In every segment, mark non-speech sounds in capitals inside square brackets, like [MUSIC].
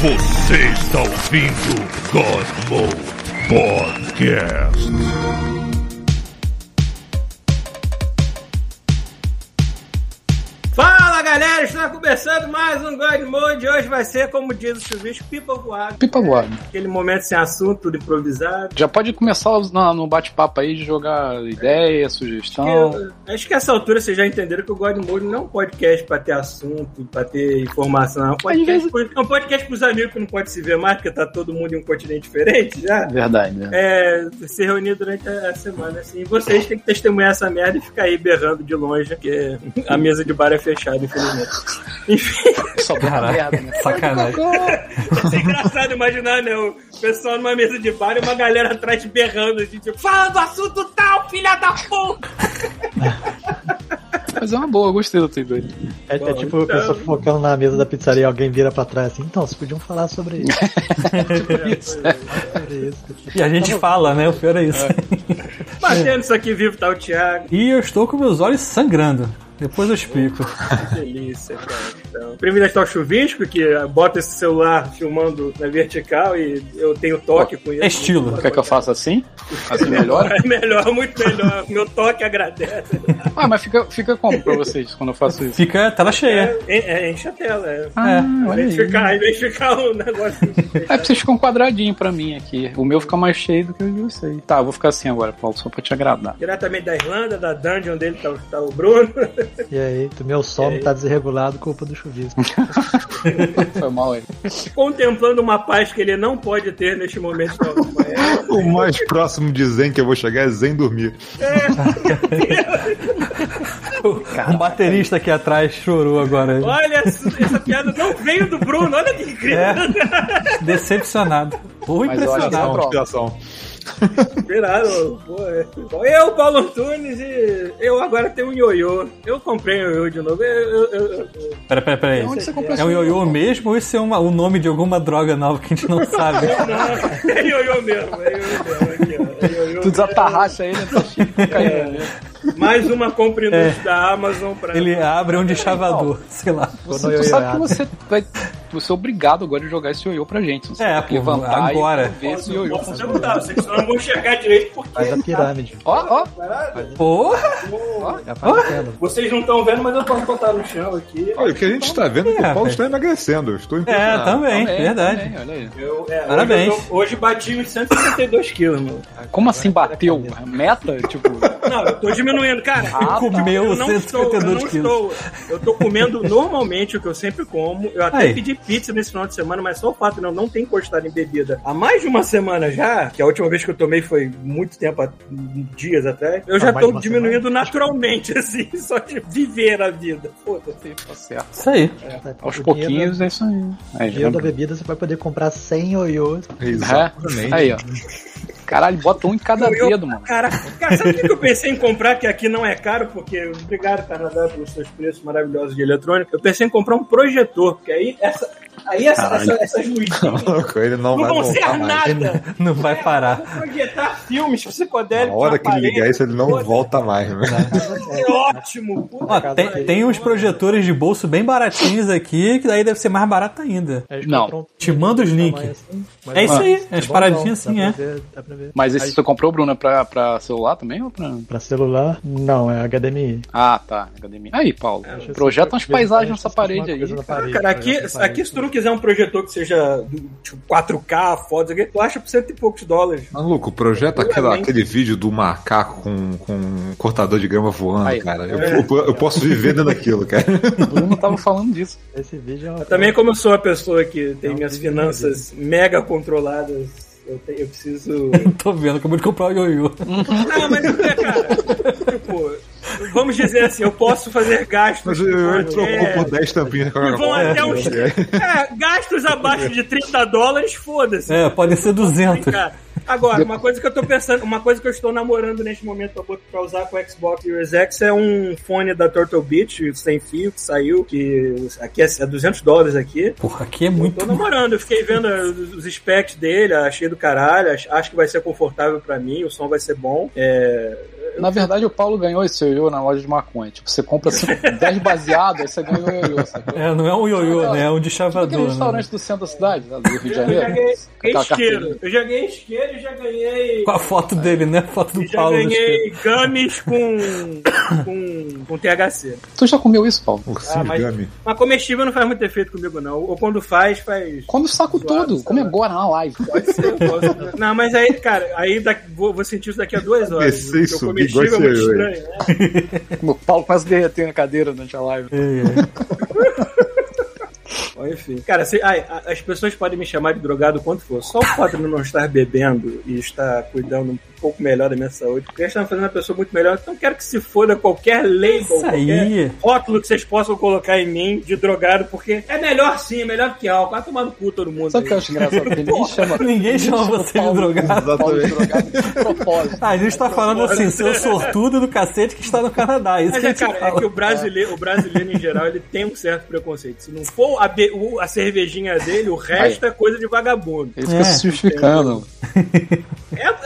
Você está ouvindo God Mode Podcast. Está começando mais um God Mode. Hoje vai ser, como diz o chuvisco, pipa voada. Pipa voada. Aquele momento sem assunto, tudo improvisado. Já pode começar no, bate-papo aí de jogar ideia, sugestão. Acho que, acho que essa altura vocês já entenderam que o God Mode não é um podcast pra ter assunto, pra ter informação. É um podcast, vezes... é um podcast pros amigos que não pode se ver mais, porque tá todo mundo em um continente diferente já. Verdade, né? É, se reunir durante a semana, assim. Vocês têm que testemunhar essa merda e ficar aí berrando de longe, porque a mesa de bar é fechada, infelizmente. [LAUGHS] Enfim. Só merda, né? Sacanagem. é engraçado imaginar, né? O pessoal numa mesa de bar e uma galera atrás berrando, assim, tipo, fala do assunto tal, filha da puta! Mas é uma boa, gostei do T2. É, é tipo a pessoa focando na mesa da pizzaria e alguém vira pra trás assim, então, vocês podiam falar sobre isso. tipo [LAUGHS] isso. sobre isso. E a gente fala, né? O pior é isso. Batendo isso aqui vivo, tá o Thiago. E eu estou com meus olhos sangrando. Depois eu explico. Que delícia, cara. Então, primeiro está o chuvisco, que bota esse celular filmando na vertical e eu tenho toque com isso. É estilo. Quer que eu faça assim? Assim melhor? [LAUGHS] É melhor, muito melhor. Meu toque agradece. Ah, mas fica, fica como pra vocês quando eu faço isso? Fica a tela cheia. É, é, enche a tela. É. Ah, de aí. ficar, de ficar um negócio. É porque vocês ficam um quadradinho pra mim aqui. O meu fica mais cheio do que o de vocês. Tá, eu vou ficar assim agora, Paulo, só pra te agradar. Diretamente da Irlanda, da dungeon dele tá, o- tá o Bruno. E aí, meu sono tá desregulado, culpa do chuvisco. [LAUGHS] Foi mal aí. Contemplando uma paz que ele não pode ter neste momento. [LAUGHS] O mais próximo de Zen que eu vou chegar é Zen dormir. Um baterista aqui atrás chorou agora. Olha, essa, essa piada não veio do Bruno, olha que incrível. É. Decepcionado. Ou Mas é impressionado. uma prova. Viraram, pô, é. Eu, Paulo Antunes, e eu agora tenho um ioiô. Eu comprei um ioiô de novo. Eu, eu, eu, eu- Pera, pera, pera aí. Onde você comprou É um ioiô mesmo ou isso é uma- o nome de alguma droga nova que a gente não [LAUGHS] sabe? não, é ioiô mesmo, é ioiô mesmo. Aqui, ó, é ioiô Tu desatarracha ele, tá cheio de cocaína. né? Mais uma compra inútil da Amazon pra. Ele abre um de chavador, sei lá. Você, tu sabe que você vai você é obrigado agora de jogar esse ioiô pra gente. Você É, tem que pô, levantar agora. e ver esse ioiô. Posso perguntar, vocês só não vão enxergar direito porque. Faz a pirâmide. Ó, ó, Porra! Vocês não estão vendo, mas eu posso botar no chão aqui. Olha, o que a gente está vendo é que o É, Paulo está emagrecendo. Eu estou É, também, também, verdade. também, olha aí. Eu, é, Parabéns. Hoje, eu tô- hoje bati uns 162 quilos, mano. Como assim bateu? Meta? Tipo, Não, eu tô diminuindo, cara. Ah, eu, comeu eu não 152 estou, eu não estou. Eu tô comendo normalmente o que eu sempre como. Eu até Aí. pedi pizza nesse final de semana, mas só o fato de eu não ter encostado em bebida há mais de uma semana já, que a última vez que eu tomei foi muito tempo, dias atrás, eu já mais tô diminuindo naturalmente, [LAUGHS] assim, só de viver a vida. Foda-se. tá certo. Isso aí. Aos O pouquinhos é isso aí. Aí, Dinheiro da bebida você vai poder comprar 100 ioiôs. Exatamente. É. Aí, ó. [LAUGHS] Caralho, bota um em cada Eu- dedo, mano. Cara, cara, sabe o que eu pensei em comprar? Que aqui não é caro, porque obrigado, Canadá, pelos seus preços maravilhosos de eletrônica. Eu pensei em comprar um projetor, porque aí essa. Aí essa, essa, essas luzinhas Louco, ele não, não vai vão ser nada. Não vai É, parar. Projetar filmes psicodélicos. Na hora que ele ligar isso, ele não volta mais. né? É ótimo. Ó, tem, pariu. tem uns projetores de bolso bem baratinhos aqui, que daí deve ser mais barato ainda. Não. Te manda os links. É isso aí, as paradinhas assim, é. Ver. Mas esse você comprou, Bruno, é pra, pra celular também ou pra. Pra celular, não, é HDMI. Ah, tá. Academia. Aí, Paulo. Eu projeta umas paisagens nessa parede aí. Cara, aqui, na aqui parede. se tu não quiser um projetor que seja tipo 4K, foda, tu acha por cento e poucos dólares. Maluco, projeta aquela, Realmente. aquele vídeo do macaco com, com um cortador de grama voando, Aí. cara. Eu, eu- eu posso viver dentro daquilo, cara. O Bruno tava falando disso. Esse vídeo é uma... Também como eu sou uma pessoa que tem Não, minhas finanças mega controladas, eu, te- eu preciso. [LAUGHS] Tô vendo, acabou de comprar o ioiô. ah, mas não é, cara. tipo, vamos dizer assim, eu posso fazer gastos. Mas eu, trocou até- por 10 tampinhas de que vão até uns. É, gastos abaixo de 30 dólares, foda-se. É, pode ser 200. Cara, Agora, uma coisa que eu tô pensando, uma coisa que eu estou namorando neste momento pra usar com o Xbox Series X é um fone da Turtle Beach sem fio que saiu, que aqui é, é 200 dólares aqui. Porra, aqui é Tô muito. namorando, eu fiquei vendo os specs dele, achei do caralho, acho, que vai ser confortável pra mim, o som vai ser bom. É, Na verdade, o Paulo ganhou esse ioiô na loja de maconha. Tipo, você compra 10 baseados, aí você ganha o ioiô, sacou? É, não é um ioiô, né? É um de Tipo aquele chavador. Né? restaurante do centro da cidade, né, do Rio de Eu já Janeiro. ganhei isqueiro. Eu já ganhei isqueiro e já ganhei. Com a foto dele, né? A foto do Já Paulo. espelho. ganhei gummies [COUGHS] com, com, com THC. Tu já comeu isso, Paulo? Ah, mas-. Mas comestível não faz muito efeito comigo, não. Ou quando faz, faz. Come o saco Zoado, todo. Come agora na live. [LAUGHS] Pode ser, eu posso. Não, mas aí, cara, aí daqui- vou, vou sentir isso daqui a duas horas. Descer e Porque o subir comestível é muito estranho, né? O Paulo quase derreteu na cadeira durante a live. É, é. [LAUGHS] Enfim. Cara, se- ai, as pessoas podem me chamar de drogado quanto for. Só o fato de não estar bebendo e estar cuidando um pouco melhor da minha saúde, porque está me fazendo uma pessoa muito melhor. Então quero que se foda qualquer label, Isso aí. qualquer rótulo que vocês possam colocar em mim de drogado, porque é melhor sim, é melhor que álcool. Vai tomar no cu todo mundo. Sabe o que eu aí. acho engraçado? Porque ninguém chama. Ninguém chama você de drogado. Drogado propósito. Ah, a gente tá falando assim, seu sortudo do cacete que está no Canadá. Isso Mas que é, cara, é fala. que o brasileiro, o brasileiro em geral, ele tem um certo preconceito. Se não for a, be- o- a cervejinha dele, o resto é coisa de vagabundo. Ele fica É, se justificando.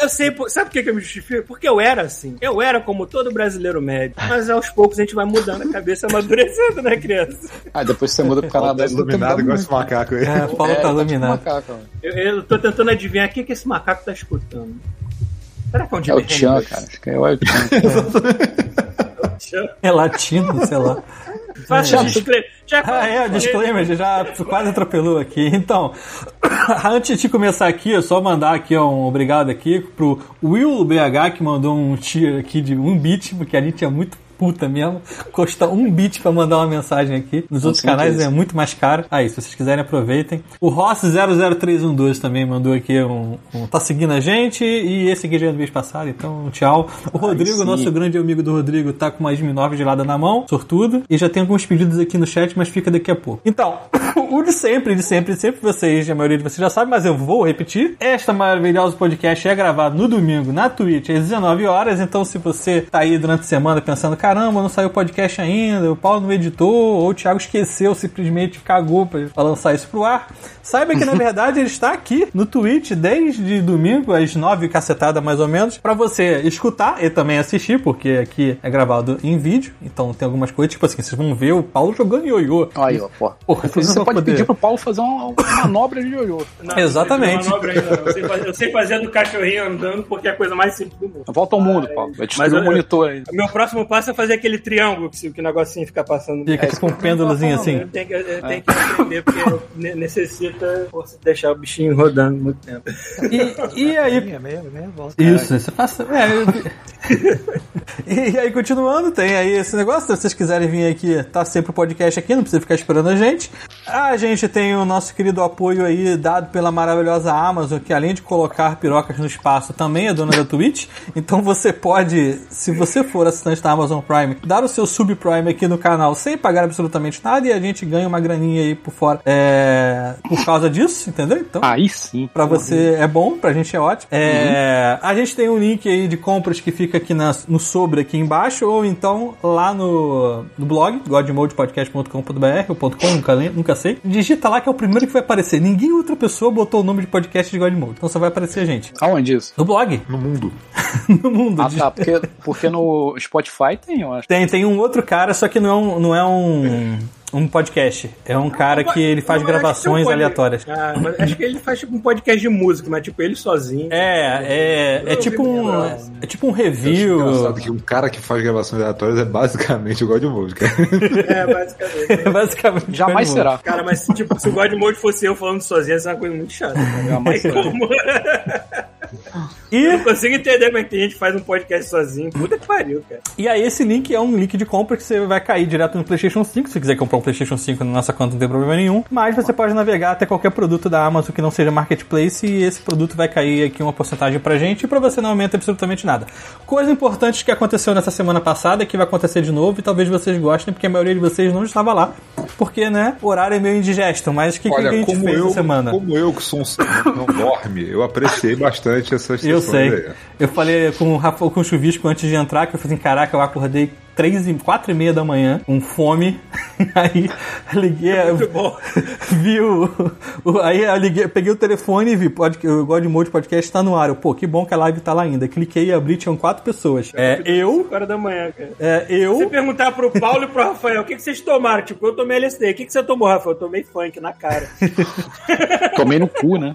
É, eu sei, por- sabe por que que eu me justifico? Porque eu era assim. Eu era como todo brasileiro médio. Mas aos poucos a gente vai mudando a cabeça, [LAUGHS] amadurecendo, né, criança? Aí depois você muda pro Canadá. tá iluminado igual esse macaco aí. É, o Paulo É, tá iluminado. macaco. Eu, eu tô tentando adivinhar o que, que esse macaco tá escutando. Será que é um É Jimi o Tchan, cara. Acho que é o Tchan. Tchan. É latino, sei lá. Faça É. um disclaimer. Já- Ah, é, o disclaimer, já quase atropelou aqui. Então, [COUGHS] antes de começar aqui, eu só mandar aqui um obrigado aqui pro Will BH, que mandou um tier aqui de um bit, porque a gente é muito puta mesmo. Custa um bit pra mandar uma mensagem aqui. Nos outros certeza. canais é muito mais caro. Aí, se vocês quiserem, aproveitem. O Ross00312 também mandou aqui um, um- Tá seguindo a gente e esse aqui já é do mês passado, então tchau. O Rodrigo, sim. nosso grande amigo do Rodrigo, tá com uma M9 gelada na mão, sortudo. E já tem alguns pedidos aqui no chat, mas fica daqui a pouco. Então, [COUGHS] o de sempre, de sempre, de sempre, vocês, a maioria de vocês já sabe, mas eu vou repetir. Esta maravilhosa podcast é gravado no domingo na Twitch às 19 horas. Então, se você tá aí durante a semana pensando, caramba, não saiu podcast ainda, o Paulo não editou, ou o Thiago esqueceu, simplesmente cagou pra lançar isso pro ar, saiba que na [LAUGHS] verdade ele está aqui no Twitch desde domingo às 9 cacetada mais ou menos, pra você escutar e também assistir, porque aqui é gravado em vídeo, então tem algumas coisas, tipo assim, vocês vão ver o Paulo jogando ioiô. Aí, ó, pô. Porra, você pode poder- pedir pro Paulo fazer uma, [LAUGHS] manobra de ioiô. Não, Exatamente. não manobra ainda, não. Eu sei fazer- Eu sei fazer do cachorrinho andando, porque é a coisa mais simples do mundo. Volta ao mundo, Paulo. Vai destruir Mas o monitor aí. Meu próximo passo é fazer aquele triângulo que, que o negocinho fica passando. Fica com um pêndulozinho assim. Eu tenho que, eu tenho que aprender, porque ne- necessita deixar o bichinho rodando muito tempo. E, e aí, É meio, meio volta. Isso, você passa. É, eu- [LAUGHS] e aí, continuando, tem aí esse negócio. Se vocês quiserem vir aqui, tá sempre o podcast aqui, não precisa ficar esperando a gente. A gente tem o nosso querido apoio aí, dado pela maravilhosa Amazon, que além de colocar pirocas no espaço, também é dona da Twitch. Então você pode, se você for assinante da Amazon Prime, dar o seu subprime aqui no canal sem pagar absolutamente nada e a gente ganha uma graninha aí por fora é, por causa disso, entendeu? Então. Aí sim. Pra você é bom, pra gente é ótimo. É, A gente tem um link aí de compras que fica aqui na- no sobre aqui embaixo, ou então lá no, no blog, godmodepodcast.com.br, ou .com, nunca, nunca sei. Digita lá que é o primeiro que vai aparecer. Ninguém outra pessoa botou o nome de podcast de Godmode. Então só vai aparecer a gente. Aonde isso? No blog, No mundo. [LAUGHS] no mundo. Ah, tá. Porque, porque no Spotify tem, eu acho. Tem, tem um outro cara, só que não é um, não é um, um podcast. É um cara que ele faz gravações um aleatórias. Ah, mas acho que ele faz tipo um podcast de música, mas tipo ele sozinho. É, é, é tipo um. É tipo um Eu acho review. engraçado que um cara que faz gravações aleatórias é basicamente o God Mode, cara. É, basicamente. [LAUGHS] Basicamente. Jamais será. Cara, mas tipo, se o God Mode fosse eu falando sozinho, isso é uma coisa muito chata. Jamais será. como. [LAUGHS] E, Eu não consigo entender como é que tem gente que faz um podcast sozinho. Puta que pariu, cara. e aí esse link é um link de compra que você vai cair direto no PlayStation 5. Se você quiser comprar um PlayStation 5 na nossa conta não tem problema nenhum. Mas você pode navegar até qualquer produto da Amazon que não seja Marketplace e esse produto vai cair aqui uma porcentagem pra gente e pra você não aumenta absolutamente nada. Coisa importante que aconteceu nessa semana passada que vai acontecer de novo e talvez vocês gostem porque a maioria de vocês não estava lá. Porque, né, o horário é meio indigesto. Mas o que, que a Olha, gente como fez eu, semana? como eu que sou um [COUGHS] não dorme, eu apreciei bastante essas Eu sei. aí. Eu falei com o Rafa, com o Chuvisco antes de entrar, que eu falei assim, caraca, eu acordei três e quatro e meia da manhã, com fome, [LAUGHS] Aí liguei, Muito bom. [LAUGHS] vi o, o- Aí eu liguei, peguei o telefone e vi, pode, o God Mode Podcast tá no ar. Eu, Pô, que bom que a live tá lá ainda. Cliquei e abri, tinham quatro pessoas. É, eu, 5 horas da manhã, cara. é, Se eu, perguntar pro Paulo e pro Rafael, o que, que vocês tomaram? Tipo, eu tomei LSD. O que, que você tomou, Rafael? Eu tomei funk na cara. [LAUGHS] Tomei no cu, né?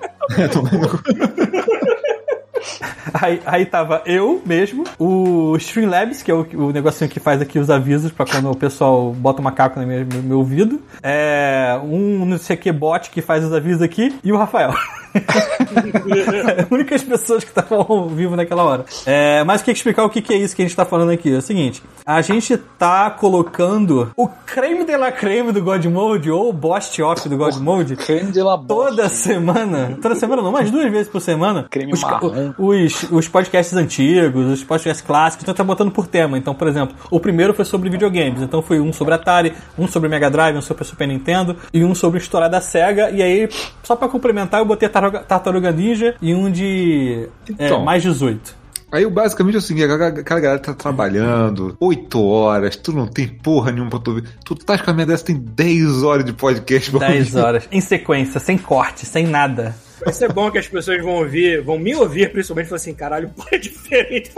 [LAUGHS] Aí, aí tava eu mesmo, o Streamlabs, que é o, o negocinho que faz aqui os avisos pra quando o pessoal bota o macaco no meu, no meu ouvido. É, um não sei que bot que faz os avisos aqui e o Rafael. [LAUGHS] [LAUGHS] Únicas pessoas que estavam ao vivo naquela hora. É, mas quer explicar o que, que é isso que a gente tá falando aqui? É o seguinte: a gente tá colocando o creme de la creme do God Mode ou o Bost Off do God Mode Creme de la toda semana, toda semana não, mas duas vezes por semana, Creme os, marrom. os, os podcasts antigos, os podcasts clássicos, então tá botando por tema. Então, por exemplo, o primeiro foi sobre videogames, então foi um sobre Atari, um sobre Mega Drive, um sobre Super Nintendo e um sobre história da SEGA. E aí, só pra complementar, eu botei Tartaruga, Tartaruga Ninja e um de é, Então. mais 18. Aí basicamente é o seguinte, aquela galera tá trabalhando 8 horas, tu não tem porra nenhuma pra tu ouvir. Tu tá com a minha dessa, tem 10 horas de podcast pra 10 ouvir. horas, em sequência, sem corte, sem nada. Vai ser bom que as pessoas vão ouvir, vão me ouvir principalmente e falar assim, caralho, [LAUGHS] pô, é diferente.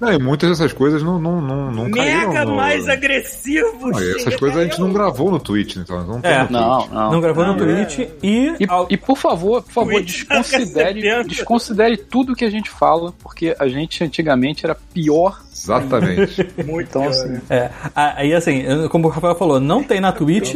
Não, e muitas dessas coisas não, não, não, não caíram Mega no- mais agressivo. Não, e essas coisas a gente não gravou no Twitch, então não tem É. no Não, Twitch. não. Não gravou no Não, Twitch e, E, ao- e por favor, por favor, Twitch tá desconsidere, desconsidere tudo que a gente fala, porque a gente antigamente era pior. Exatamente. [LAUGHS] Muito Então, assim, né? É, aí assim, como o Rafael falou, não tem na Twitch,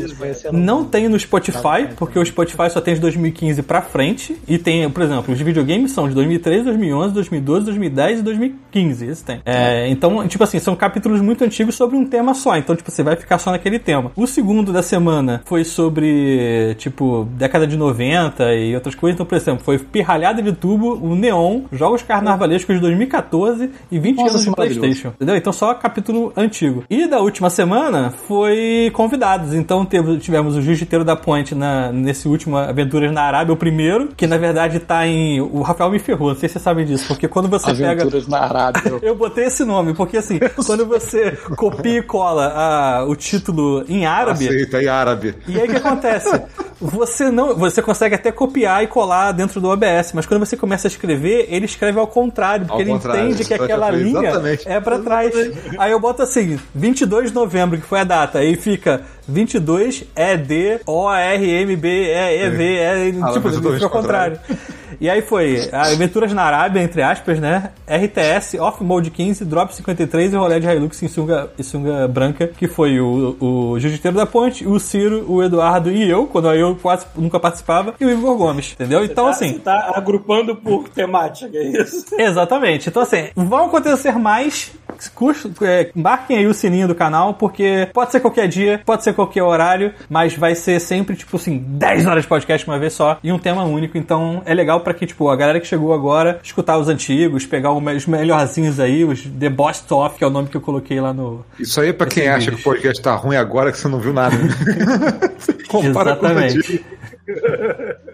não tem no Spotify, porque o Spotify só tem de 2015 pra frente, e tem, por exemplo, os videogames são de 2013, 2011, 2012, 2010 e 2015, esse tem. É, então, tipo assim, são capítulos muito antigos sobre um tema só, então, tipo, você vai ficar só naquele tema. O segundo da semana foi sobre, tipo, década de 90 e outras coisas, então, por exemplo, foi Pirralhada de Tubo, o Neon, Jogos Carnavalescos de 2014 e 20 Nossa, anos de maravilhoso. Playstation. Entendeu? Então só capítulo antigo. E da última semana foi convidados. Então tivemos o Jiu-Jiteiro da Ponte na, nesse último Aventuras na Arábia, o primeiro, que na verdade tá em. O Rafael me ferrou, não sei se você sabe disso, porque quando você pega. Aventuras na Arábia. [LAUGHS] Eu botei esse nome, porque assim, quando você copia e cola a- o título em árabe, Aceita, em árabe. e aí o que acontece? Você não, você consegue até copiar e colar dentro do OBS, mas quando você começa a escrever, ele escreve ao contrário, porque Ao ele contrário, entende que aquela linha Exatamente. é pra trás. Aí eu boto assim, 22 de novembro, que foi a data, aí fica 22 ED O R M B E E V E, Ah, tipo, ao contrário. E aí foi Aventuras na Arábia, entre aspas, né? RTS, Off Mode 15, Drop 53 e Rolé de Hilux em sunga, em sunga branca, que foi o, o Jiu-Jiteiro da Ponte, o Ciro, o Eduardo e eu, quando eu quase nunca participava, e o Igor Gomes, entendeu? Então, Tá- assim, Você tá agrupando por temática, é isso? [LAUGHS] Exatamente. Então, assim, vão acontecer mais. Custo, é, marquem aí o sininho do canal, porque pode ser qualquer dia, pode ser qualquer horário, mas vai ser sempre, tipo assim, 10 horas de podcast uma vez só e um tema único. Então é legal pra que, tipo, a galera que chegou agora escutar os antigos, pegar os melhorzinhos aí, os The Boss Off, que é o nome que eu coloquei lá no. Isso aí é pra quem acha que o podcast tá ruim agora que você não viu nada. [LAUGHS] Compara Exatamente.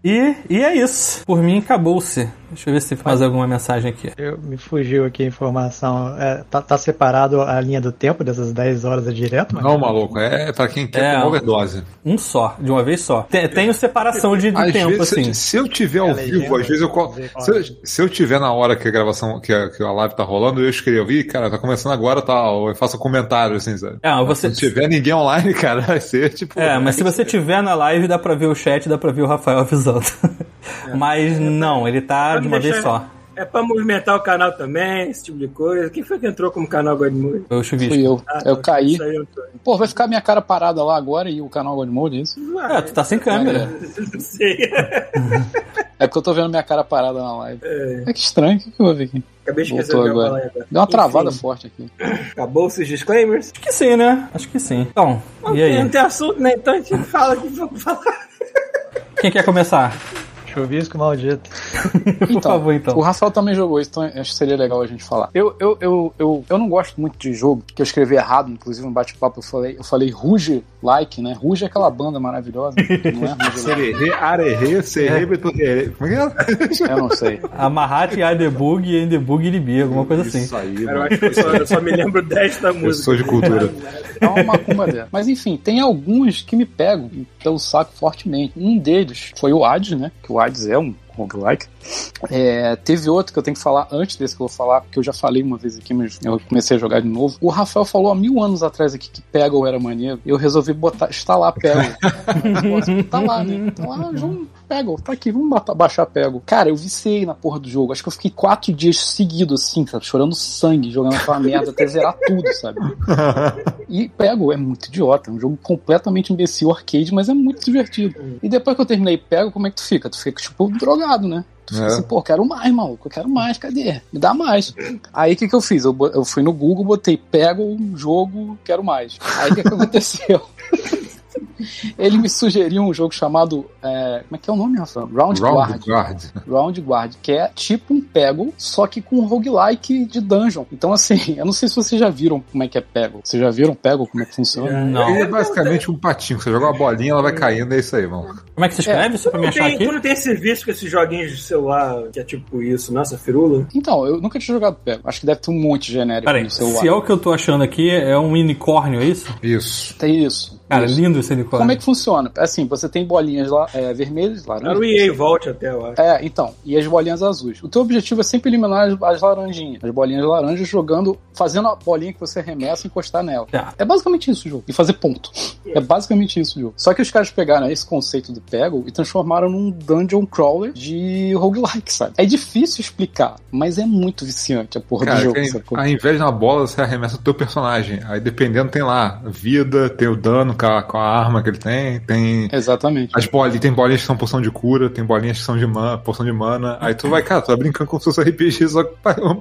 E, e é isso. Por mim, acabou-se. Deixa eu ver se tem mais alguma mensagem aqui. Eu, me fugiu aqui a informação. É, tá, tá separado a linha do tempo dessas 10 horas é direto? Mas... Não, maluco, é pra quem quer É, tomar um- overdose. Um só, de uma vez só. Tem, tenho separação de, de Às tempo, vezes, assim. se, eu tiver ao É, vivo, legenda, às vezes eu colo- ver qual se, eu- se eu tiver na hora que a gravação, que a, que a live tá rolando, eu escrevo, ih, cara, tá começando agora, tal, eu faço um comentário, assim, sabe? Ah, você- Se não tiver ninguém online, [LAUGHS] cara, vai ser tipo. É, mas se [LAUGHS] você tiver na live, dá pra ver o chat, dá pra ver o Rafael avisando. [LAUGHS] Mas não, ele tá de uma deixar- vez só. É pra movimentar o canal também, esse tipo de coisa. Quem foi que entrou como canal Godmode? Foi o chuvisco. Fui eu. Ah, eu tá, caí. Eu tô. Pô, vai ficar minha cara parada lá agora e o canal Godmode, isso? É, tu tá sem câmera. [LAUGHS] Não sei. É porque eu tô vendo minha cara parada na live. É, que estranho, o que que houve aqui? Acabei de esquecer Voltou o que eu agora. agora. Deu uma travada Enfim, forte aqui. Acabou os disclaimers? Acho que sim, né? Acho que sim. Então, e Não aí? tem assunto, né? Então a gente fala aqui, vamos falar. Quem quer começar? Chuvisco maldito. [LAUGHS] Por Então, favor, então. O Rafael também jogou isso, então acho que seria legal a gente falar. Eu, eu, eu, eu, eu não gosto muito de jogo, que eu escrevi errado, inclusive no bate-papo eu falei, eu falei Ruge Like, né? Ruge é aquela banda maravilhosa, não é [LAUGHS] Ruge Like? Sererê, arerê, betorrê. Como é que é? [LAUGHS] Eu não sei. Amarrate, Adebug e Endebug Iribi, alguma coisa assim. Isso aí, Cara, eu mano. acho que eu só, eu só me lembro desta música. sou de cultura. É uma macumba dela. Mas enfim, tem alguns que me pegam pelo saco fortemente. Um deles foi o Hades, né? Que o Hades é um roguelike. É, teve outro que eu tenho que falar antes desse que eu vou falar, porque eu já falei uma vez aqui, mas eu comecei a jogar de novo. O Rafael falou há mil anos atrás aqui que Peggle era maneiro. Eu resolvi botar, instalar Peggle. [LAUGHS] tá lá, né? Tá lá, vamos, Peggle, tá aqui, vamos baixar Peggle. Cara, eu viciei na porra do jogo. Acho que eu fiquei quatro dias seguidos, assim, sabe? Chorando sangue, jogando aquela merda até zerar tudo, sabe? [LAUGHS] E Peggle é muito idiota, é um jogo completamente imbecil arcade, mas é muito divertido. E depois que eu terminei Peggle, como é que tu fica? Tu fica, tipo, drogado, né? Tu fica É. assim, pô, quero mais, maluco, eu quero mais, cadê? Me dá mais. Aí o que, que eu fiz? Eu, eu fui no Google, botei Peggle, jogo, quero mais. Aí o que, que [LAUGHS] aconteceu? [LAUGHS] Ele me sugeriu um jogo chamado. é, como é que é o nome, Rafael? Round, Guard. Round Guard. Round Guard, que é tipo um Peggle, só que com roguelike de dungeon. Então, assim, [LAUGHS] eu não sei se vocês já viram como é que é Peggle. Vocês já viram Peggle, como é que funciona? Não. Ele é basicamente um patinho. Você joga uma bolinha, ela vai caindo, é isso aí, mano. Como é que se escreve? Só pra me Tu achar tem, aqui? tu não tem esse vício com esses joguinhos de celular que é tipo isso, nossa, firula? Então, eu nunca tinha jogado Peggle. Acho que deve ter um monte de genérico Peraí, no celular. se é o que eu tô achando aqui, é um unicórnio, é isso? Isso. Tem isso. Cara, isso. lindo esse unicórnio. Como é que funciona? Assim, você tem bolinhas lá, é, vermelhas, Era laranjas. o EA Vault até, eu acho. É, então, e as bolinhas azuis. O teu objetivo é sempre eliminar as, as laranjinhas, as bolinhas laranjas, jogando, fazendo a bolinha que você arremessa e encostar nela. Tá. É basicamente isso o jogo. E fazer ponto. É basicamente isso o jogo. Só que os caras pegaram esse conceito do Peggle e transformaram num dungeon crawler de roguelike, sabe? É difícil explicar, mas é muito viciante a porra do Cara, jogo, que sacou? ao invés de uma bola, você arremessa o teu personagem. Aí dependendo, tem lá vida, tem o dano com a, com a arma que ele tem, tem. Exatamente. As bolinhas, tem bolinhas que são poção de cura, tem bolinhas que são de mana, poção de mana. Aí tu vai, cara, tu vai brincando como se fosse RPG, só que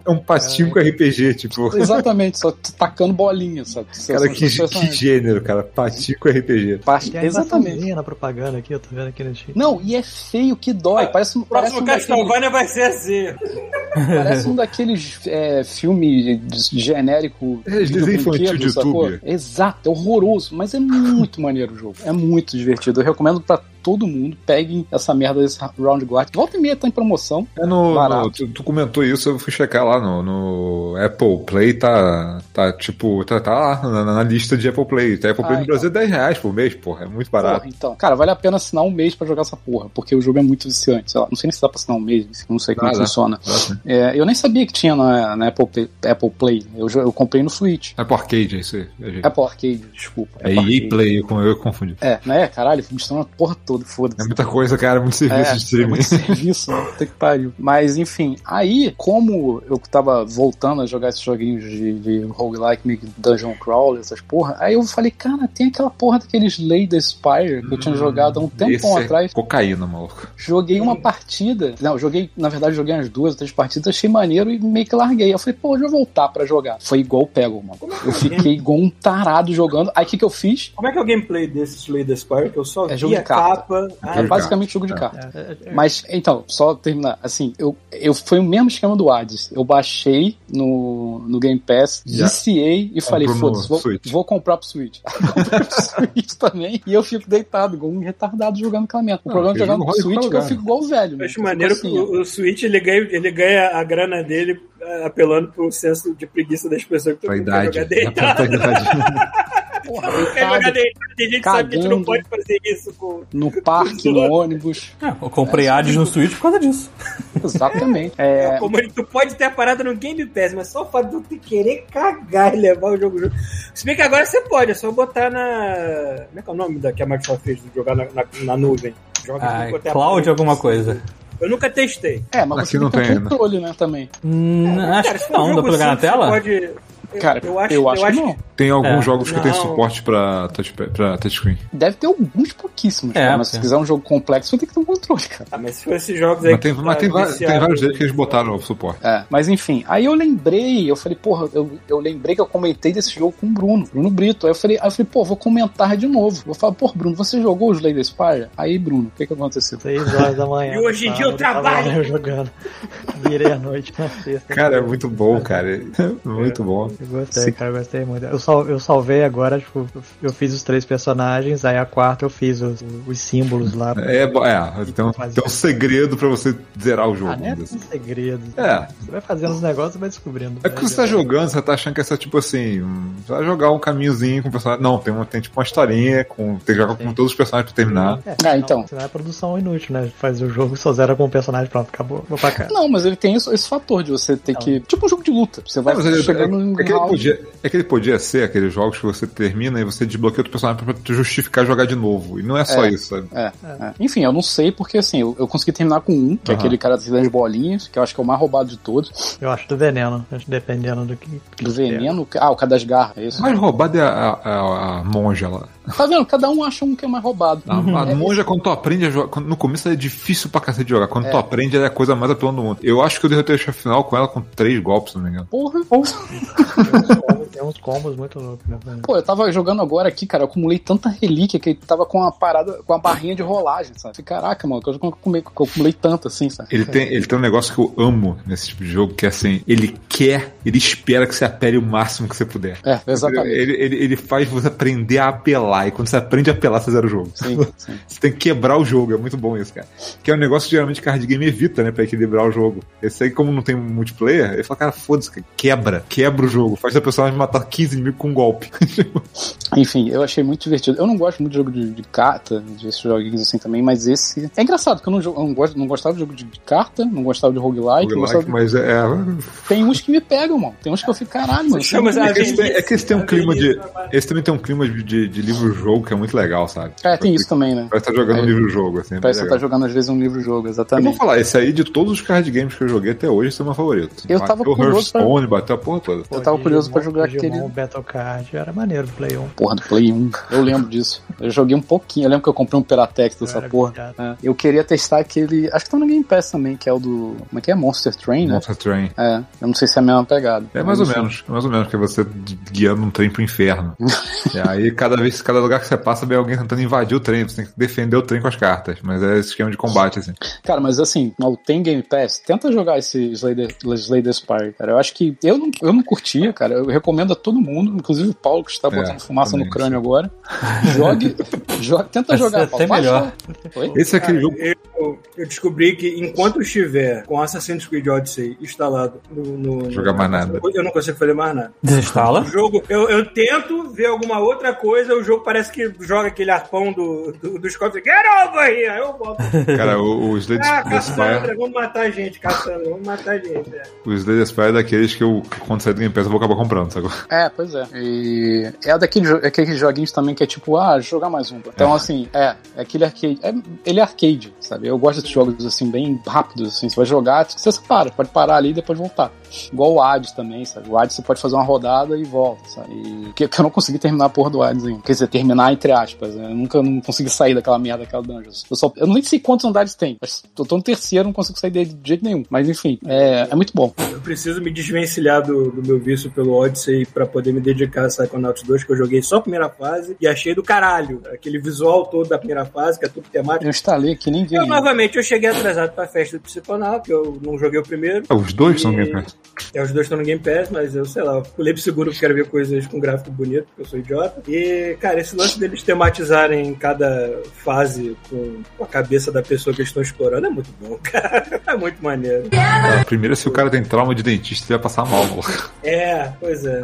é um patinho com RPG, tipo. Exatamente, só tacando bolinha, sabe? Cara, que, que gênero, cara. Patinho com RPG. A Exatamente. na propaganda aqui, eu tô vendo aqui no. Não, e é feio que dói. Parece, um- O parece, próximo um daquele, Castlevania vai ser assim. parece um daqueles é, filme genérico É, desenho infantil de sacou? YouTube. Exato, é horroroso, mas é muito maneiro o jogo. É muito divertido. Eu recomendo pra todo mundo. Peguem essa merda desse Round Guard. Volta e meia tá em promoção. É no, no- tu, tu comentou isso, eu fui checar lá no, no Apple Play, tá, tá tipo, tá, tá lá na, na lista de Apple Play. Tá Apple Play Ah, no Brasil é 10 reais por mês, porra, é muito barato. Porra, então, cara, vale a pena assinar um mês pra jogar essa porra, porque o jogo é muito viciante. Sei lá, não sei nem se dá pra assinar um mês, não sei como é que dá. funciona. É, eu nem sabia que tinha na, na Apple, Play, Apple Play. Eu, eu comprei no Switch. Apple Arcade, é isso aí. É. Apple Arcade, desculpa. é EA. Play, eu, eu confundi. É, né? Caralho, mostrando a porra toda, foda-se. É muita coisa, cara, muito serviço É, de streaming. é muito serviço, né? Puta que pariu. Mas, enfim, aí, como eu tava voltando a jogar esses joguinhos de, de roguelike, meio que dungeon crawler, essas porra, aí eu falei, cara, tem aquela porra daqueles Slay the Spire que eu tinha jogado há um tempão Esse é atrás. cocaína, maluco. Joguei uma partida. Não, joguei, na verdade, joguei umas duas ou três partidas, achei maneiro e meio que larguei. Eu falei, pô, deixa eu voltar pra jogar. Foi igual o Peggle, mano. Eu fiquei igual um tarado jogando. Aí o que, que eu fiz? Como é que é o gameplay desse Slay the Spire? Que eu só É vi jogo a de carta. Capa. Ah, É de basicamente jogo de É. carta. É, é, é, Mas, então, só terminar, assim, eu, eu foi o mesmo esquema do Hades. Eu baixei no, no Game Pass, Já. viciei e falei, foda-se, vou, vou comprar pro Switch. [LAUGHS] [LAUGHS] comprei pro Switch também. E eu fico deitado, igual um retardado jogando aquela merda. O Ah, problema de jogar no Switch é que eu fico igual o velho. Eu né? acho Eu maneiro fico que assim, o, o Switch ele ganha, ele ganha a grana dele apelando pro senso de preguiça das pessoas que idade. jogar deitado. [LAUGHS] Porra, deitado. Tem gente que sabe que a gente não pode fazer isso com. no parque, no ônibus. É, eu comprei Hades no Switch por causa disso. Exatamente. É, Como ele- tu pode ter a parada no Game Pass, mas só o fato de tu querer cagar e levar o jogo junto. Se bem que agora você pode, é só botar na. Como é que é o nome da que a Microsoft fez de jogar na, na, na nuvem? Joga Ah, a cloud alguma coisa. Eu nunca testei. é, mas Aqui você não tem, tem, um controle, né, também. Hum, acho Cara, que não, dá pra jogar na tela? você Pode... eu- Cara, eu acho, eu acho que acho não. Tem alguns É. jogos que tem Não. suporte pra, touch, pra touchscreen. Deve ter alguns pouquíssimos, É, cara, mas se quiser um jogo complexo, vai ter que ter um controle, cara. Ah, mas se for esses jogos aí. Mas tem, que mas tá tem, va- tem vários deles que eles botaram o suporte. É, mas enfim, aí eu lembrei, eu falei, porra, eu, eu lembrei que eu comentei desse jogo com o Bruno, Bruno Brito. Aí eu falei, aí eu falei, pô, vou comentar de novo. Vou falar, pô, Bruno, você jogou o Slay the Spire? Aí, Bruno, o que que aconteceu? Seis horas da manhã. E hoje em dia eu trabalho. [LAUGHS] jogando. Virei a noite na sexta. Cara, é muito bom, cara. [LAUGHS] Muito bom. Eu gostei, cara, eu gostei muito. Eu, sal, eu salvei agora, tipo, eu fiz os três personagens, aí a quarta eu fiz os, os símbolos lá. É, é tem, um, tem um segredo pra você zerar o jogo. Ah, né? vamos dizer Tem segredos. É. Você vai fazendo os negócios e vai descobrindo. É porque você tá jogando, você tá achando que essa, tipo assim, você vai jogar um caminhozinho com o personagem. Não, tem, uma, tem tipo uma historinha, com, tem que jogar com todos os personagens pra terminar. É, Ah, então. Senão é produção inútil, né? Faz o jogo, só zera com o personagem, pronto, acabou, vou pra casa. Não, mas ele tem esse, esse fator de você ter que. Tipo um jogo de luta. Você vai Não, chegando é, em é, que ele podia, é que ele podia ser aqueles jogos que você termina e você desbloqueia outro personagem pra te justificar jogar de novo. E não é só É. isso, sabe? É, é. Enfim, eu não sei porque assim, eu, eu consegui terminar com um, que é Aham. aquele cara das bolinhas, que eu acho que é o mais roubado de todos. Eu acho do veneno, acho que dependendo do que. Do veneno. Ah, o cara das garras, é isso. Mais roubado é a, a- a monja lá. Tá vendo? Cada um acha um que é mais roubado. A, a monja, quando tu aprende a jogar. quando- no começo é difícil pra cacete de jogar. Quando tu aprende, ela é a coisa mais apelando do mundo. Eu acho que eu derrotei o chefe final com ela com três golpes, se não me engano. Porra. Tem [LAUGHS] uns combos, muito loucos, né? Pô, eu tava jogando agora aqui, cara, eu acumulei tanta relíquia que tava com uma parada, com uma barrinha de rolagem, sabe? Falei, Caraca, mano, que eu acumulei, que eu acumulei tanto assim, sabe? Ele tem, ele tem um negócio que eu amo nesse tipo de jogo, que é assim, ele quer, ele espera que você apele o máximo que você puder. É, exatamente. Ele, ele, ele faz você aprender a apelar, e quando você aprende a apelar, você zera o jogo. Sim, [LAUGHS] sim. Você tem que quebrar o jogo, é muito bom isso, cara. Que é um negócio que geralmente card game evita, né, pra equilibrar o jogo. Esse aí, como não tem multiplayer, ele fala, cara, foda-se, cara, quebra, quebra o jogo, faz a pessoa matar 15 inimigos com um golpe. [LAUGHS] Enfim, eu achei muito divertido. Eu não gosto muito de jogo de, de carta, desses joguinhos assim também, mas esse. É engraçado, porque eu não, eu não, gosto, não gostava de jogo de, de carta, não gostava de roguelike, Roguelike, de... mas é, é, Tem uns que me pegam, mano. Tem uns que eu fico, caralho, mano. Chama a É que esse tem, é que esse tem um clima de. Esse também tem um clima de, de, de livro-jogo que é muito legal, sabe? É, tem isso também, né? Parece estar jogando um É. livro-jogo, assim. é Parece legal. tá jogando às vezes um livro-jogo, Eu vou exatamente. falar, esse aí de todos os card games que eu joguei até hoje, esse é o meu favorito. Eu tava bateu curioso pra- Hearthstone, bateu a porra toda. Eu tava curioso pra jogar Digimon, aquele- Battle Card era maneiro pro Play 1. Porra do Play 1. Eu lembro disso. Eu joguei um pouquinho. Eu lembro que eu comprei um Peratex dessa era porra. É. Eu queria testar aquele. Acho que tá no Game Pass também, que é o do. Como é que é? Monster Train, né? Monster Train. É. Eu não sei se é a mesma pegada. É mais ou menos, é mais ou menos, que é você guiando um trem pro inferno. [LAUGHS] e aí, cada vez, cada lugar que você passa, vem alguém tentando invadir o trem, você tem que defender o trem com as cartas. Mas é esse esquema de combate, assim. Cara, mas assim, não tem Game Pass. Tenta jogar esse Slay the, Slay the Spire, cara. Eu acho que. Eu não, eu não curtia, cara. Eu recomendo a todo mundo, inclusive o Paulo, que está É, botando fumaça também, no crânio agora. Jogue. [LAUGHS] jogue tenta Vai jogar, ser Paulo. até melhor. Oi? Esse é aquele jogo. Eu, eu descobri que enquanto estiver com Assassin's Creed Odyssey instalado no. no Jogar mais nada. Eu não consigo fazer mais nada. O Desinstala. jogo, eu, eu tento ver alguma outra coisa, o jogo parece que joga aquele arpão do, do, dos copos. Get over here! Aí eu volto. Cara, o, o Slade Ah, the Spire. Cassandra, vamos matar a gente, Cassandra, vamos matar a gente. É. O Slade the Spire é daqueles que eu, quando sair do Game Pass, eu vou acabar comprando, sabe? É, pois é. E é daquele jo- é aqueles joguinhos também que é tipo, ah, jogar mais um. Então, assim, é, é aquele arcade. É, ele é arcade, sabe? Eu gosto de jogos assim, bem rápidos, assim. Você vai jogar, você para, pode parar ali e depois voltar. Igual o Hades também, sabe? O Hades você pode fazer uma rodada e volta, sabe? E, que, que eu não consegui terminar a porra do Hades ainda. Quer dizer, terminar entre aspas. Né? Eu nunca não consegui sair daquela merda daquela dungeon. Eu, só, eu nem sei quantos andares tem. Mas eu tô no terceiro, não consigo sair dele de jeito nenhum. Mas enfim, é, é muito bom. Eu preciso me desvencilhar do, do meu vício pelo Odyssey pra poder me dedicar a Psychonauts 2, que eu joguei só a primeira fase e achei do caralho. Aquele visual todo da primeira fase, que é tudo temático. Eu instalei aqui, nem vi. Eu, novamente, eu cheguei atrasado pra festa do Psychonaut, que eu não joguei o primeiro. Ah, Os dois são E- Game Pass. É, os dois estão no Game Pass, mas eu sei lá, eu pulei pro seguro porque quero ver coisas com gráfico bonito, porque eu sou idiota. E, cara, esse lance deles tematizarem cada fase com, a cabeça da pessoa que eles estão explorando é muito bom, [LAUGHS] cara. É muito maneiro. Ah, Primeiro, se o cara tem trauma de dentista, ele vai passar mal, maluco. É, pois é.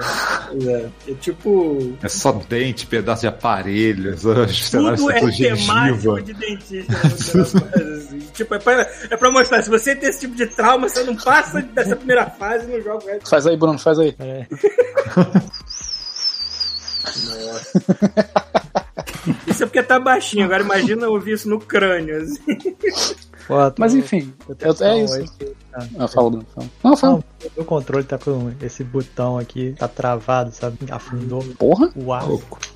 Pois é. É tipo. É só dente, pedaço de cenários Tudo é temático de dentista. né. [LAUGHS] Tipo, é pra, é pra mostrar, se você tem esse tipo de trauma, você não passa dessa primeira fase no jogo. É Faz aí, Bruno, faz aí. Aí. Isso é porque tá baixinho. Agora imagina eu ouvir isso no crânio. Assim. Pô, tô- Mas enfim, eu- é isso. hoje. Ah, fala, Bruno. Fala. Não, fala. O controle tá com esse botão aqui, tá travado, sabe? Afundou. Porra, O ar.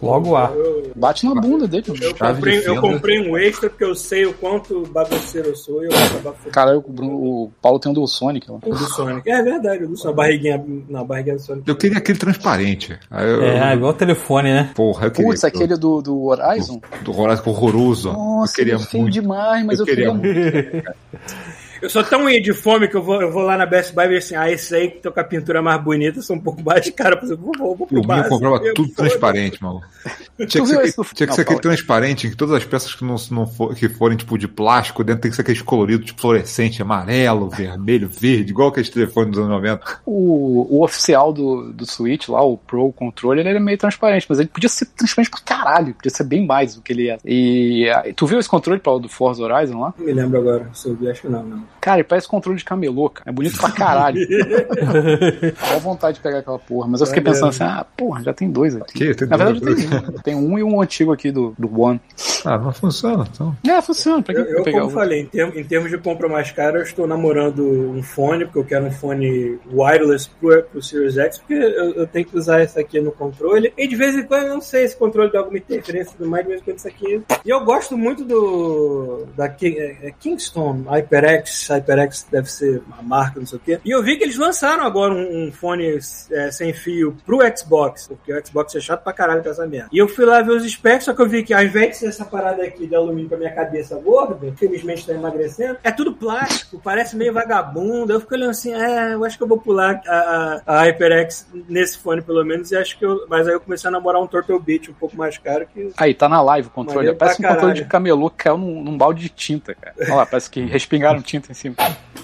Logo A. bate na bunda dele. mano. Eu comprei, de eu comprei um extra porque eu sei o quanto bagunceiro eu sou e eu vou acabar fudendo Cara, o, o Paulo tem um do Sonic. Ó. o do Sonic. É verdade, o do Sonic. A barriguinha, na barriguinha do Sonic. Eu queria aquele transparente. Aí eu, É, igual o telefone, né? Porra, eu queria. Putz, aquele do, do Horizon? Do Horizon horroroso. Nossa, eu queria é muito. demais, mas eu, eu queria queria, [LAUGHS] Eu sou tão ia de fome que eu vou, eu vou lá na Best Buy e ver assim, ah, esse aí que tô com a pintura mais bonita, são um pouco mais de cara. Por exemplo, vou, vou pro O meu básico. comprava Eu tudo transparente, maluco. [LAUGHS] Tinha que ser, aquele, tinha que, Não, ser aquele transparente em que todas as peças que não, não for, que forem tipo de plástico, dentro tem que ser aqueles coloridos, tipo fluorescente, amarelo, vermelho, verde, igual aqueles telefones dos anos 90. O, o oficial do, do Switch lá, o Pro Controller, ele é meio transparente, mas ele podia ser transparente pra caralho, podia ser bem mais do que ele é. E tu viu esse controle, Paulo, do Forza Horizon lá? Não me lembro agora, se eu vi, acho que não, não. Cara, ele parece controle de camelô, cara. É bonito pra caralho. [LAUGHS] Dá vontade de pegar aquela porra, mas eu fiquei pensando assim, ah, porra, já tem dois aqui. Que? Tem Na verdade, dois- tem um. Tem um e um antigo aqui do, do One. Ah, não funciona. Então. É, funciona. Pra que Eu, eu pegar como falei, em, termos- em termos de compra mais cara, eu estou namorando um fone, porque eu quero um fone wireless pro, pro Series X, porque eu, eu tenho que usar isso aqui no controle. E de vez em quando, eu não sei se o controle dá alguma interferência e tudo mais, de vez em quando isso aqui. E eu gosto muito do. da é, é Kingston HyperX. HyperX deve ser uma marca, não sei o quê. E eu vi que eles lançaram agora um, um fone é, sem fio pro Xbox, porque o Xbox é chato pra caralho com essa merda. E eu fui lá ver os specs, só que eu vi que ao invés de ser essa parada aqui de alumínio pra minha cabeça gorda, infelizmente tá emagrecendo, é tudo plástico, parece meio vagabundo. Eu fico olhando assim, é, eu acho que eu vou pular a, a, a HyperX nesse fone pelo menos, e acho que eu. Mas aí eu comecei a namorar um Turtle Beach um pouco mais caro que. Aí, tá na live o controle. Parece um pra controle caralho. de camelô que caiu num, num balde de tinta, cara. Olha lá, parece que respingaram tinta em cima.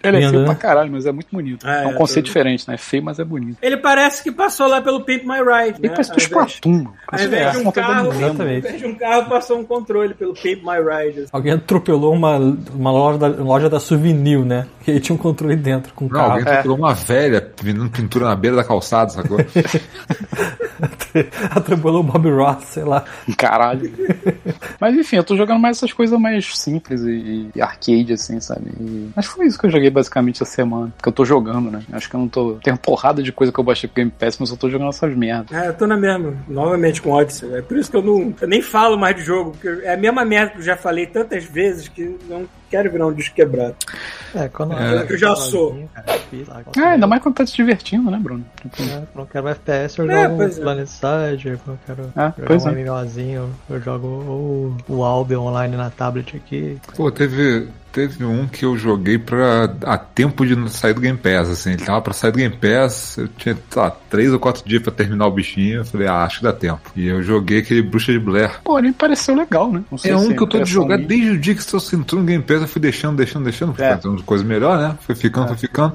Ele é Lindo, feio né? pra caralho, mas é muito bonito. É, É, um é, conceito tô- diferente, né? É feio, mas é bonito. Ele parece que passou lá pelo Pimp My Ride, Ele né? parece do Splatoon. mano. Ao invés de um carro. Exatamente. de um carro, passou um controle pelo Pimp My Ride. Alguém atropelou uma, uma loja, da, loja da Souvenir, né? E aí tinha um controle dentro com o Não, carro. alguém atropelou uma velha vendendo pintura na beira da calçada, sacou? [LAUGHS] [LAUGHS] atropelou o Bob Ross, sei lá. Caralho. [LAUGHS] Mas enfim, eu tô jogando mais essas coisas mais simples e, e arcade, assim, sabe? E... Mas foi isso que eu joguei basicamente essa semana. Que eu tô jogando, né? Acho que eu não tô. Tem uma porrada de coisa que eu baixei pro Game Pass, mas eu tô jogando essas merdas. É, eu tô na mesma, novamente com Odyssey. É por isso que eu não eu nem falo mais de jogo, porque é a mesma merda que eu já falei tantas vezes que não quero virar um disco quebrado. É, quando É. Eu já sou. Cara, fiz lá, É, ainda mais quando tá se divertindo, né, Bruno? Tipo, É, Quando eu quero FPS, eu É, jogo é. Planet Side, quando eu quero Ah, jogar um é. MMOzinho, eu jogo o, o Albion online na tablet aqui. Pô, teve, teve um que eu joguei pra a tempo de sair do Game Pass, assim. Ele tava pra sair do Game Pass, eu tinha, sei lá, três ou quatro dias pra terminar o bichinho. Eu falei, ah, acho que dá tempo. E eu joguei aquele Bruxa de Blair. Pô, ele pareceu legal, né? Não sei É um que eu tô de jogar minha. desde o dia que você entrou no Game Pass, eu fui deixando, deixando, deixando, É. fazendo coisa melhor, né? Foi ficando, foi ficando.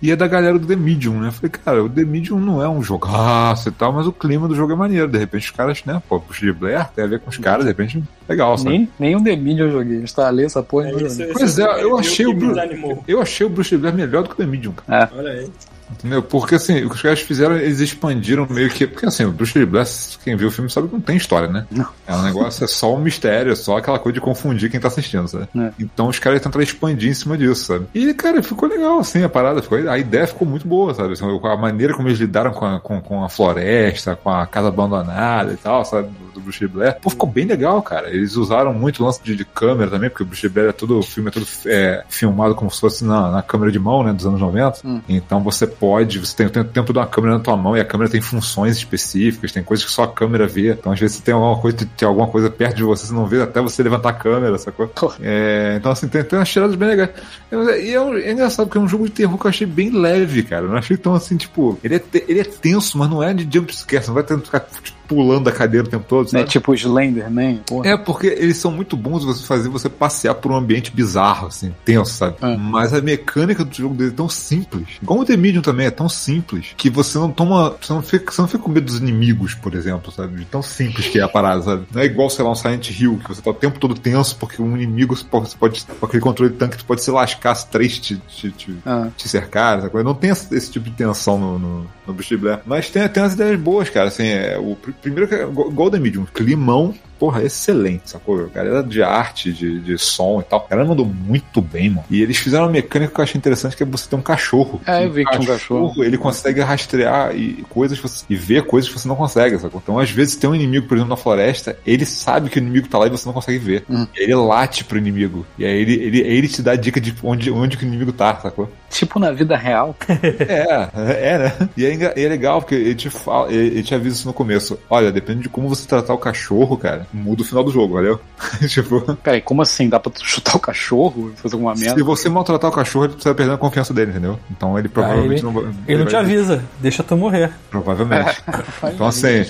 E é da galera do The Medium, né? Eu falei, cara, o The Medium não é um jogaço e tal, mas o clima do jogo é maneiro. De repente os caras, né? Pô, Bruxa de Blair tem a ver com os caras, de repente, legal, sabe? Nem, nem o The Medium eu joguei. Instalei essa porra e joguei. Pois é, eu achei o Bru-. Eu achei o Bruxa de Blair melhor do que o The Medium, cara. Olha aí. Entendeu? Porque assim, o que os caras fizeram, eles expandiram meio que. Porque assim, o Bruxa de Blair, quem viu o filme sabe que não tem história, né? Não. É um negócio, é só um mistério, é só aquela coisa de confundir quem tá assistindo, sabe? É. Então os caras tentaram expandir em cima disso, sabe? E, cara, ficou legal, assim, a parada. Ficou, a ideia ficou muito boa, sabe? Assim, a maneira como eles lidaram com a, com, com a floresta, com a casa abandonada e tal, sabe? Do, do Bruxa de Blair. Pô, ficou bem legal, cara. Eles usaram muito o lance de, de câmera também, porque o Bruxa de Blair é todo, o filme é todo é, filmado como se fosse na, na câmera de mão, né? Dos anos 90. Hum. Então você pode, você tem, o tempo de uma câmera na tua mão e a câmera tem funções específicas, tem coisas que só a câmera vê. Então às vezes você tem alguma coisa, tem alguma coisa perto de você, você não vê até você levantar a câmera, sacou? É, então assim, tem, tem umas tiradas bem legais. E é, um- é engraçado porque é um jogo de terror que eu achei bem leve, cara. Eu não achei tão assim, tipo, ele é, ele é tenso, mas não é de jumpscare, você não vai que ficar tipo, pulando da cadeira o tempo todo, Né, sabe? tipo Slenderman. Porra. É, porque eles são muito bons você fazer você passear por um ambiente bizarro, assim, tenso, sabe? É. Mas a mecânica do jogo dele é tão simples. Como o The Medium também é tão simples que você não toma. Você não fica, você não fica com medo dos inimigos, por exemplo, sabe? De tão simples que é a parada, sabe? Não é igual, sei lá, um Silent Hill, que você tá o tempo todo tenso porque um inimigo você pode, você pode com aquele controle de tanque, tu pode se lascar se três te, te, te, Ah. te cercar, coisa. Não tem esse, esse tipo de tensão no, no, no Bruxa de Blair. Mas tem, tem umas ideias boas, cara. Assim, é, o pr- primeiro que é The Medium, climão porra, excelente, sacou? A galera de arte, de, de som e tal, a galera mandou muito bem, mano. E eles fizeram uma mecânica que eu achei interessante, que é você ter um cachorro. É, eu vi o que um cachorro. Ele consegue rastrear e coisas você- e ver coisas que você não consegue, sacou? Então, às vezes, tem um inimigo, por exemplo, na floresta, ele sabe que o inimigo tá lá e você não consegue ver. Uhum. Aí ele late pro inimigo. E aí ele, ele, ele te dá a dica de onde, onde que o inimigo tá, sacou? Tipo na vida real. [LAUGHS] É, é, né? E é, é legal, porque ele te, fala, ele, ele te avisa isso no começo. Olha, depende de como você tratar o cachorro, cara, muda o final do jogo, valeu? [LAUGHS] tipo, Peraí, como assim? Dá pra tu chutar o cachorro? Fazer alguma merda? se você maltratar o cachorro, ele precisa perder a confiança dele, entendeu? Então ele provavelmente ele- não vai. Ele não te vai- avisa, deixa tu morrer. Provavelmente. [LAUGHS] Então, assim,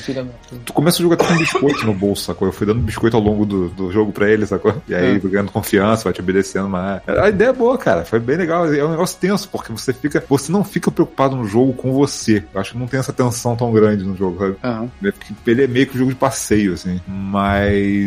Tu começa o jogo até com biscoito no bolso, sacou? Eu fui dando biscoito ao longo do, do jogo pra ele, sacou? E aí, É. ganhando confiança, vai te obedecendo, mas. A ideia é boa, cara. Foi bem legal. É um negócio tenso, porque você fica. Você não fica preocupado no jogo com você. Eu acho que não tem essa tensão tão grande no jogo, sabe? Porque Ele é meio que um jogo de passeio, assim. Mas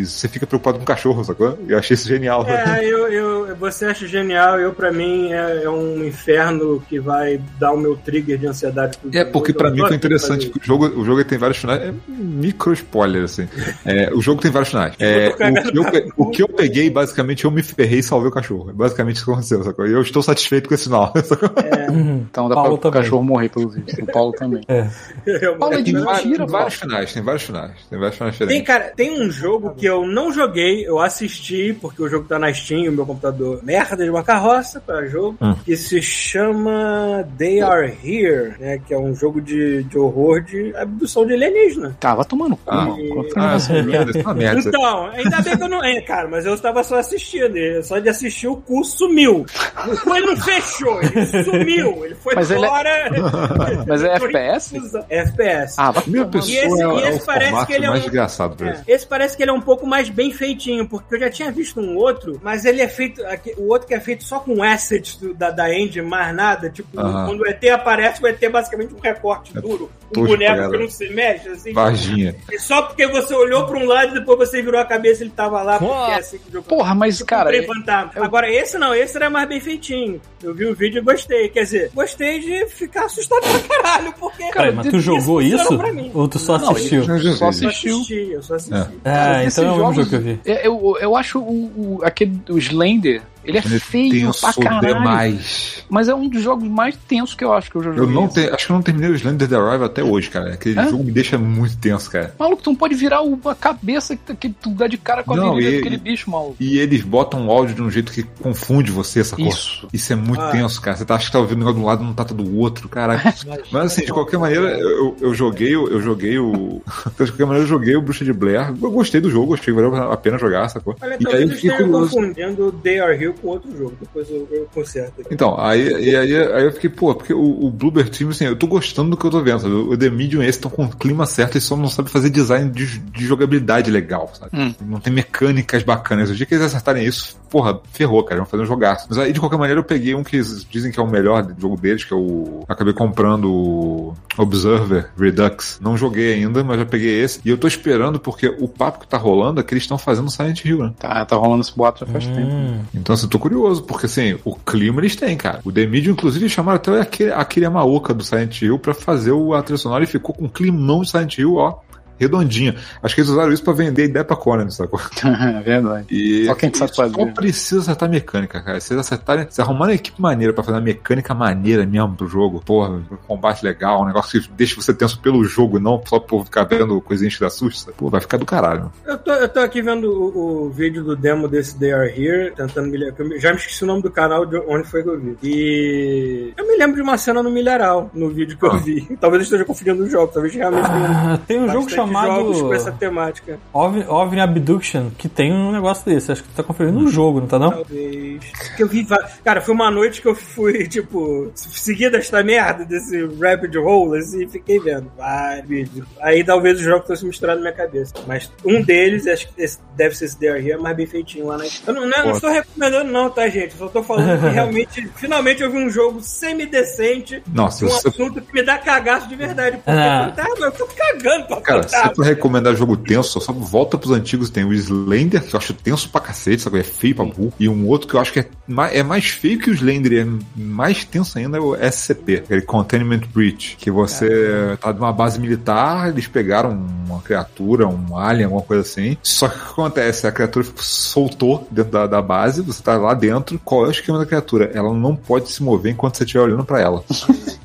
você fica preocupado com o cachorro, sacou? Eu achei isso genial. É, eu, eu, você acha genial, eu pra mim é, é um inferno que vai dar o meu trigger de ansiedade. pro É, jogo. porque pra mim foi interessante fazer que o jogo, o jogo tem vários finais. É micro spoiler, assim. É, o jogo tem vários finais. É, o, que eu, o que eu peguei, basicamente, eu me ferrei e salvei o cachorro. É basicamente isso que aconteceu, sacou? E eu estou satisfeito com esse final. [LAUGHS] sacou? [LAUGHS] Então dá Paulo pra o cachorro morrer pelo visto. O Paulo também. É. [LAUGHS] Paulo é de Tem mentira, tem vários finais, tem vários finais. Tem vários finais Tem, diferentes. cara, tem um jogo que eu não joguei, eu assisti, porque o jogo tá na Steam, o meu computador merda de uma carroça pra jogo, Hum. que se chama They Are Here, né? Que é um jogo de, de horror de abdução de alienígena. Vai tomando cu. Ah, o Ah, negócio? merda, isso é uma merda. Então, ainda bem que eu não. É, cara, mas eu estava só assistindo. e Só de assistir o cu sumiu. O cu ele não fechou, ele sumiu. Ele foi Mas ele é- fora. [LAUGHS] Mas é FPS? É FPS. Ah, vai tomar- pessoa E esse- é, e é esse o parece que ele é mais um- desgraçado pra É. Esse parece que ele é um pouco mais bem feitinho, porque eu já tinha visto um outro, mas ele é feito. O outro que é feito só com assets do- da, da engine, mais nada. Tipo, quando o ET aparece, o ET é basicamente um recorte É duro. Um boneco que não se mexe, assim. Varginha. E só porque você olhou pra um lado e depois você virou a cabeça ele tava lá, porque é assim que o jogo Porra, mas, Tipo, cara. um trem fantasma. Agora, esse não, esse era mais bem feitinho. Eu vi o vídeo e gostei. Quer dizer, gostei de ficar assustado pra caralho, porque. Peraí, mas tu jogou isso? Ou tu só Não, assistiu? Eu só assisti, eu só assisti. É. Ah, então é o mesmo jogo que eu vi. É, Eu, eu acho o, o, aquele, o Slender, ele é Ele feio tenso pra caralho. demais. Mas é um dos jogos mais tensos que eu acho que eu já Eu joguei. não te, acho que eu não terminei o Slender The Arrival até hoje, cara. Aquele É? jogo me deixa muito tenso, cara. Maluco, tu não pode virar uma cabeça que, que tu dá de cara com a Não, virilha daquele bicho, maluco. E eles botam o áudio de um jeito que confunde você, sacou? Isso. Isso é muito Ah. tenso, cara. Você tá, acha que tá ouvindo um negócio de um lado e não tá do outro, caraca. [LAUGHS] Mas assim, de qualquer maneira, eu, eu joguei, o- eu joguei o. [LAUGHS] De qualquer maneira, eu joguei o Bruxa de Blair. Eu gostei do jogo, achei que valeu a pena jogar, sacou? Olha, E aí eu eu fiquei curioso. confundindo They Are Here com outro jogo. Depois eu, eu conserto aqui. Então, aí, e aí, aí eu fiquei, pô, porque o, o Bluebird Team, assim, eu tô gostando do que eu tô vendo, sabe? O The Medium e esse estão com o clima certo e só não sabe fazer design de, de jogabilidade legal, sabe? Hum. Não tem mecânicas bacanas. O dia que eles acertarem isso, porra, ferrou, cara, vão fazer um jogaço. Mas aí, de qualquer maneira, eu peguei um que eles dizem que é o melhor jogo deles, que é o. Acabei comprando o Observer Redux. Não joguei ainda, mas já peguei esse. E eu tô esperando porque o papo que tá rolando é que eles estão fazendo Silent Hill, né? Tá, tá rolando esse boato já faz tempo. Hum. Então, assim, eu tô curioso, porque assim, o clima eles têm, cara. O The Medium, inclusive, chamaram até aquele, aquele Amaoka do Silent Hill pra fazer o a trilha sonora e ficou com um climão de Silent Hill, ó, redondinha. Acho que eles usaram isso pra vender ideia pra Conan, sacou? [LAUGHS] é verdade. E Só quem sabe fazer. Só precisa acertar mecânica, cara. Se eles acertarem, se arrumarem uma equipe maneira pra fazer uma mecânica maneira mesmo pro jogo, porra, um combate legal, um negócio que deixa você tenso pelo jogo, não só por ficar vendo coisinhas que dá susto, sabe? pô, vai ficar do caralho. Eu tô, eu tô aqui vendo o, o vídeo do demo desse They Are Here, tentando me lembrar. Já me esqueci o nome do canal de onde foi que eu vi. E eu me lembro de uma cena no milharal no vídeo que eu Ah. vi. [LAUGHS] Talvez eu esteja confundindo o jogo, talvez realmente tenha Ah, tem um jogo bastante chamado jogos com essa temática. OVNI, OVNI Abduction que tem um negócio desse. Acho que tu tá conferindo um jogo, não tá não? Talvez. Que eu vi. Cara, foi uma noite que eu fui, [LAUGHS] tipo, seguida esta merda desse Rapid Roll, assim, e fiquei vendo vários vídeos. Aí talvez o jogo fosse misturado na minha cabeça. Mas um deles, acho que esse deve ser esse Here, é mais bem feitinho lá na. Eu não, não, não estou recomendando, não, tá, gente? Eu só tô falando que [LAUGHS] realmente, finalmente eu vi um jogo semidecente Nossa, um assunto que me dá cagaço de verdade. Porque Ah. fantasma, eu tô cagando pra Cara, você for recomendar jogo tenso, só volta pros antigos. Tem o Slender, que eu acho tenso pra cacete, sabe? É feio pra burro. E um outro que eu acho que é mais, é mais feio que o Slender, é mais tenso ainda é o SCP, aquele Containment Breach, que você tá numa base militar, eles pegaram uma criatura, um alien, alguma coisa assim. Só que o que acontece? A criatura soltou dentro da, da base, você tá lá dentro. Qual é o esquema da criatura? Ela não pode se mover enquanto você estiver olhando pra ela. [LAUGHS]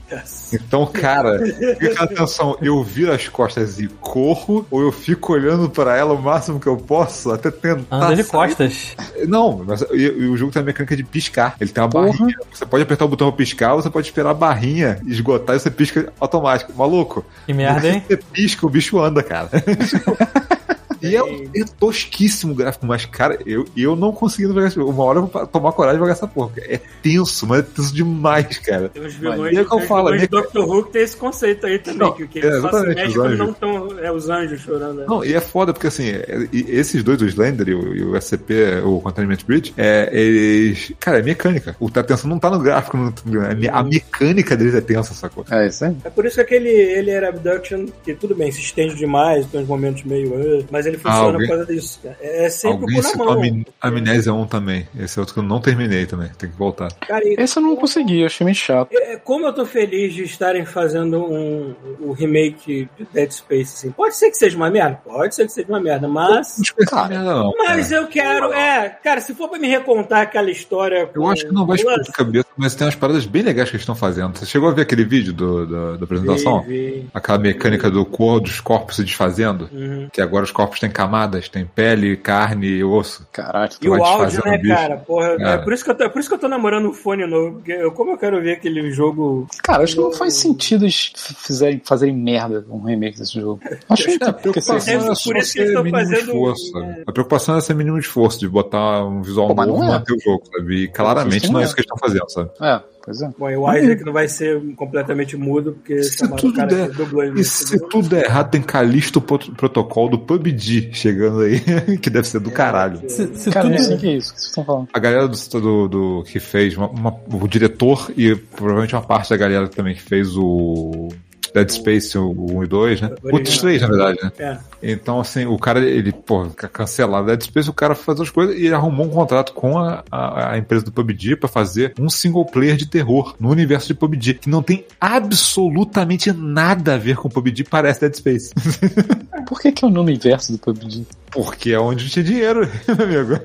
Então, cara, fica atenção, eu viro as costas e corro, ou eu fico olhando pra ela o máximo que eu posso, até tentar. Anda de sair. costas. Não, mas e- e o jogo tem a mecânica de piscar. Ele tem uma Porra. barrinha. Você pode apertar o botão pra piscar, ou você pode esperar a barrinha esgotar e você pisca automático. Maluco, Que merda, hein? você pisca, o bicho anda, cara. [LAUGHS] E é, é tosquíssimo o gráfico, mas, cara, eu, eu não conseguindo jogar esse jogo. Uma hora eu vou tomar coragem de jogar essa porra. É tenso, mas é tenso demais, cara. Tem uns Mas vilões, é que eu falo, vilões é de Doctor Who tem esse conceito aí também, Não, que, que é, se exatamente, os anjos. não estão. É os anjos chorando. né? Não, e é foda porque assim, é- esses dois, o Slender e o, e o SCP, o Containment Bridge, é, eles. Cara, é mecânica. O a tensão não tá no gráfico, não- a, me- a mecânica deles é tensa, sacou? É isso aí. É por isso que aquele ele era Abduction, que tudo bem, se estende demais, tem uns momentos meio. "Ah", mas ele funciona alguém- por causa disso. cara. É sempre o Alguém cu na mão. Amn- Amnésia 1 também. Esse é outro que eu não terminei também. Tem que voltar. Cara, e- Esse eu não consegui, eu achei meio chato. É, Como eu tô feliz de estarem fazendo um, o remake de Dead Space, assim. Pode ser que seja uma merda? Pode ser que seja uma merda, mas. Cara, não, Mas eu quero. É, cara, se for pra me recontar aquela história. Eu acho que não vai explodir a cabeça, mas tem umas paradas bem legais que eles estão fazendo. Você chegou a ver aquele vídeo do, do- da apresentação? Vi, vi. Aquela mecânica do cor dos corpos se desfazendo? Uhum. Que agora os corpos têm camadas, tem pele, carne e osso. Caralho. E o áudio, né, bicho. cara? Porra, Cara. É, por isso que eu tô, é por isso que eu tô namorando um fone novo. Porque eu, como eu quero ver aquele jogo. Cara, acho que não faz sentido eles fizerem, fazerem merda com um remake desse jogo. Acho que É, a não tem porque ser preocupação Por é isso só que eles ser estão mínimo fazendo- esforço, sabe? A preocupação é ser mínimo esforço, de botar um visual Pô, novo e é. manter o jogo, sabe? E claramente Isso não é não isso que eles estão fazendo, sabe? É, pois é. Bom, e o Isaac não vai ser completamente mudo, porque Se o tudo cara der, que e se tudo der errado, tem Calisto Pro- Protocol do PUBG chegando aí, [LAUGHS] que deve ser do caralho. Se, se Cara, tudo... sei o que é isso. O que vocês estão falando? A galera do, do, do- que fez, uma- uma- o diretor e provavelmente uma parte da galera também que fez o Dead Space o 1 e 2, né? Original. Os três, na verdade, né? É. Então, assim, o cara, ele, pô, cancelado Dead Space, o cara faz as coisas e ele arrumou um contrato com a, a, a empresa do PUBG pra fazer um single player de terror no universo de PUBG, que não tem absolutamente nada a ver com PUBG, parece Dead Space. [LAUGHS] Por que, que é o nome inverso do PUBG? Porque é onde tinha dinheiro, [LAUGHS] meu amigo.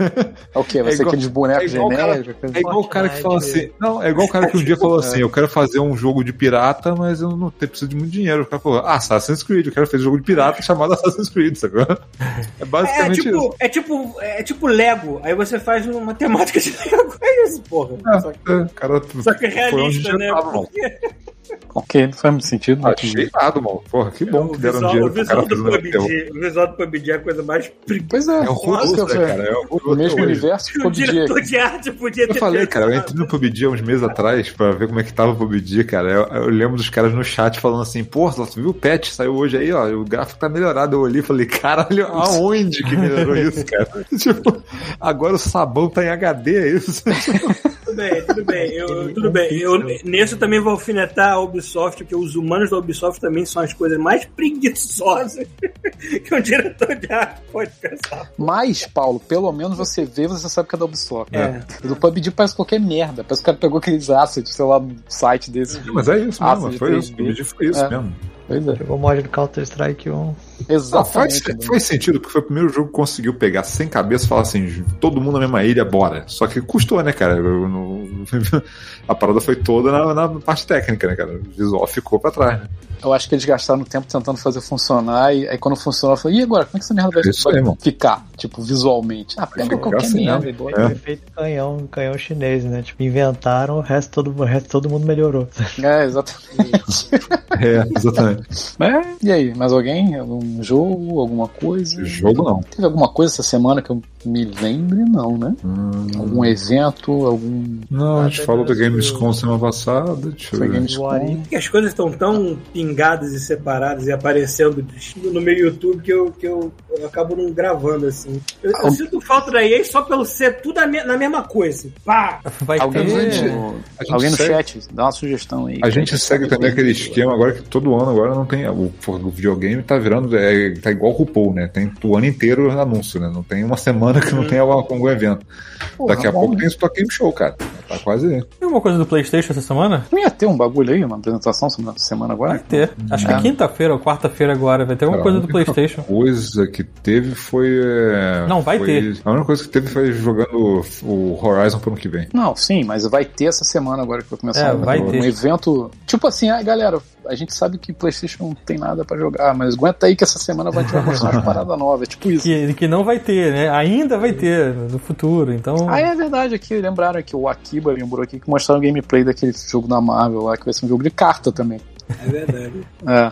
É o quê? Vai É ser igual- aqueles bonecos é igual o cara- genéricos? É igual o cara que fala assim. Não, é igual o cara que um dia falou assim: eu quero fazer um jogo de pirata, mas eu não tenho, preciso de muito dinheiro. O cara falou, ah, Assassin's Creed, eu quero fazer um jogo de pirata chamado Assassin's Creed, sacou? É É basicamente isso. tipo, é tipo, é tipo Lego. Aí você faz uma temática de Lego. [LAUGHS] É isso, porra. Só que, É, cara, só que realista, né? Porque [LAUGHS] Ok, não faz muito sentido. não Achei nada, mano. Porra, que bom o que deram visual, dinheiro o pro visual cara um. PUBG, o visual do PUBG é a coisa mais. Pois é, É horroroso, eu né, falei. cara? É O mesmo universo que O PUBG. diretor de arte podia Eu ter falei, cara, eu entrei no PUBG há uns meses atrás pra ver como é que tava o PUBG, cara. Eu, eu lembro dos caras no chat falando assim, pô, tu viu o patch? Saiu hoje aí, ó, o gráfico tá melhorado. Eu olhei e falei, caralho, aonde que melhorou isso, cara? [LAUGHS] tipo, agora o sabão tá em HD, é isso? [LAUGHS] Tudo bem, tudo bem. Eu, tudo bem. Eu, nesse eu também vou alfinetar a Ubisoft, porque os humanos da Ubisoft também são as coisas mais preguiçosas [LAUGHS] que um diretor de arte pode pensar. Mas, Paulo, pelo menos você vê, você sabe que é da Ubisoft. É. O do PUBG parece qualquer merda. Parece que o cara pegou aqueles assets, sei lá, no site desse. Mas é isso mesmo, foi isso. O PUBG foi isso É. mesmo. Pois é. Jogou mod do Counter-Strike 1. Faz, Exatamente. né? faz sentido, porque foi o primeiro jogo que conseguiu pegar sem cabeça e falar assim, todo mundo na mesma ilha, bora. Só que custou, né, cara? Eu não- [LAUGHS] A parada foi toda na, na parte técnica, né, cara? O visual ficou pra trás, né? Eu acho que eles gastaram tempo tentando fazer funcionar, e aí quando funcionou, eu falei, e agora? Como é que essa merda vai, Isso vai aí, ficar? Tipo, visualmente. Ah, pega qualquer assim, merda né? e bota. É. Foi feito canhão, canhão chinês, né? Tipo, inventaram, o resto todo, o resto todo mundo melhorou. É, exatamente. [LAUGHS] É, exatamente. [LAUGHS] Mas, e aí, mais alguém? Algum jogo? Alguma coisa? Jogo não. Teve alguma coisa essa semana que eu me lembre? Não, né? Hum, Algum evento? Algum. não, a gente Nada falou da do- Gamescom semana passada. Deixa eu ver. Porque as coisas estão tão pingadas e separadas e aparecendo no meu YouTube que eu, que eu eu acabo não gravando, assim. Eu, eu sinto falta da EA só pelo ser tudo me- na mesma coisa. Pá! Vai Alguém, ter. gente- gente alguém no segue- chat, dá uma sugestão aí. A gente segue também aquele esquema agora que todo ano agora não tem. O, o videogame tá virando. É, tá igual o RuPaul, né? Tem o ano inteiro anúncio, né? Não tem uma semana que não tem algum, algum evento. Porra, Daqui a bom, pouco né? tem Stock Game Show, cara. Tá quase aí. Tem alguma coisa do PlayStation essa semana? Não ia ter um bagulho aí, uma apresentação semana, semana agora? Vai ter. Acho que é É. quinta-feira ou quarta-feira agora vai ter alguma Cara, coisa a do única PlayStation. coisa que teve foi. é, Não, vai foi- ter. A única coisa que teve foi jogando o Horizon pro ano que vem. Não, sim, mas vai ter essa semana agora que vai começar É, um, vai um ter. evento. Tipo assim, ah, galera, a gente sabe que PlayStation não tem nada pra jogar, mas aguenta aí que essa semana vai te mostrar umas [LAUGHS] paradas novas. Tipo isso. Que, que não vai ter, né? Ainda vai ter no futuro. Então. Ah, é verdade, aqui lembraram que o Akiba lembrou aqui que mostraram o gameplay daquele jogo da Marvel lá, que vai ser um jogo de carta também. É verdade. É.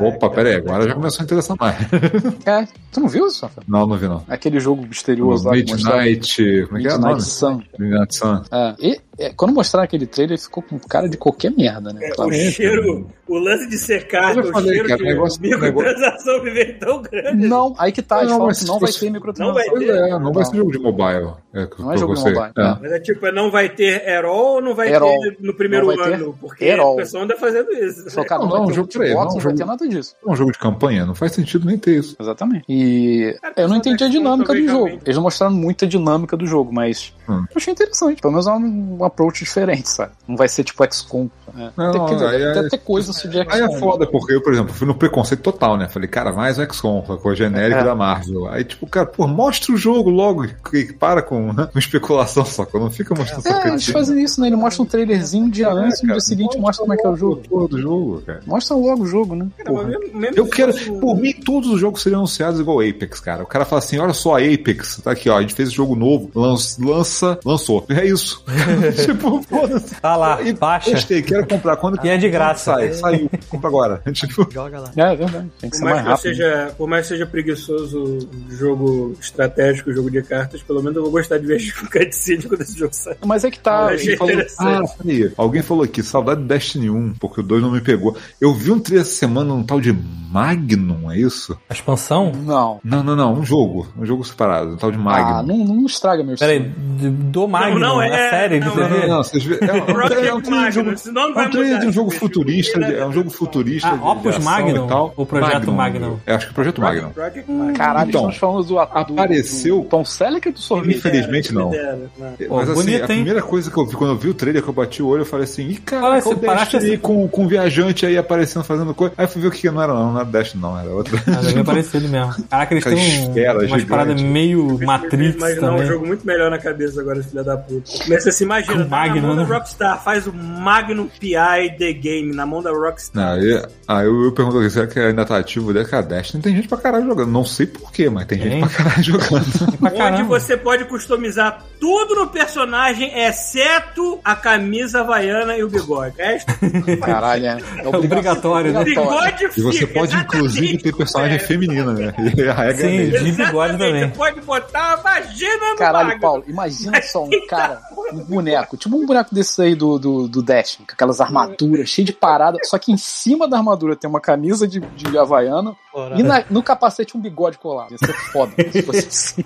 É. Opa, pera aí, agora já começou a interessar mais. [LAUGHS] É, tu não viu isso, Rafael? não, não vi não. Aquele jogo misterioso O lá que. Midnight. Como é que é o Midnight nome? Sun. Midnight Sun. É. E, é, quando mostraram aquele trailer, ele ficou com cara de qualquer merda, né? É, o Claro. cheiro, o lance de secar, Eu falei, cheiro cara, de o negócio- microtransação viver tão grande. Não, aí que tá, Não, não se vai ter Não microtransação. vai Pois é, não vai ser Não. jogo de mobile. É, que Não é eu jogo de gostei. mobile, É. é. Mas é tipo, não vai ter Herol ou não vai Herol. ter no primeiro Não ter ano? Porque Herol. o pessoal anda fazendo isso. Só, cara, Não, não, não, ter jogo- peraí, box, não, não vai jogo- ter nada disso. É um jogo de campanha, não faz sentido nem ter isso. Exatamente. E Cara, eu não entendi a dinâmica do jogo. Eles não mostraram muita dinâmica do jogo, mas Hum. eu achei interessante. Pelo menos é um, um approach diferente, sabe? Não vai ser tipo XCOM. É. Não, Até, quer dizer, é- até ter coisa de XCOM. Aí é foda, porque eu, por exemplo, fui no preconceito total, né? Falei, cara, mais o XCOM, com a coisa genérica É. da Marvel. Aí, tipo, cara, pô, mostra o jogo logo, que para com, com especulação, só que não fica mostrando essa É, eles fazem isso, né? Ele mostra um trailerzinho um dia antes e no dia seguinte mostra como é que é o jogo. Porra do jogo, cara. Mostra logo o jogo, né? Cara, Eu quero, fosse um- por mim, todos os jogos seriam anunciados igual Apex, cara. O cara fala assim: olha só, Apex, tá aqui, ó, a gente fez esse jogo novo, lança, lança lançou. É isso. [LAUGHS] tipo, foda-se. Tá lá, E baixa. Gostei, quero comprar. Quando E é de graça. Sai, saiu, compra agora. [LAUGHS] Tipo, Joga lá. É, é verdade. Tem que Por ser mais, mais rápido. seja, por mais que seja preguiçoso o jogo estratégico, o jogo de cartas, pelo menos eu vou gostar de ver [LAUGHS] o cutscene quando esse jogo sair. Mas é que tá. Ele falou-. Ah, peraí. Alguém falou aqui, saudade do Destiny 1, porque o 2 não me pegou. Eu vi um trailer essa semana, um tal de Magnum, é isso? A expansão? Não. Não, não, não, um jogo. Um jogo separado, um tal de Ah, Magnum. não, não estraga meu Peraí, de- do Magnum, não, a é- série de não, não, TV? não, não, vocês viram. É, um- é, um- é um trailer de um não É um trailer de um jogo futurista, de- é um jogo futurista. Ah, de- Opus de Magnum, e tal. o Projeto Magnum. É, acho que é o Projeto Magnum. Project Magnum. Caralho, Então, estamos falando do, apareceu- do Tom Selleck do sorvete? Infelizmente não. Me deram, não. Pô, Mas assim, bonito, a primeira coisa que eu vi quando eu vi o trailer, que eu bati o olho, eu falei assim, ih, cara, o Destiny assim- com, com um viajante aí aparecendo fazendo coisa. Aí fui ver o que não era não, não era Destiny não, era outra. Mas é bem parecido mesmo. Caraca, eles têm um, umas paradas meio Matrix Mas não, um jogo muito melhor na cabeça agora, esse filho da puta. Mas você se imagina, na Magnum, mão da né? Rockstar, faz o Magnum PI The Game na mão da Rockstar. Não, aí, aí eu, eu pergunto aqui, será que ainda tá ativo? Que a Destiny tem gente pra caralho jogando. Não sei porquê, mas tem gente pra caralho [LAUGHS] jogando. Pra Onde você pode customizar tudo no personagem, exceto a camisa havaiana e o bigode. O resto, Caralho, é, é obrigatório, né? bigode E você fica, pode, inclusive, ter personagem É. feminina, né? E a regra Sim, é mesmo. de bigode também. Você pode botar a vagina no Caralho. Paulo, imagina só um cara, um boneco, tipo um boneco desse aí do, do, do Destiny, com aquelas armaduras, cheio de parada, só que em cima da armadura tem uma camisa de, de havaiana e na- no capacete um bigode colado. Ia ser foda [LAUGHS] se fosse assim.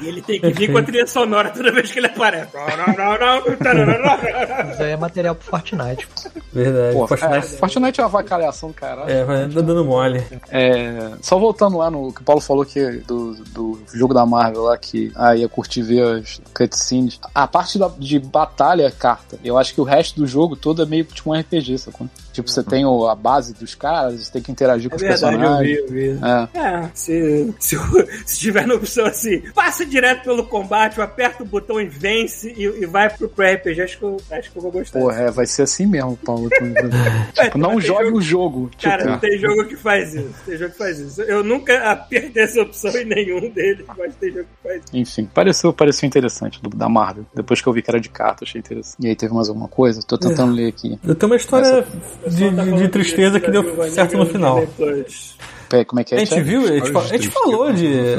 E ele tem que vir com a trilha sonora toda vez que ele aparece. Isso aí é material pro Fortnite. Verdade. Pô, é, Fortnite Fortnite é uma vacalhação caralho. é, vai tá dando mole. É, só voltando lá no que o Paulo falou que do, do jogo da Marvel lá, que ah, ia curtir ver as cutscenes. A parte da- de batalha é carta. Eu acho que o resto do jogo todo é meio tipo um RPG, sacou? Tipo, você tem o- a base dos caras, você tem que interagir com É os verdade, eu vi, personagens. eu vi. É. É, se, se, se tiver na opção assim, passa direto pelo combate, aperta o botão e vence e, e vai pro, pro RPG, acho que, eu, acho que eu vou gostar. Porra, é, vai ser assim mesmo, Paulo. É, [LAUGHS] tipo, não jogue jogo- o jogo. Tipo, Cara, tem jogo que faz isso. Tem jogo que faz isso. Eu nunca apertei essa opção em nenhum deles, mas tem jogo que faz isso. Enfim, pareceu, pareceu interessante do, da Marvel. Depois que eu vi que era de carta, achei interessante. E aí teve mais alguma coisa? Tô tentando ler aqui. Eu tenho uma história de, tá de- de tristeza que deu certo no final. Como é que é? A gente viu, a gente, fa- a gente falou de.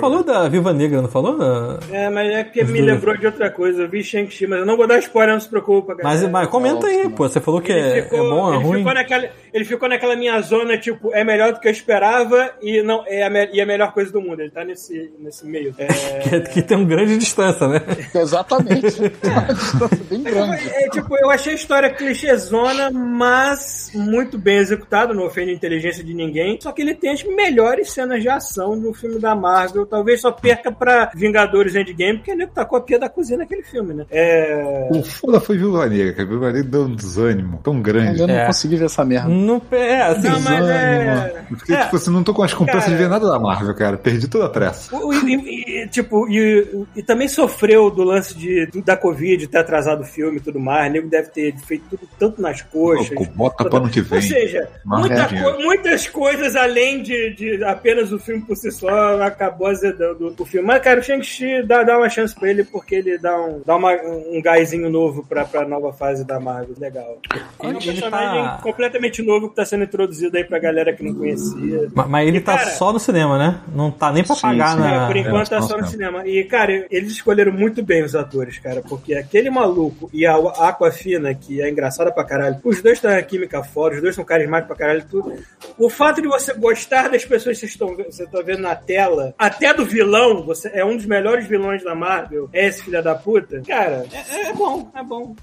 Falou da Viva Negra, não falou? Da- É, mas é porque me lembrou de outra coisa. Eu vi Shang-Chi, mas eu não vou dar spoiler, não se preocupa, Mas, galera. mas comenta aí, pô. Você falou que Ele é, ficou- é bom, é ele ruim. Ficou naquela, ele ficou naquela minha zona, tipo, é melhor do que eu esperava e, não, é, a, me- e a melhor coisa do mundo. Ele tá nesse, nesse meio. É, [LAUGHS] Que, que tem uma grande distância, né? [LAUGHS] Exatamente. Uma [LAUGHS] distância bem grande. É, tipo, eu achei a história clichêzona, mas muito bem executada, não ofende a inteligência de ninguém. Só que ele tem as melhores cenas de ação do filme da Marvel. Talvez só perca pra Vingadores Endgame, porque ele tá com a pia da cozinha naquele filme, né? É. O foda foi Viúva Negra, que a Viúva Negra deu um desânimo tão grande. Eu não É. consegui ver essa merda. Não, é, assim, Não, mas é. Eu fiquei, tipo assim, não tô com as com pressa de ver nada da Marvel, cara. Perdi toda a pressa. O- E, e- tipo, e, e também sofreu do lance de, da Covid, ter atrasado o filme e tudo mais. O nego deve ter feito tudo tanto nas coxas. Pô, bota pra ano que vem. Ou seja, muita é muitas coisas além de, de apenas o filme por si só acabou azedando o filme. Mas, cara, o Shang-Chi dá, dá uma chance pra ele porque ele dá um, dá uma, um gásinho novo pra, pra nova fase da Marvel. Legal. É um Ele- ele personagem tá- completamente novo que tá sendo introduzido aí pra galera que não conhecia. Ma- Mas ele E, tá cara, só no cinema, né? Não tá nem pra Sim, pagar sim. na. É, por enquanto É, tá só no não. cinema. E, cara, eles escolheram muito bem os atores, cara, porque aquele maluco e a Aquafina, que é engraçada pra caralho, os dois têm a química fora, os dois são carismáticos pra caralho, tudo. O fato de você gostar das pessoas que vocês estão ve- você tá vendo na tela, até do vilão, você é um dos melhores vilões da Marvel, é esse filho da puta, cara, é, é bom, é bom.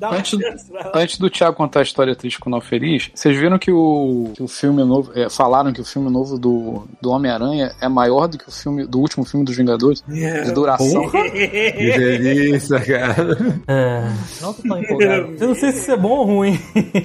Dá uma Antes, chance, antes do Thiago contar a história triste com o Final Feliz, vocês viram que o, que o filme novo. é, falaram que o filme novo do, do Homem-Aranha é maior do que o filme do último filme dos Vingadores? É. De duração. Que delícia, cara. É. Não tô tão empolgado. Eu não sei se isso é bom ou ruim.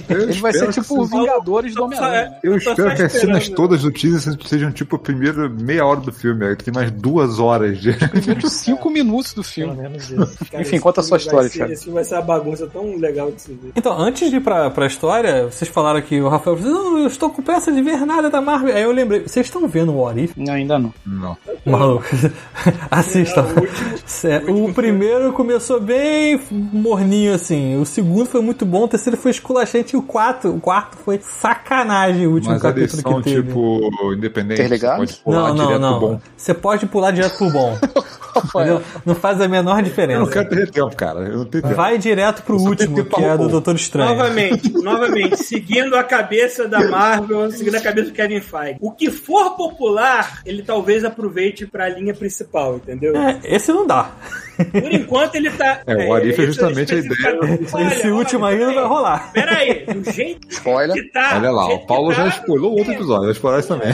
Eu Ele vai ser tipo os Vingadores do Homem-Aranha. Eu só espero que as cenas esperando. todas do teaser sejam tipo a primeira meia hora do filme. Aí tem mais duas horas de. Primeiro [LAUGHS] cinco minutos do Pelo filme. menos isso. Cara, [LAUGHS] Enfim, conta a sua história, ser- Thiago. Esse filme vai ser uma bagunça tão legal de se ver. Então, antes de ir pra, pra história, vocês falaram que o Rafael falou: Não, eu estou com pressa de ver nada da Marvel. Aí eu lembrei, vocês estão vendo o What If? Não, ainda não. Não. Maluco. [LAUGHS] Assistam. É, o último- Sério, o primeiro começou bem morninho, assim. O segundo foi muito bom, o terceiro foi esculachante e o quarto, o quarto foi sacanagem o último Mas capítulo que teve. tipo independentes. Interligados? Pode pular não, não, direto não. pro bom. Você pode pular direto pro bom. [LAUGHS] Não faz a menor Eu não diferença. quero perder tempo, cara. Eu não tenho tempo. Vai direto pro último, que é do. Doutor Estranho. Novamente, [LAUGHS] novamente, seguindo a cabeça da Marvel, seguindo a cabeça do Kevin Feige. O que for popular, ele talvez aproveite pra linha principal, entendeu? É, esse não dá. Por enquanto ele tá. É, o What If é esse justamente a especificamente- Olha, Esse olha, último aí não vai rolar. Pera aí, do jeito Spoiler. que tá. Olha lá, o Paulo que já tá, spoilou outro episódio. Vai spoiler isso também.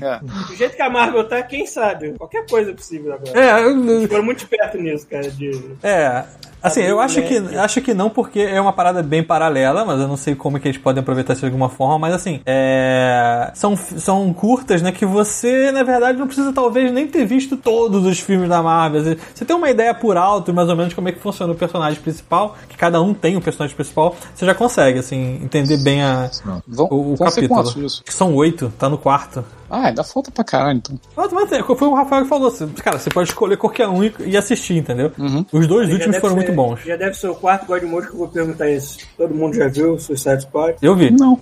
É. Do jeito que a Marvel tá, quem sabe? Qualquer coisa é possível agora. É, eu- Foram muito esperto nisso, cara. De... É. Assim, eu acho que, Moleque. acho que não, porque é uma parada bem paralela, mas eu não sei como é que eles podem aproveitar isso de alguma forma, mas assim, é... São, são curtas, né, que você, na verdade, não precisa talvez nem ter visto todos os filmes da Marvel. Você tem uma ideia por alto, mais ou menos, como é que funciona o personagem principal, que cada um tem um personagem principal, você já consegue, assim, entender bem a, Vão, o, o capítulo. são oito, tá no quarto. Ah, ainda falta pra caralho, então. Mas, mas é, foi o Rafael que falou, você- cara, você pode escolher qualquer um e, e assistir, entendeu? Uhum. Os dois Já últimos foram ser- muito bons. Já deve ser o quarto God Mode que eu vou perguntar isso. Todo mundo já viu Suicide Squad? Eu vi. Não?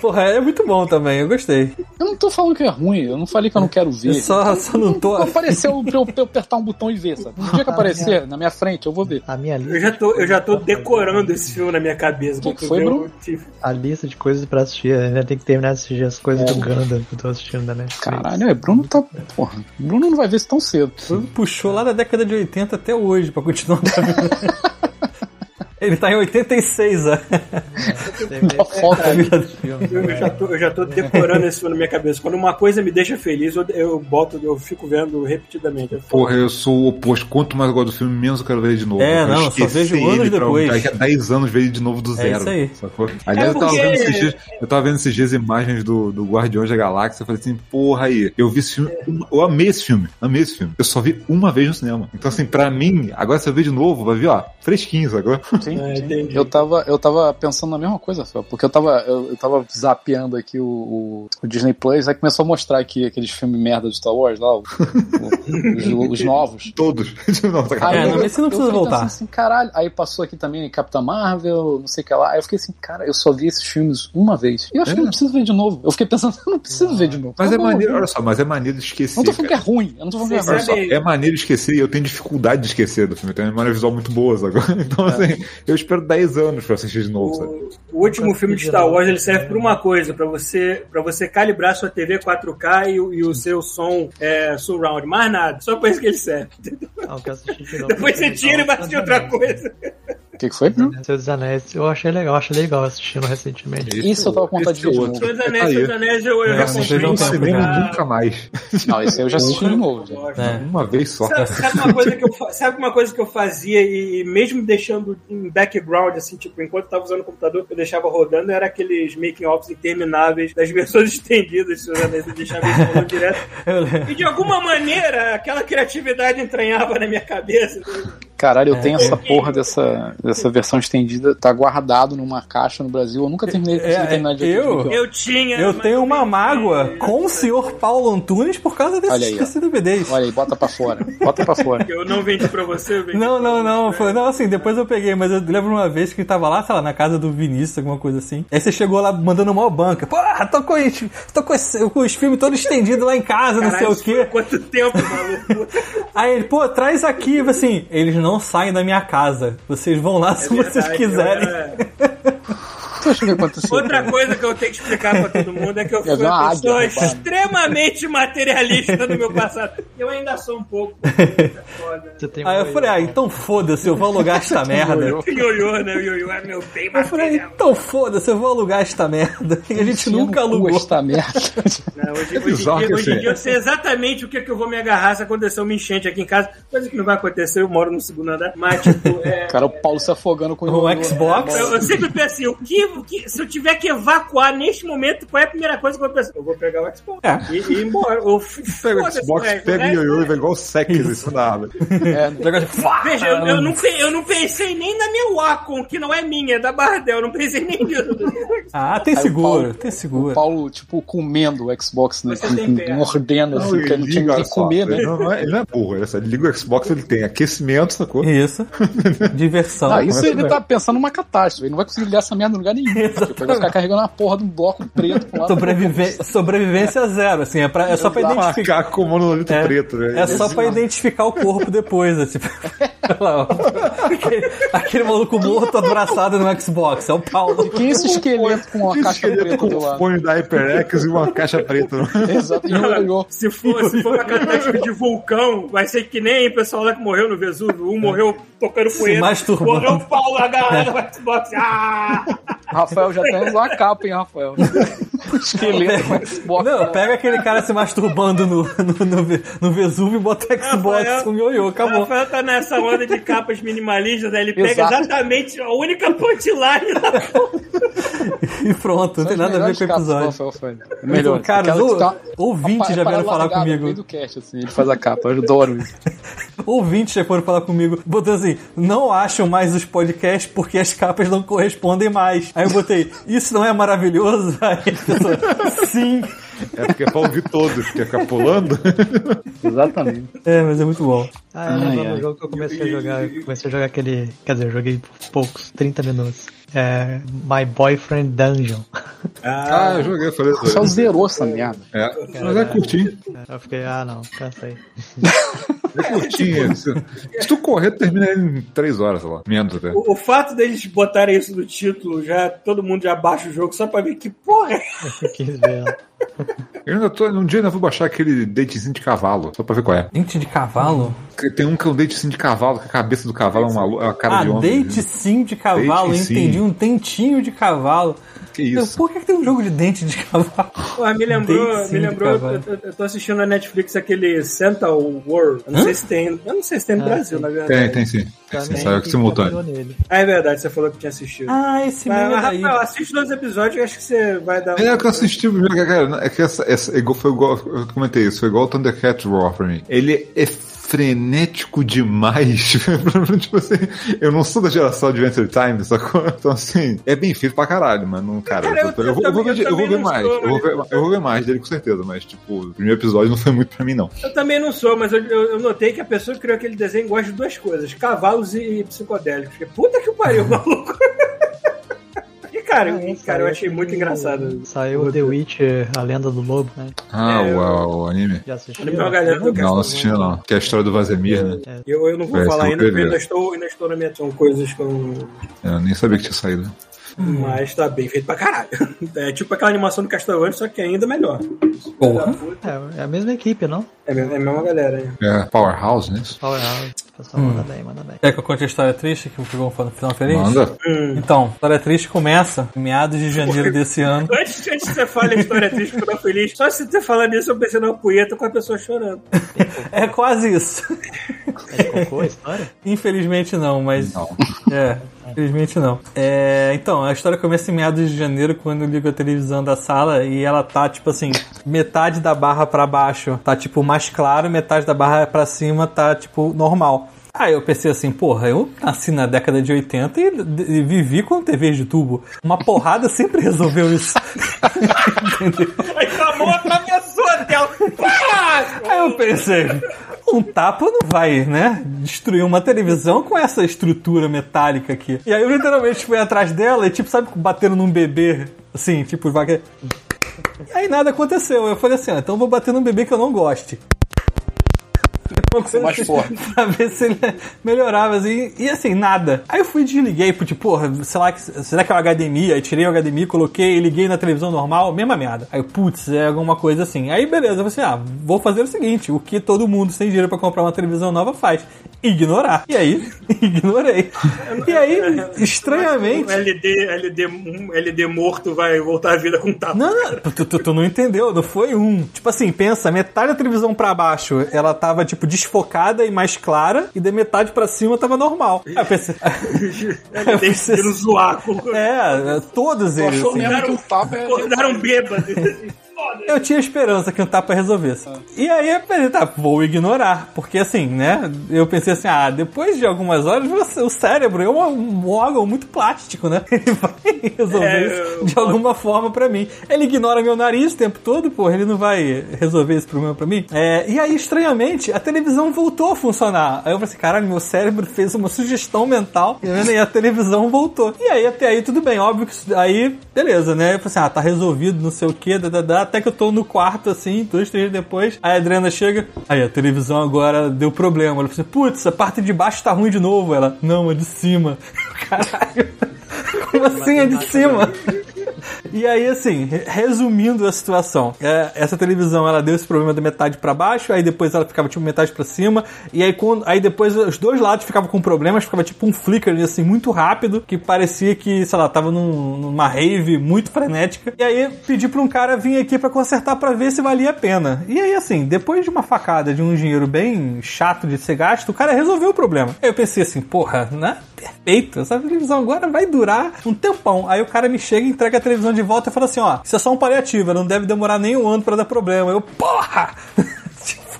Porra, é muito bom também, eu gostei. eu não tô falando que é ruim, eu não falei que eu não quero ver. Eu só, só não tô. Apareceu pra eu, pra eu apertar um botão e ver, sabe? No dia que aparecer na minha frente, eu vou ver. A minha lista. Eu já tô, eu já tô decorando esse filme na minha cabeça. Que pra tu foi, Bruno? o tipo. A lista de coisas pra assistir. Ainda tem que terminar assistir as coisas do Gundam que eu tô assistindo da Netflix. Caralho, é, Bruno tá. Porra, Bruno não vai ver isso tão cedo. Puxou lá da década de 80 até hoje pra continuar. [LAUGHS] Ele tá em 86, ó. Uma foto ali. Eu já, tô, eu já tô decorando esse filme na minha cabeça. Quando uma coisa me deixa feliz, eu, eu boto, eu fico vendo repetidamente. Eu Porra, eu sou o oposto. Quanto mais eu gosto do filme, menos eu quero ver ele de novo. É, Eu não, só vejo ele anos pra- depois. Daqui a 10 anos ver ele de novo do zero. isso aí. Sacou? Aliás, eu, tava porque- vendo esses dias, eu tava vendo esses dias imagens do, do Guardiões da Galáxia. Eu falei assim, porra aí, eu vi esse filme. Eu amei esse filme. Amei esse filme. Eu só vi uma vez no cinema. Então, assim, pra mim, agora se eu ver de novo, vai vir, ó, fresquinho, agora. Sim, sim. É, sim. Eu tava, eu tava pensando na mesma coisa, Fel, porque eu tava, eu, eu tava zapeando aqui o, o, o Disney Plus, aí começou a mostrar aqui aqueles filmes merda de Star Wars lá, o- o- os, [LAUGHS] os novos. Todos. [LAUGHS] não, tá Aí É, eu- não, esse não eu precisa voltar. Assim, caralho. Aí passou aqui também Capitã Marvel, não sei o que lá. Aí eu fiquei assim, cara, eu só vi esses filmes uma vez. E eu acho que eu não preciso ver de novo. Eu fiquei pensando, eu não preciso ver de novo. Mas é Eu não- maneiro, olha só, mas é maneiro de esquecer. Não tô falando que é cara. ruim. Eu não tô falando que é ruim. Só, é maneiro de esquecer e eu tenho dificuldade de esquecer do filme. Tem uma memória visual muito boa agora. [LAUGHS] Então, assim, eu espero 10 anos pra assistir de novo, sabe? O, o último filme de Star Wars ele serve para uma coisa, para você para você calibrar sua TV 4K e, o- e o seu som é, surround, mais nada. Só pra isso que ele serve. Não, que eu assisti de novo. Depois você tira e vai assistir outra coisa. O que, que foi? Senhor dos Anéis, eu achei legal, achei legal assistindo recentemente. Isso eu tava com vontade de ver de novo. Seus Tá Anéis, aí. Seus Anéis eu, eu Não no tempo cinema já. nunca mais. Não, esse aí eu já assisti de novo. já. É. Uma vez só. Sabe, sabe uma coisa que eu, sabe uma coisa que eu fazia e, e mesmo deixando em background, assim, tipo, enquanto eu tava usando o computador, eu deixava rodando, era aqueles making-offs intermináveis das [LAUGHS] versões estendidas dos seus anéis, eu deixava isso rolando direto. [LAUGHS] E de alguma maneira, aquela criatividade entranhava na minha cabeça. Caralho, eu tenho essa porra dessa, dessa versão estendida, tá guardado numa caixa no Brasil. Eu nunca terminei, É, terminar de eu- de- Eu tinha. Eu tenho uma mágoa com o senhor Paulo Antunes por causa Olha desses, aí, desses DVDs. Olha aí, bota pra fora. Bota pra fora. Eu não vendi pra você, eu vendi Não, não, não. Foi, não, assim, depois eu peguei, mas eu lembro uma vez que tava lá, sei lá, na casa do Vinícius, alguma coisa assim. Aí você chegou lá mandando uma banca. Porra, tô com, tô com, esse- com os filmes todos estendidos lá em casa, não sei Caralho, o quê. Quanto tempo, maluco? Aí ele, pô, traz aqui, assim, eles não saem da minha casa. Vocês vão lá se vocês É Verdade, quiserem. eu era- [LAUGHS] Deixa eu ver o aconteceu. Outra coisa que eu tenho que explicar pra todo mundo é que eu [LAUGHS] fui Ia ver uma pessoa águia extremamente materialista no meu passado. Eu ainda sou um pouco. [LAUGHS] É foda. Tem Aí eu falei, ah, então foda-se, eu vou alugar esta [LAUGHS] merda. ioiô. O né? O ioiô é meu bem Eu falei, material. então foda-se, eu vou alugar esta merda. E a gente nunca alugou. Esta merda. Não, hoje, É hoje dia, hoje em dia eu sei exatamente o que, que eu vou me agarrar se acontecer uma enchente aqui em casa. Coisa que não vai acontecer, eu moro no segundo andar. Mas, tipo, é. Cara, o Paulo se afogando com Um ioiô. Xbox? Eu, eu sempre penso assim, o que, o que- se eu tiver que evacuar neste momento, qual é a primeira coisa que eu vou pensar? Eu vou pegar o Xbox É. e, e ir embora. [LAUGHS] Ou Pega o Xbox, resto, pega o ioiô e vai igual o Sex em cima da árvore. É, [LAUGHS] Fá! Veja, eu, eu não, eu não pensei nem na minha Wacom, que não é minha, é da Bardel. Eu não pensei nem nisso. [LAUGHS] Ah, tem o seguro, Paulo- tem o seguro. Paulo, tipo, comendo o Xbox, né? Mordendo, assim, ele não tinha liga, ninguém olha só, comer, né? Ele não, é, ele não é burro, olha só, ele liga o Xbox, ele tem aquecimento, sacou? Isso. Diversão. Ah, isso ele tá pensando numa catástrofe. Ele não vai conseguir ligar essa merda em lugar nenhum. Ele vai ficar carregando uma porra de um bloco preto pra lá. Sobrevive- Sobrevivência zero, assim, é, pra- é só pra identificar. Com monolito É, preto, né? é só pra identificar o corpo depois, [LAUGHS] é tipo. Lá, aquele, aquele maluco morto abraçado no Xbox, é o Paulo. Quem é esse esqueleto com uma caixa preta com do o lado? fone da HyperX e uma caixa preta. né? [LAUGHS] Exato, e ioiô. Se for, se for uma catástrofe de vulcão, vai ser que nem o pessoal lá que morreu no Vesúvio. Um morreu tocando poeira. masturbando. Morreu o Paulo agarrado no Xbox. Ah! [LAUGHS] Rafael já tem uma capa, hein, Rafael? Esqueleto com Xbox. Não, pega aquele cara se masturbando no, no, no, no Vesúvio e bota Xbox Rafael- com ioiô, O acabou. Rafael tá nessa onda de capas minimalistas, ele pega Exato. exatamente a única punchline da [LAUGHS] E pronto, não tem nada a ver com o episódio. Rafael Fane. Melhor. Cara, Aquela que o- tá- ouvinte já vieram falar comigo. Do cast, assim, ele faz a capa, eu adoro isso. [LAUGHS] Ouvintes já foram falar comigo, botando assim, não acham mais os podcasts porque as capas não correspondem mais. Aí eu botei, isso não é maravilhoso? Aí pessoa, sim. É porque é pra ouvir todos, porque ficar pulando. [LAUGHS] Exatamente. É, mas é muito bom. Ah, lembro ai. do jogo que eu comecei a jogar. Comecei a jogar aquele. Quer dizer, eu joguei por poucos, 30 minutos. É. My Boyfriend Dungeon. Ah, eu joguei, eu falei. O Rafael zerou essa merda. É, mas é curtinho. Eu fiquei, ah não, cansei. [LAUGHS] É curtinho. Se, se tu correr, tu termina ele em 3 horas, sei lá. Menos até. O, o fato deles botarem isso no título, já todo mundo já baixa o jogo só pra ver que porra é. Eu quis ver. Eu ainda tô. Um dia eu ainda vou baixar aquele datezinho de cavalo, só pra ver qual é. Dente de cavalo? Tem um que é um datezinho de cavalo, que a cabeça do cavalo é uma, é uma cara Ah, de homem. dente sim de cavalo, sim. entendi. Um dentinho de cavalo. Que isso? Por que, que tem um jogo de dente de cavalo? Porra, me lembrou, sim me lembrou, eu, tô assistindo na Netflix aquele Santa World. Eu não sei se tem, eu não sei se tem no Ah, Brasil, sim. na verdade. Tem, tem sim. Tem, sim, Também saiu que simultâneo. trabalhou nele. Ah, é verdade, você falou que tinha assistido. Ah, esse meme mas, daí. Rafael, assiste dois episódios e acho que você vai dar um... É que eu assisti o primeiro, cara. É que essa, essa, igual, foi igual. Eu comentei isso, foi igual o Thundercat Raw pra mim. Ele é frenético demais. [LAUGHS] tipo assim, eu não sou da geração Adventure Time, sacou? Então, assim, é bem feito pra caralho, mas não, cara. Cara, eu- eu, eu vou, eu vou ver, eu vou ver mais. sou, eu, vou ver, eu vou ver mais dele com certeza, mas, tipo, o primeiro episódio não foi muito pra mim, não. Eu também não sou, mas eu, notei que a pessoa que criou aquele desenho gosta de duas coisas: cavalos e psicodélicos. Porque Puta que pariu, [LAUGHS] maluco. Cara, eu- cara, eu achei muito engraçado. Saiu The Witcher, a lenda do lobo, né? Ah, É, o, o anime? Já assistiu? Galera do Não, não assisti não. Que é a história do Vazemir, né? Eu, eu não vou É, falar ainda, porque ainda estou, ainda estou na minha. São coisas que eu não. Eu nem sabia que tinha saído. Mas tá bem feito pra caralho. [LAUGHS] É tipo aquela animação do Castlevania, só que ainda melhor. Porra. É, é a mesma equipe, não? É, a mesma- é a mesma galera aí. É Powerhouse, né? Powerhouse. Pessoal, manda bem, manda bem. Quer que eu conte a história triste que pegou um final feliz? Manda. Então, a história triste começa em meados de janeiro desse ano. [LAUGHS] Antes, antes que você fale a história triste tô feliz, só se você falar nisso, eu pensei numa punheta com a pessoa chorando. É quase isso. É de cocô a história? Infelizmente não, mas. Não. É, infelizmente não. É, então, a história começa em meados de janeiro, quando eu ligo a televisão da sala e ela tá, tipo assim, metade da barra pra baixo tá, tipo, mais claro, metade da barra pra cima tá, tipo, normal. Aí eu pensei assim, porra, eu nasci na década de 80 e, e vivi com TV de tubo. Uma porrada sempre resolveu isso. [LAUGHS] Entendeu? Aí a mão atravessou a tela. Aí eu pensei, um tapa não vai, né? Destruir uma televisão com essa estrutura metálica aqui. E aí eu literalmente fui atrás dela e, tipo, sabe, batendo num bebê, assim, tipo, vaga. E aí nada aconteceu. Eu falei assim, ó, então vou bater num bebê que eu não goste. Uma coisa mais [LAUGHS] forte. Pra ver se ele melhorava, assim. E assim, nada. Aí eu fui e desliguei, tipo, porra, sei lá, que- será que é o HDMI? Aí tirei o HDMI, coloquei e liguei na televisão normal, mesma merda. Aí, putz, é alguma coisa assim. Aí, beleza, eu falei assim, ah, vou fazer o seguinte, o que todo mundo sem dinheiro pra comprar uma televisão nova faz. Ignorar. E aí, [LAUGHS] ignorei. E aí, Um estranhamente... LD, LD, um LD morto vai voltar à vida com um tapa. Não, não, tu, tu- tu não entendeu, não foi um. Tipo assim, pensa, metade da televisão pra baixo, ela tava, tipo, desfocada e mais clara, e da metade pra cima tava normal. Aí [LAUGHS] eu pensei. [LAUGHS] [LAUGHS] LD pensei- zoar. É, todos eles. achou assim. mesmo que o tapa é. Acordaram bêbados. Foda. Eu tinha esperança que um tapa resolvesse. E aí eu pensei, tá, vou ignorar. Porque assim, né? Eu pensei assim, ah, depois de algumas horas, você- o cérebro é um, órgão muito plástico, né? [LAUGHS] Ele vai resolver É, isso eu- de alguma forma pra mim. Ele ignora meu nariz o tempo todo, porra, ele não vai resolver esse problema pra mim. É, e aí, estranhamente, a televisão voltou a funcionar. Aí eu falei assim, caralho, meu cérebro fez uma sugestão mental e a televisão voltou. E aí, até aí, tudo bem, óbvio que isso- aí, beleza, né? Eu falei assim, ah, tá resolvido, não sei o que, até que eu tô no quarto, assim, dois, três depois, aí a Adriana chega, aí a televisão agora deu problema. Ela falou assim, putz, a parte de baixo tá ruim de novo. Ela, não, é de cima. [LAUGHS] Caralho. [LAUGHS] Como assim é de cima? [LAUGHS] E aí, assim, re- resumindo a situação, é, essa televisão ela deu esse problema da metade pra baixo, aí depois ela ficava tipo metade pra cima, e aí quando, aí depois os dois lados ficavam com problemas, ficava tipo um flicker assim muito rápido, que parecia que, sei lá, tava num- numa rave muito frenética. E aí pedi pra um cara vir aqui pra consertar pra ver se valia a pena. E aí, assim, depois de uma facada de um dinheiro bem chato de ser gasto, o cara resolveu o problema. Aí eu pensei assim, porra, né? Perfeito, essa televisão agora vai durar um tempão. Aí o cara me chega, entrega a televisão de volta e fala assim: ó, isso é só um paliativo, não deve demorar nem um ano pra dar problema. Eu, porra! [LAUGHS]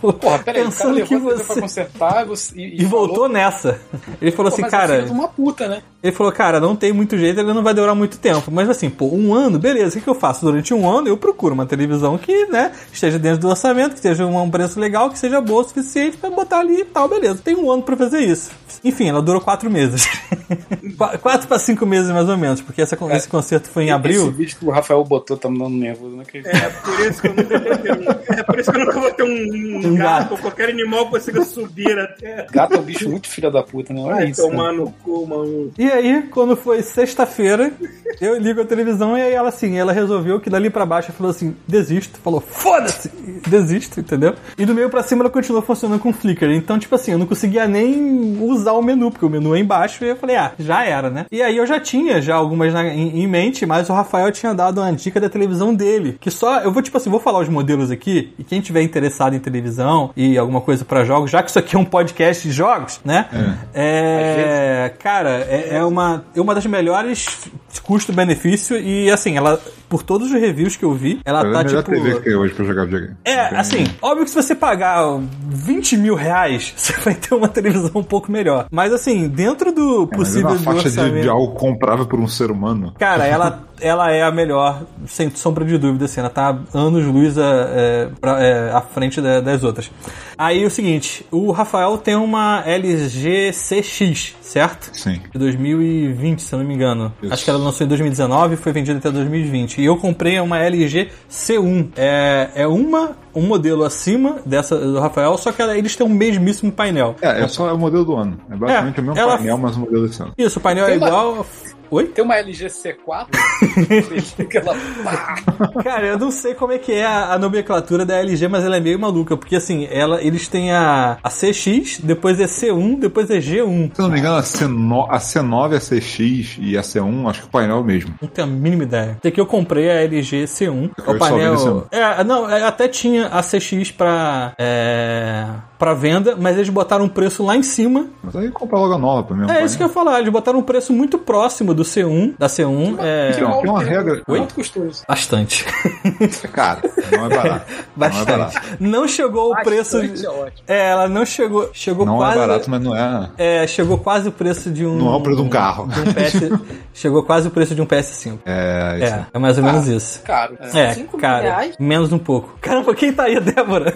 tipo, Porra, peraí, o cara pensando levou que TV pra você. consertar você- e, E voltou nessa. Ele falou assim, mas cara. É uma puta, né? Ele falou, cara, não tem muito jeito, ele não vai durar muito tempo. Mas assim, pô, um ano, beleza, o que, eu faço? Durante um ano eu procuro uma televisão que, né, esteja dentro do orçamento, que esteja um preço legal, que seja boa o suficiente pra botar ali e tal, beleza. Tem um ano pra fazer isso. Enfim, ela durou quatro meses. [LAUGHS] Qu- quatro pra cinco meses mais ou menos, porque essa, esse concerto foi em Esse abril. vídeo que o Rafael botou tá me dando nervoso, não acredito. É por isso que eu nunca vou ter um, é por isso que eu nunca vou ter um, Um gato gato. ou qualquer animal que consiga subir até. Gato é um bicho muito filho da puta, né? Olha Vai isso. né? tomar no cu, mano. E aí, quando foi sexta-feira, eu ligo a televisão e aí ela assim, ela resolveu que dali pra baixo ela falou assim, desisto. Falou, foda-se! Desisto, entendeu? E do meio pra cima ela continuou funcionando com Flickr. Então, tipo assim, eu não conseguia nem usar o menu, porque o menu é embaixo, e eu falei, ah, já era, né? E aí eu já tinha já algumas na- em, em mente, mas o Rafael tinha dado uma dica da televisão dele. Que só, eu vou tipo assim, vou falar os modelos aqui, e quem tiver interessado em televisão e alguma coisa pra jogos, já que isso aqui é um podcast de jogos, né? É, cara, é, é uma, é uma das melhores custo-benefício e assim, ela por todos os reviews que eu vi, ela é tá tipo. TV que tem hoje pra jogar videogame. É, assim, óbvio que se você pagar 20 mil reais, [LAUGHS] você vai ter uma televisão um pouco melhor. Mas assim, dentro do É, mas é possível uma faixa de, orçamento. de algo comprável por um ser humano. Cara, ela, [LAUGHS] ela é a melhor, sem sombra de dúvida, assim, ela tá anos luz a, é, pra- é, à frente da- das outras. Aí o seguinte, o Rafael tem uma LG CX, certo? Sim. De 2020, se eu não me engano. Isso. Acho que ela lançou em 2019 e foi vendida até 2020. E eu comprei uma LG C1. É, é uma, um modelo acima dessa do Rafael, só que ela- eles têm o mesmíssimo painel. É, é só o modelo do ano. É basicamente É, o mesmo ela- painel, mas o modelo desse ano. Isso, o painel é Tem uma- igual. Oi? Tem uma LG C4. [LAUGHS] aquela... Cara, eu não sei como é que é a, a nomenclatura da LG, mas ela é meio maluca, porque assim, ela, eles têm a, a CX, depois é C1, depois é G1. Se eu não me engano, a, C9, a C9, a CX e a C1, acho que o painel é o mesmo. Não tenho a mínima ideia. Até que eu comprei a LG C1. Eu o painel. É, não, é, até tinha a CX pra. É, pra venda, mas eles botaram um preço lá em cima. Mas aí compra logo a nova pra mim. É isso que eu ia falar, eles botaram um preço muito próximo do C1, da C1. É. Tem uma- tem uma regra. Muito custoso. Bastante. Cara, [LAUGHS] não é barato. Não é Bastante. barato. Não chegou o preço. Bastante é. É, ela não chegou. Chegou Não quase. é barato, mas não é. É, chegou quase o preço de um. Não é o preço de um carro. de um PS, [LAUGHS] chegou quase o preço de um PS5. É, isso. É, é mais ou menos isso. Caro. É, Cinco mil cara, reais? menos um pouco. Caramba, quem tá aí, Débora?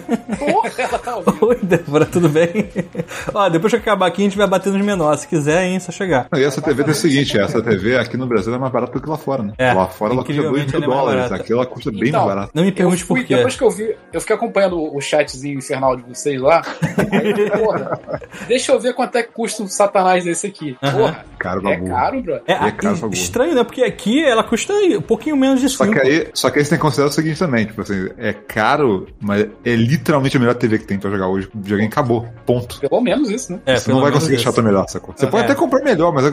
Ela [LAUGHS] tá. Oi, Débora, tudo bem? [LAUGHS] Ó, depois que eu acabar aqui, a gente vai bater nos menores. Se quiser, hein, é só chegar. E essa TV é o seguinte, essa TV aqui no Brasil é mais barata do que lá fora, né? É, lá fora ela custa 2 incrivelmente mil é dólares, aqui ela custa bem Então, mais barata. Não me pergunte fui, por quê. depois que eu vi, eu fiquei acompanhando o chatzinho infernal de vocês lá. Aí, porra, deixa eu ver quanto é que custa um satanás desse aqui. Porra, Caro pra é caro, bro. É, E é caro burro. estranho, né? Porque aqui ela custa um pouquinho menos de Só 5. que, aí, só que aí você tem que considerar o seguinte também, tipo assim, é caro, mas é literalmente a melhor TV que tem pra jogar hoje. Videogame acabou. Ponto. Pelo menos isso, né? É, você não vai conseguir achar melhor, sacou? Você pode É. até comprar melhor, mas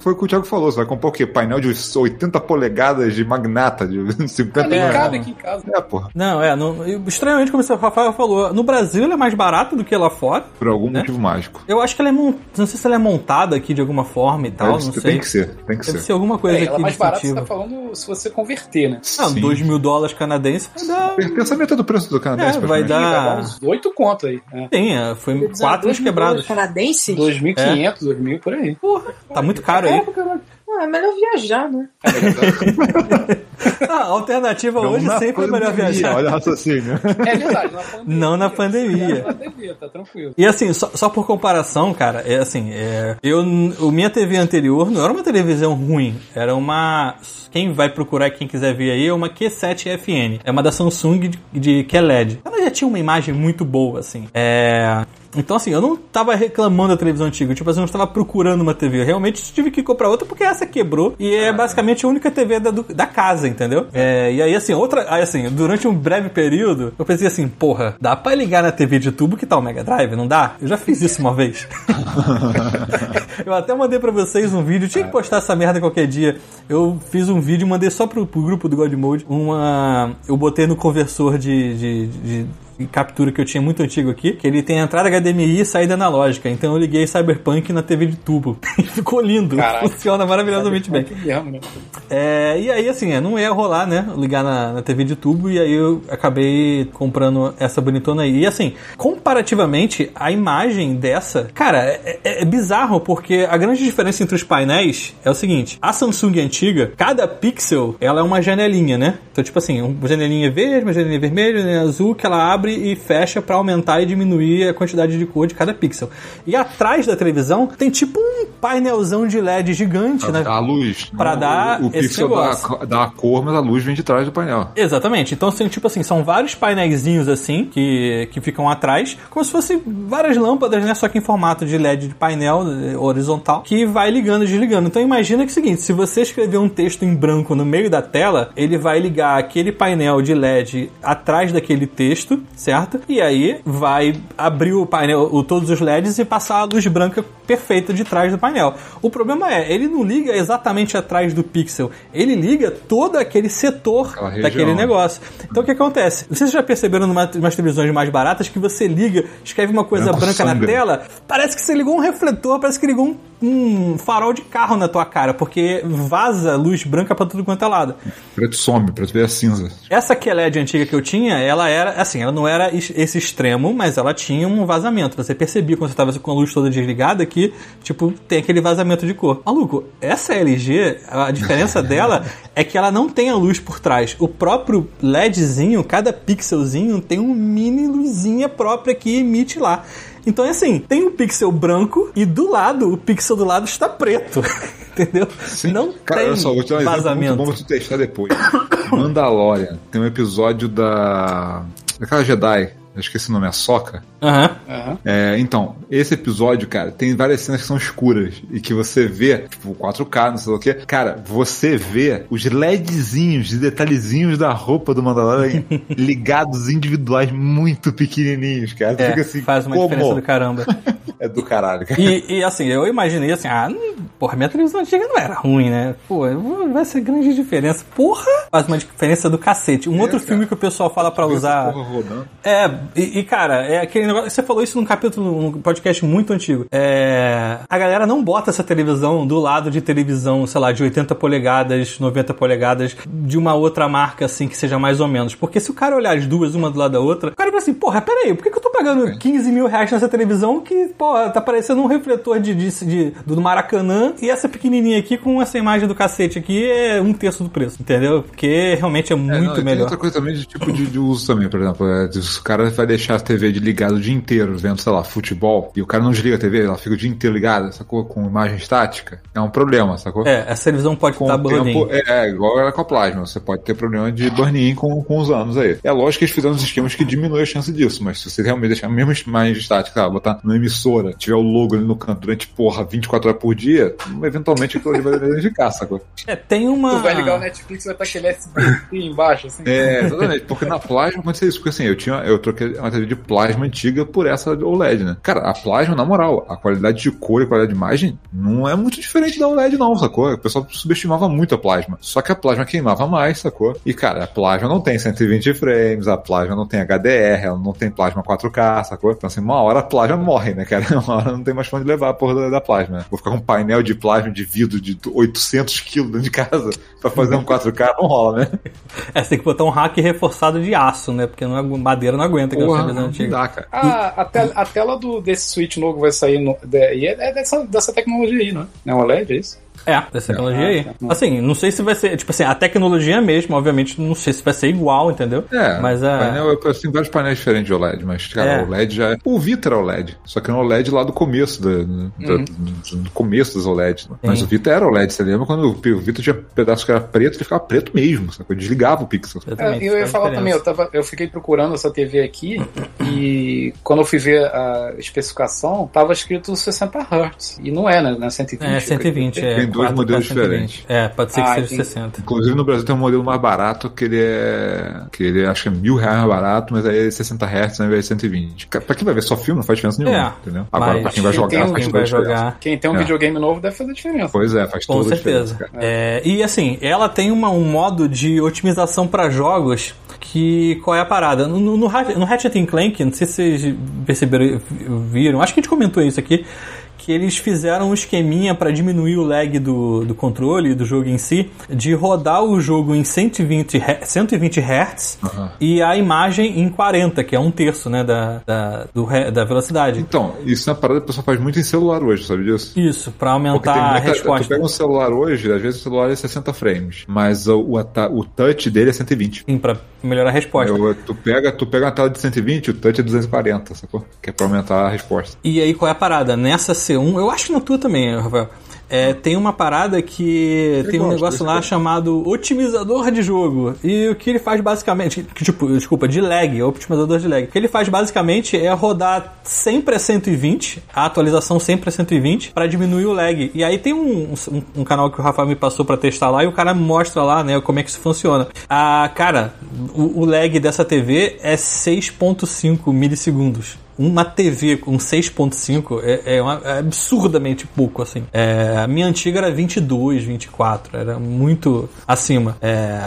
foi o que o Thiago falou. Você vai comprar o quê? Painel de 80 polegadas de magnata, de 50 Nem É. cabe aqui em casa. É, porra. Não, é, não, estranhamente, como o Rafael falou, no Brasil ela é mais barata do que lá fora. Por algum Né? motivo mágico. Eu acho que ela é montada, não sei se ela é montada aqui de alguma forma e tal, não ser- sei. tem que ser, tem que Deve ser. ser alguma coisa É, ela aqui é mais barata, você tá falando se você converter, né? Ah, Sim. 2 mil dólares canadenses vai dar. Pensa metade do preço do canadense, É, vai dar- Vai dar uns 8 conto aí. Né? Tem, é, foi quatro uns quebrados. Canadense? 2.500, 2.000 por aí. Porra, tá muito caro aí. Ah, é melhor viajar, né? [LAUGHS] Ah, a alternativa Vamos hoje sempre é melhor viajar. Olha o raciocínio. É verdade, na pandemia. Não na pandemia. Na pandemia, tá tranquilo. E assim, só, só por comparação, cara, é assim, é, eu, o minha TV anterior não era uma televisão ruim, era uma, quem vai procurar, quem quiser ver aí, é uma Q7 FN, é uma da Samsung de, de QLED. Ela já tinha uma imagem muito boa, assim, é... Então, assim, eu não tava reclamando da televisão antiga, tipo assim, eu não estava procurando uma TV. Eu realmente tive que comprar outra porque essa quebrou e é basicamente a única TV da, do- da casa, entendeu? É, e aí, assim, outra. Aí, assim, durante um breve período, eu pensei assim, porra, dá pra ligar na TV de tubo que tá o Mega Drive? Não dá? Eu já fiz isso uma vez. [LAUGHS] eu até mandei pra vocês um vídeo, tinha que postar essa merda qualquer dia. Eu fiz um vídeo mandei só pro, pro grupo do God Mode uma. Eu botei no conversor de- de de captura que eu tinha muito antigo aqui, que ele tem entrada HDMI e saída analógica. Então eu liguei Cyberpunk na TV de tubo. E [LAUGHS] ficou lindo. Caralho. Funciona maravilhosamente bem. Mesmo, né? É, e aí, assim, é, não ia rolar, né? Ligar na, na TV de tubo, e aí eu acabei comprando essa bonitona aí. E assim, comparativamente, a imagem dessa, cara, é, é- é bizarro, porque a grande diferença entre os painéis é o seguinte: a Samsung antiga, cada pixel, ela é uma janelinha, né? Então, tipo assim, uma janelinha verde, uma janelinha vermelha, uma janelinha azul, que ela abre e fecha pra aumentar e diminuir a quantidade de cor de cada pixel. E atrás da televisão tem tipo um painelzão de LED gigante, né? A luz. Pra não, dar o, o pixel dá, negócio. dá a cor, mas a luz vem de trás do painel. Exatamente. Então, assim, tipo assim, são vários painéisinhos assim que, que ficam atrás, como se fossem várias lâmpadas, né? Só que em formato de LED de painel eh, horizontal, que vai ligando e desligando. Então imagina que é o seguinte: se você escrever um texto em branco no meio da tela, ele vai ligar aquele painel de LED atrás daquele texto certo? E aí vai abrir o painel, o, todos os LEDs e passar a luz branca perfeita de trás do painel. O problema é, ele não liga exatamente atrás do pixel, ele liga todo aquele setor Aquela região. daquele negócio. Então o que acontece? Vocês já perceberam numa, umas televisões mais baratas que você liga, escreve uma coisa branca na sangra. tela, parece que você ligou um refletor, parece que ligou um, um farol de carro na tua cara, porque vaza luz branca pra tudo quanto é lado. Preto some, preto vira cinza. Essa QLED antiga que eu tinha, ela era, assim, ela não era es- esse extremo, mas ela tinha um vazamento. Você percebia quando você tava com a luz toda desligada que, tipo, tem aquele vazamento de cor. Maluco, essa LG, a diferença [LAUGHS] dela é que ela não tem a luz por trás. O próprio LEDzinho, cada pixelzinho tem um mini luzinha própria que emite lá. Então é assim, tem um pixel branco e do lado, o pixel do lado está preto. [LAUGHS] Entendeu? Sim. Não Cara, tem só, vou te dar um vazamento. muito bom pra tu testar depois. [COUGHS] Mandalorian. Tem um episódio da. Daquela Jedi. Eu esqueci o nome, a Soca. Aham. Aham. É, então, esse episódio, cara, tem várias cenas que são escuras e que você vê, tipo, 4K, não sei o que. Cara, você vê os LEDzinhos e detalhezinhos da roupa do Mandalorian [LAUGHS] ligados individuais muito pequenininhos, cara. É, fica assim, faz uma como? diferença do caramba. [LAUGHS] É do caralho, cara. E, e, assim, eu imaginei assim, ah, não- porra, minha televisão antiga não era ruim, né? Pô, vai ser grande diferença. Porra! Faz uma diferença do cacete. Um outro cara. filme que o pessoal fala pra Essa usar. porra rodando. É, e, e, cara, é aquele negócio. Você falou isso num capítulo, num podcast muito antigo. É. A galera não bota essa televisão do lado de televisão, sei lá, de 80 polegadas, 90 polegadas, de uma outra marca, assim, que seja mais ou menos. Porque se o cara olhar as duas, uma do lado da outra, o cara fala assim, porra, peraí, por que, que eu tô pagando 15 mil reais nessa televisão que, porra, tá parecendo um refletor de, de, de- do Maracanã e essa pequenininha aqui com essa imagem do cacete aqui é um terço do preço, entendeu? Porque realmente é É, muito não, e Tem melhor. outra coisa também de tipo de, de uso também, por exemplo. É, se o cara vai deixar a TV de ligado o dia inteiro, vendo, sei lá, futebol, e o cara não desliga a TV, ela fica o dia inteiro ligada, sacou? Com imagem estática, é um problema, sacou? É, essa televisão pode Com estar o tempo, burning. é, é, igual era com a plasma. Você pode ter problema de burn-in com, com os anos aí. É lógico que eles fizeram uns esquemas que diminuem a chance disso, mas se você realmente deixar a mesma imagem estática, lá, botar na emissora, tiver o logo ali no canto durante, porra, 24 horas por dia, eventualmente aquilo ali vai [LAUGHS] danificar, sacou? É, tem uma. Tu vai ligar o Netflix e vai estar aquele SBT embaixo, assim. É, exatamente. Porque na plasma aconteceu isso. Porque assim, eu tinha, eu troquei uma TV de plasma antiga por essa OLED, né? Cara, a plasma, na moral, a qualidade de cor e qualidade de imagem não é muito diferente da OLED, não, sacou? O pessoal subestimava muito a plasma. Só que a plasma queimava mais, sacou? E, cara, a plasma não tem 120 frames, a plasma não tem HDR, ela não tem plasma 4K, sacou? Então, assim, uma hora a plasma morre, né, cara? [LAUGHS] Uma hora não tem mais onde levar a porra da, plasma. né? Vou ficar com um painel de plasma de vidro de 800 quilos dentro de casa pra fazer um 4K, não rola, né? [LAUGHS] É, você tem que botar um hack reforçado de aço, né? Porque não, agu- madeira não aguenta aquela Porra, televisão não antiga. dá, cara. A, a, tel- a tela do, desse Switch novo vai sair no, de- e é, é dessa, dessa tecnologia aí, não é? Não é um OLED, é isso? É, dessa tecnologia aí. tá. Assim, não sei se vai ser. Tipo assim, a tecnologia mesmo, obviamente, não sei se vai ser igual, entendeu? É, Mas a. painel, eu tenho vários painéis diferentes de OLED, mas, cara, É. o OLED já é. O Vita era OLED, só que era um OLED lá do começo, da, da- Uhum. do, do começo das OLEDs. né? Mas o Vita era OLED, você lembra quando o Vita tinha pedaço que era preto, ele ficava preto mesmo, sacou? Desligava o pixel. É, eu ia falar diferença. também, eu, tava, eu fiquei procurando essa TV aqui e quando eu fui ver a especificação, tava escrito 60 Hz. E não é, né? Não é 120. É, 120, é. Tem dois 4K modelos 120. diferentes. É, pode ser que Ah, seja entendi. 60. Inclusive no Brasil tem um modelo mais barato que ele é. que ele acho que é mil reais mais barato, mas aí é 60 Hz ao invés de 120. Ca- Pra quem vai ver só filme, não faz diferença nenhuma, É, entendeu? Agora, mas pra quem vai quem jogar, tem- faz Quem vai a diferença. jogar. Quem tem um É. videogame novo deve fazer diferença. Pois é, faz Com toda a certeza. É, e assim, ela tem uma- um modo de otimização para jogos que qual é a parada? No, no, no, Ratchet- Clank, não sei se vocês perceberam, viram, acho que a gente comentou isso aqui, que eles fizeram um esqueminha para diminuir o lag do, do controle, do jogo em si, de rodar o jogo em 120, Hz- 120 Hz Aham. e a imagem em 40, que é um terço né, da, da, do da velocidade. Então, isso é uma parada que o pessoal faz muito em celular hoje, sabe disso? Isso, para aumentar tem a muita, tu resposta. pega um celular hoje, às vezes o celular é 60 frames, mas o, o, o touch dele é 120. Sim, para melhorar a resposta. Eu- tu, pega, tu pega uma tela de 120, o touch é 240, sacou? Que é pra aumentar a resposta. E aí, qual é a parada? Nessa C1, eu acho que na tua também, Rafael. é, tem uma parada que tem um negócio eu lá chamado otimizador de jogo. E o que ele faz basicamente, que, tipo, desculpa, de lag, otimizador de lag. O que ele faz basicamente é rodar sempre a 120, a atualização sempre a 120, pra diminuir o lag. E aí tem um, um, um canal que o Rafael me passou pra testar lá e o cara mostra lá, né, como é que isso funciona. Ah, cara, o, o lag dessa TV é 6.5 milissegundos uma TV com 6.5 é, é, uma- é absurdamente pouco, assim. É, a minha antiga era 22, 24, era muito acima. É,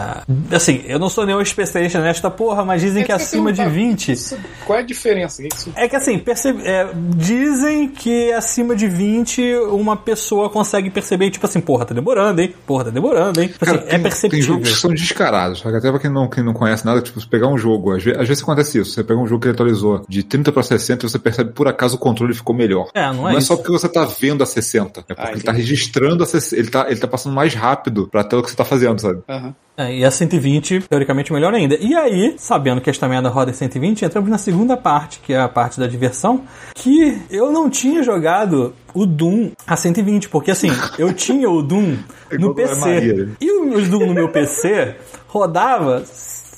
assim, eu não sou nenhum especialista nesta porra, mas dizem É que acima de perguntar. 20... Isso- qual é a diferença? Isso- É que assim, percebe, é, dizem que acima de 20 uma pessoa consegue perceber, tipo assim, porra, tá demorando, hein? Porra, tá demorando, hein? Tipo Cara, assim, tem, é perceptível. tem jogos que são descarados, sabe? Até pra quem não, quem não conhece nada, tipo, pegar um jogo, às vezes, às vezes acontece isso, você pega um jogo que ele atualizou de 30 pra 60 e você percebe por acaso o controle ficou melhor. É, não é Não é isso. só porque você tá vendo a 60, é porque Ah, ele tá registrando a 60, ele tá, ele tá passando mais rápido pra tela que você tá fazendo, sabe? Aham. É, e a 120, teoricamente, melhor ainda. E aí, sabendo que esta merda roda em 120, entramos na segunda parte, que é a parte da diversão, que eu não tinha jogado o Doom a 120, porque assim, eu [LAUGHS] tinha o Doom no PC. E o Doom no meu PC rodava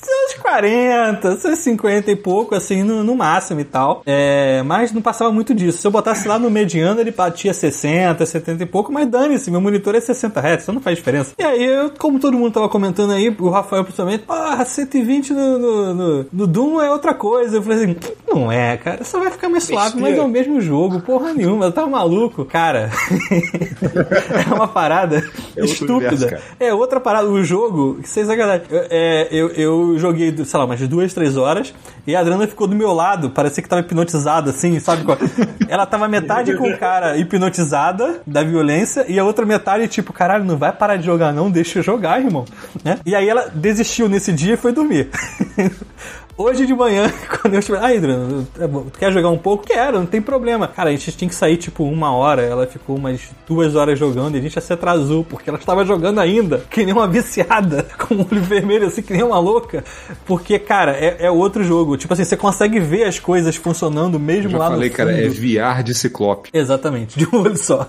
seus 40, seus 50 e pouco, assim, no, no máximo e tal. É, mas não passava muito disso. Se eu botasse lá no mediano, ele batia 60, 70 e pouco, mas dane-se, meu monitor é 60 Hz, então não faz diferença. E aí, eu, como todo mundo tava comentando aí, o Rafael principalmente, porra, 120 no, no, no, no Doom é outra coisa. Eu falei assim, não é, cara, só vai ficar mais suave, mas é o mesmo jogo, porra nenhuma, tá maluco. Cara, [LAUGHS] é uma parada É estúpida. universo. É, outra parada, o jogo, que vocês sacanagem. Eu, é, eu, eu joguei, sei lá, umas duas, três horas, e a Adriana ficou do meu lado, parecia que tava hipnotizada, assim, sabe? [LAUGHS] Ela tava metade com o cara hipnotizada da violência, e a outra metade, tipo, caralho, não vai parar de jogar não, deixa eu jogar, irmão. Né? E aí ela desistiu nesse dia e foi dormir. [LAUGHS] Hoje de manhã, [LAUGHS] quando eu estiver. Ah, Adriano, tu quer jogar um pouco? Quero, não tem problema. Cara, a gente tinha que sair tipo uma hora. Ela ficou umas duas horas jogando e a gente já se atrasou, porque ela estava jogando ainda, que nem uma viciada, [LAUGHS] com o olho vermelho, assim, que nem uma louca. Porque, cara, é, é outro jogo. Tipo assim, você consegue ver as coisas funcionando mesmo já lá falei, no cara, é fundo. VR de ciclope. Exatamente, de um olho só.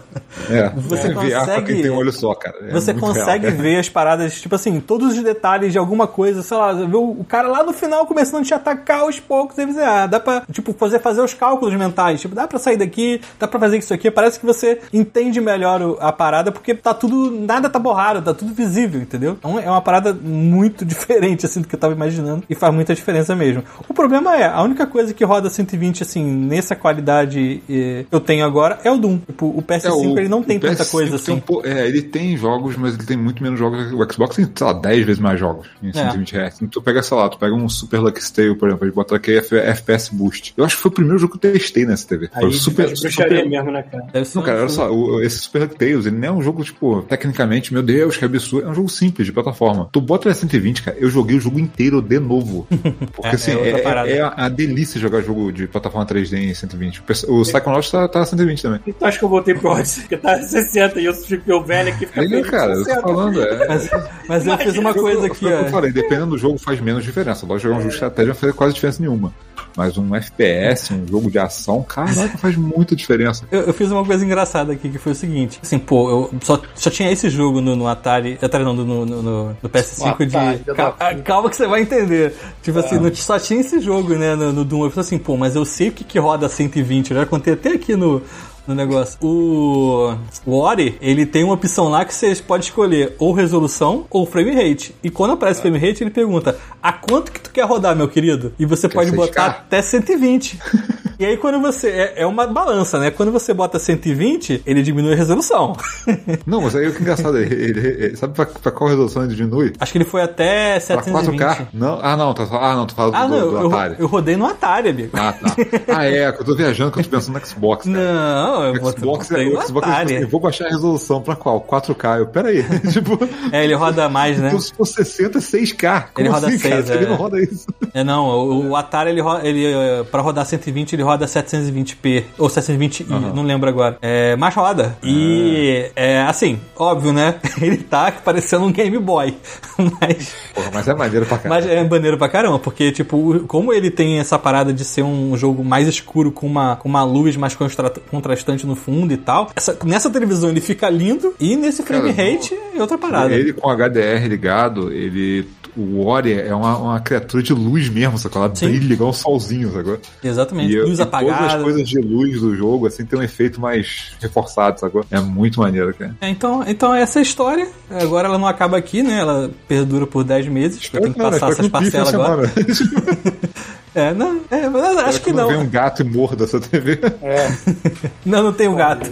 É, [LAUGHS] Você é VR pra consegue- quem tem um olho só, cara. É Você consegue real, cara. ver as paradas, tipo assim, todos os detalhes de alguma coisa, sei lá, o cara lá no final começando a te atacar aos poucos, e você, ah, dá pra, tipo, fazer, fazer os cálculos mentais, tipo, dá pra sair daqui, dá pra fazer isso aqui, parece que você entende melhor a parada, porque tá tudo, nada tá borrado, tá tudo visível, entendeu? Então é uma parada muito [LAUGHS] diferente, assim, do que eu tava imaginando, e faz muita diferença mesmo. O problema é, a única coisa que roda 120, assim, nessa qualidade eh, que eu tenho agora é o Doom. Tipo, o PS5, É, o- ele não tem tanta PS5 coisa um assim. é, ele tem jogos, mas ele tem muito menos jogos. O Xbox tem, sei lá, 10 vezes mais jogos em 120 Hz. Então, tu pega, sei lá, tu pega um Super Lucky Tale, por exemplo, a gente bota aqui FPS Boost. Eu acho que foi o primeiro jogo que eu testei nessa TV. Foi Aí o Super, super, mesmo, né, cara? Não, cara, olha só, o- esse Super DuckTales, ele não é um jogo, tipo, tecnicamente, meu Deus, que absurdo. É um jogo simples, de plataforma. Tu bota ele a 120, cara, eu joguei o jogo inteiro de novo. [LAUGHS] Porque, É, assim, é é, é a, delícia jogar jogo de plataforma 3D em 120. O O Psychonauts tá, tá a 120 também. Então acho que eu voltei pro Odyssey, porque tá 60 e eu fiquei o velho aqui fica Aí, cara, eu tô 60. falando, é. Mas, mas eu fiz uma Foi o coisa aqui, foi o que eu ó. falei, dependendo do jogo faz menos diferença. Lógico, jogar um jogo de estratégia não faz quase diferença nenhuma. Mas um FPS, um jogo de ação, caraca, faz muita diferença. Eu, eu fiz uma coisa engraçada aqui, que foi o seguinte. Assim, pô, eu só, só tinha esse jogo no, no Atari. Atari não, no, no, no- no PS5 No Atari, de. da Calma, puta. calma que você vai entender. Tipo assim, não, só tinha esse jogo, né, no, no Doom. Eu falei assim, pô, mas eu sei o que, que roda 120. Eu já contei até aqui no. No negócio. O, o Ori, ele tem uma opção lá que você pode escolher ou resolução ou frame rate. E quando aparece frame rate, ele pergunta: a quanto que tu quer rodar, meu querido? E você pode 6K? botar até 120. [LAUGHS] e aí quando você. É, é uma balança, né? Quando você bota 120, ele diminui a resolução. [LAUGHS] Não, mas aí o que é engraçado, ele, ele- ele- sabe pra, pra qual resolução ele diminui? Acho que ele foi até Pra 720. 4K? Não, ah, não, tá, ah, não, tu fala Ah, do, não, do eu, Atari. eu rodei no Atari, amigo. Ah, tá. [LAUGHS] Ah, é, que eu tô viajando que eu tô pensando no Xbox, cara. Não, eu Xbox, é, no o Xbox é tipo assim, Atari. eu vou baixar a resolução pra qual? 4K. Eu, pera aí. [LAUGHS] tipo, É, ele roda mais, né? então se for 60, 6K. Como Ele roda assim, cara? 6, Ele é. não roda isso. É, não, o, o Atari, ele, ele, eh, pra rodar 120, ele roda 720p ou 720i, não lembro agora. É, mas roda. E é assim, óbvio, né? [LAUGHS] Ele tá parecendo um Game Boy. [LAUGHS] Mas, Porra, mas é maneiro pra caralho. mas é maneiro pra caramba, porque, tipo, como ele tem essa parada de ser um jogo mais escuro com uma, com uma luz mais constra- contrastante no fundo e tal, essa- nessa televisão ele fica lindo e nesse frame Cara, rate é outra parada. Ele com HDR ligado, ele. O Ori é uma, uma criatura de luz mesmo, sacou? Ela Sim. brilha igual um solzinho, sacou? Exatamente. E, luz e apagada. todas as coisas de luz do jogo, assim, tem um efeito mais reforçado, sacou? É muito maneiro, cara. É, então, então essa é a história. Agora ela não acaba aqui, né? Ela perdura por 10 meses. Eu tenho que passar Espero essas parcelas agora. [LAUGHS] É, não, é, mas acho que não não. vem um gato e morda essa TV. É. [LAUGHS] Não, não tem o gato.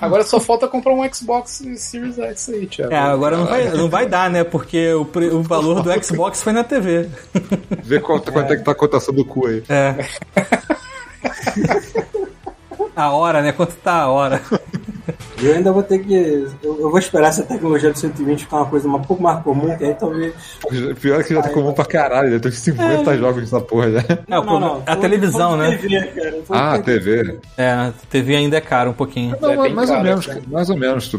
Agora só falta comprar um Xbox Series X aí, Thiago. É, agora não vai, não vai dar, né? Porque o, o valor do Xbox foi na TV. [LAUGHS] Vê quanto, quanto é que tá a cotação do cu aí. É. [LAUGHS] A hora, né? Quanto tá a hora? Eu ainda vou ter que. Eu, eu vou esperar essa tecnologia do 120 ficar uma coisa um pouco mais comum, que aí talvez. Pior é que já tá comum pra caralho, já tem 50 jogos nessa porra já. É, o problema- a televisão, né? TV, cara. Tô de Ah, TV. TV. É, a TV ainda é caro um pouquinho. Não, É mais ou caro, menos, cara. mais ou menos.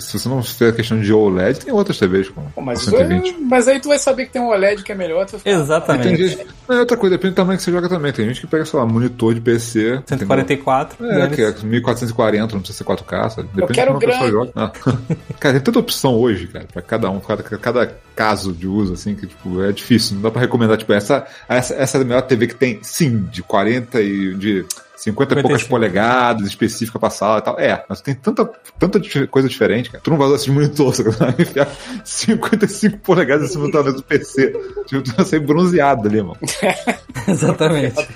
Se você não fizer a questão de OLED, tem outras TVs com, Pô, mas, com 120. mas aí tu vai saber que tem um OLED que é melhor. Tu vai Tem Exatamente. gente, não, é outra coisa, depende do tamanho que você joga também. Tem gente que pega, sei lá, monitor de PC. 144. entendeu? É, que é 1440, não precisa ser 4K, sabe? Depende quero de como a pessoa grande. joga. Ah. [LAUGHS] cara, tem tanta opção hoje, cara, pra cada um, cada, cada caso de uso, assim, que, tipo, é difícil. Não dá pra recomendar, tipo, essa, essa, essa é a melhor TV que tem, sim, de 40 e de 50 e poucas 55. polegadas, específica pra sala e tal. É, mas tem tanta, tanta coisa diferente, cara. Tu não vai usar esse monitor, você vai [LAUGHS] enfiar 55 polegadas em cima do PC. Tipo, tu vai sair bronzeado ali, mano. [LAUGHS] Exatamente.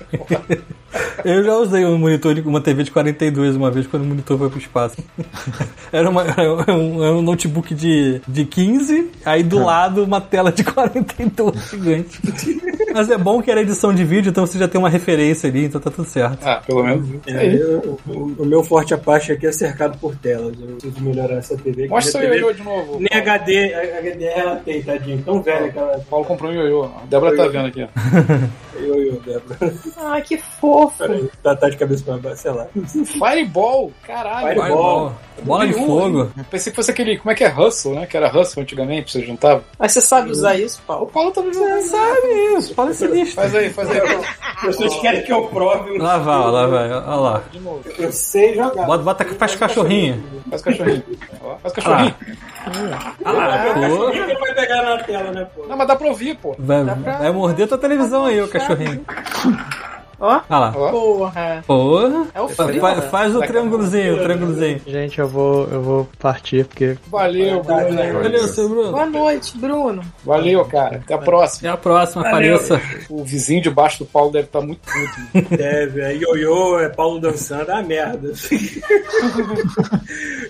Eu já usei um monitor de uma TV de 42 uma vez quando o monitor foi pro espaço. [LAUGHS] Era, uma, era um, era um notebook de, de 15, aí do lado uma tela de 42 gigante. Mas é bom que era edição de vídeo, então você já tem uma referência ali, então tá tudo certo. Ah, pelo menos. É, eu- o, o meu forte Apache aqui é cercado por telas. Eu preciso melhorar essa TV. Mostra o ioiô de novo. Nem HD, a HD ela tem, tadinho. Tão velha que ela. O Paulo comprou um ioiô. A Débora tá vendo aqui. [LAUGHS] Eu, eu, Débora. Ai, que fofo. Peraí, tá, tá de cabeça pra baixo, sei lá. Fireball, caralho. Fireball. Bola de fogo. hein? Pensei que fosse aquele. Como é que é Hustle, né? Que era Hustle antigamente, você juntava. Mas você sabe usar isso, O Paulo? Paulo tá me jogando. Sabe isso, fala sinistro. Faz aí, faz aí. Vocês querem que eu prove? Lá vai, ó, lá vai, ó lá. De novo. Eu sei jogar. Bota, bota, faz cachorrinho. Faz cachorrinho. Faz cachorrinho. Ah, pô. Quem vai pegar na tela, né, pô? Não, mas dá pra ouvir, pô. Vai, vai morder tua televisão aí, o cachorrinho. Ó. Olha lá. Porra. Porra. É o frio, fa- né? faz o triângulozinho, o triângulozinho. Gente, eu vou, eu vou partir porque Valeu, Bruno. Valeu, seu Bruno. Boa noite, Bruno. Valeu, cara. Até a próxima. Até a próxima, apareça. O vizinho debaixo do Paulo deve estar muito puto. Deve, é ioiô, é Paulo dançando, ah, merda. [LAUGHS]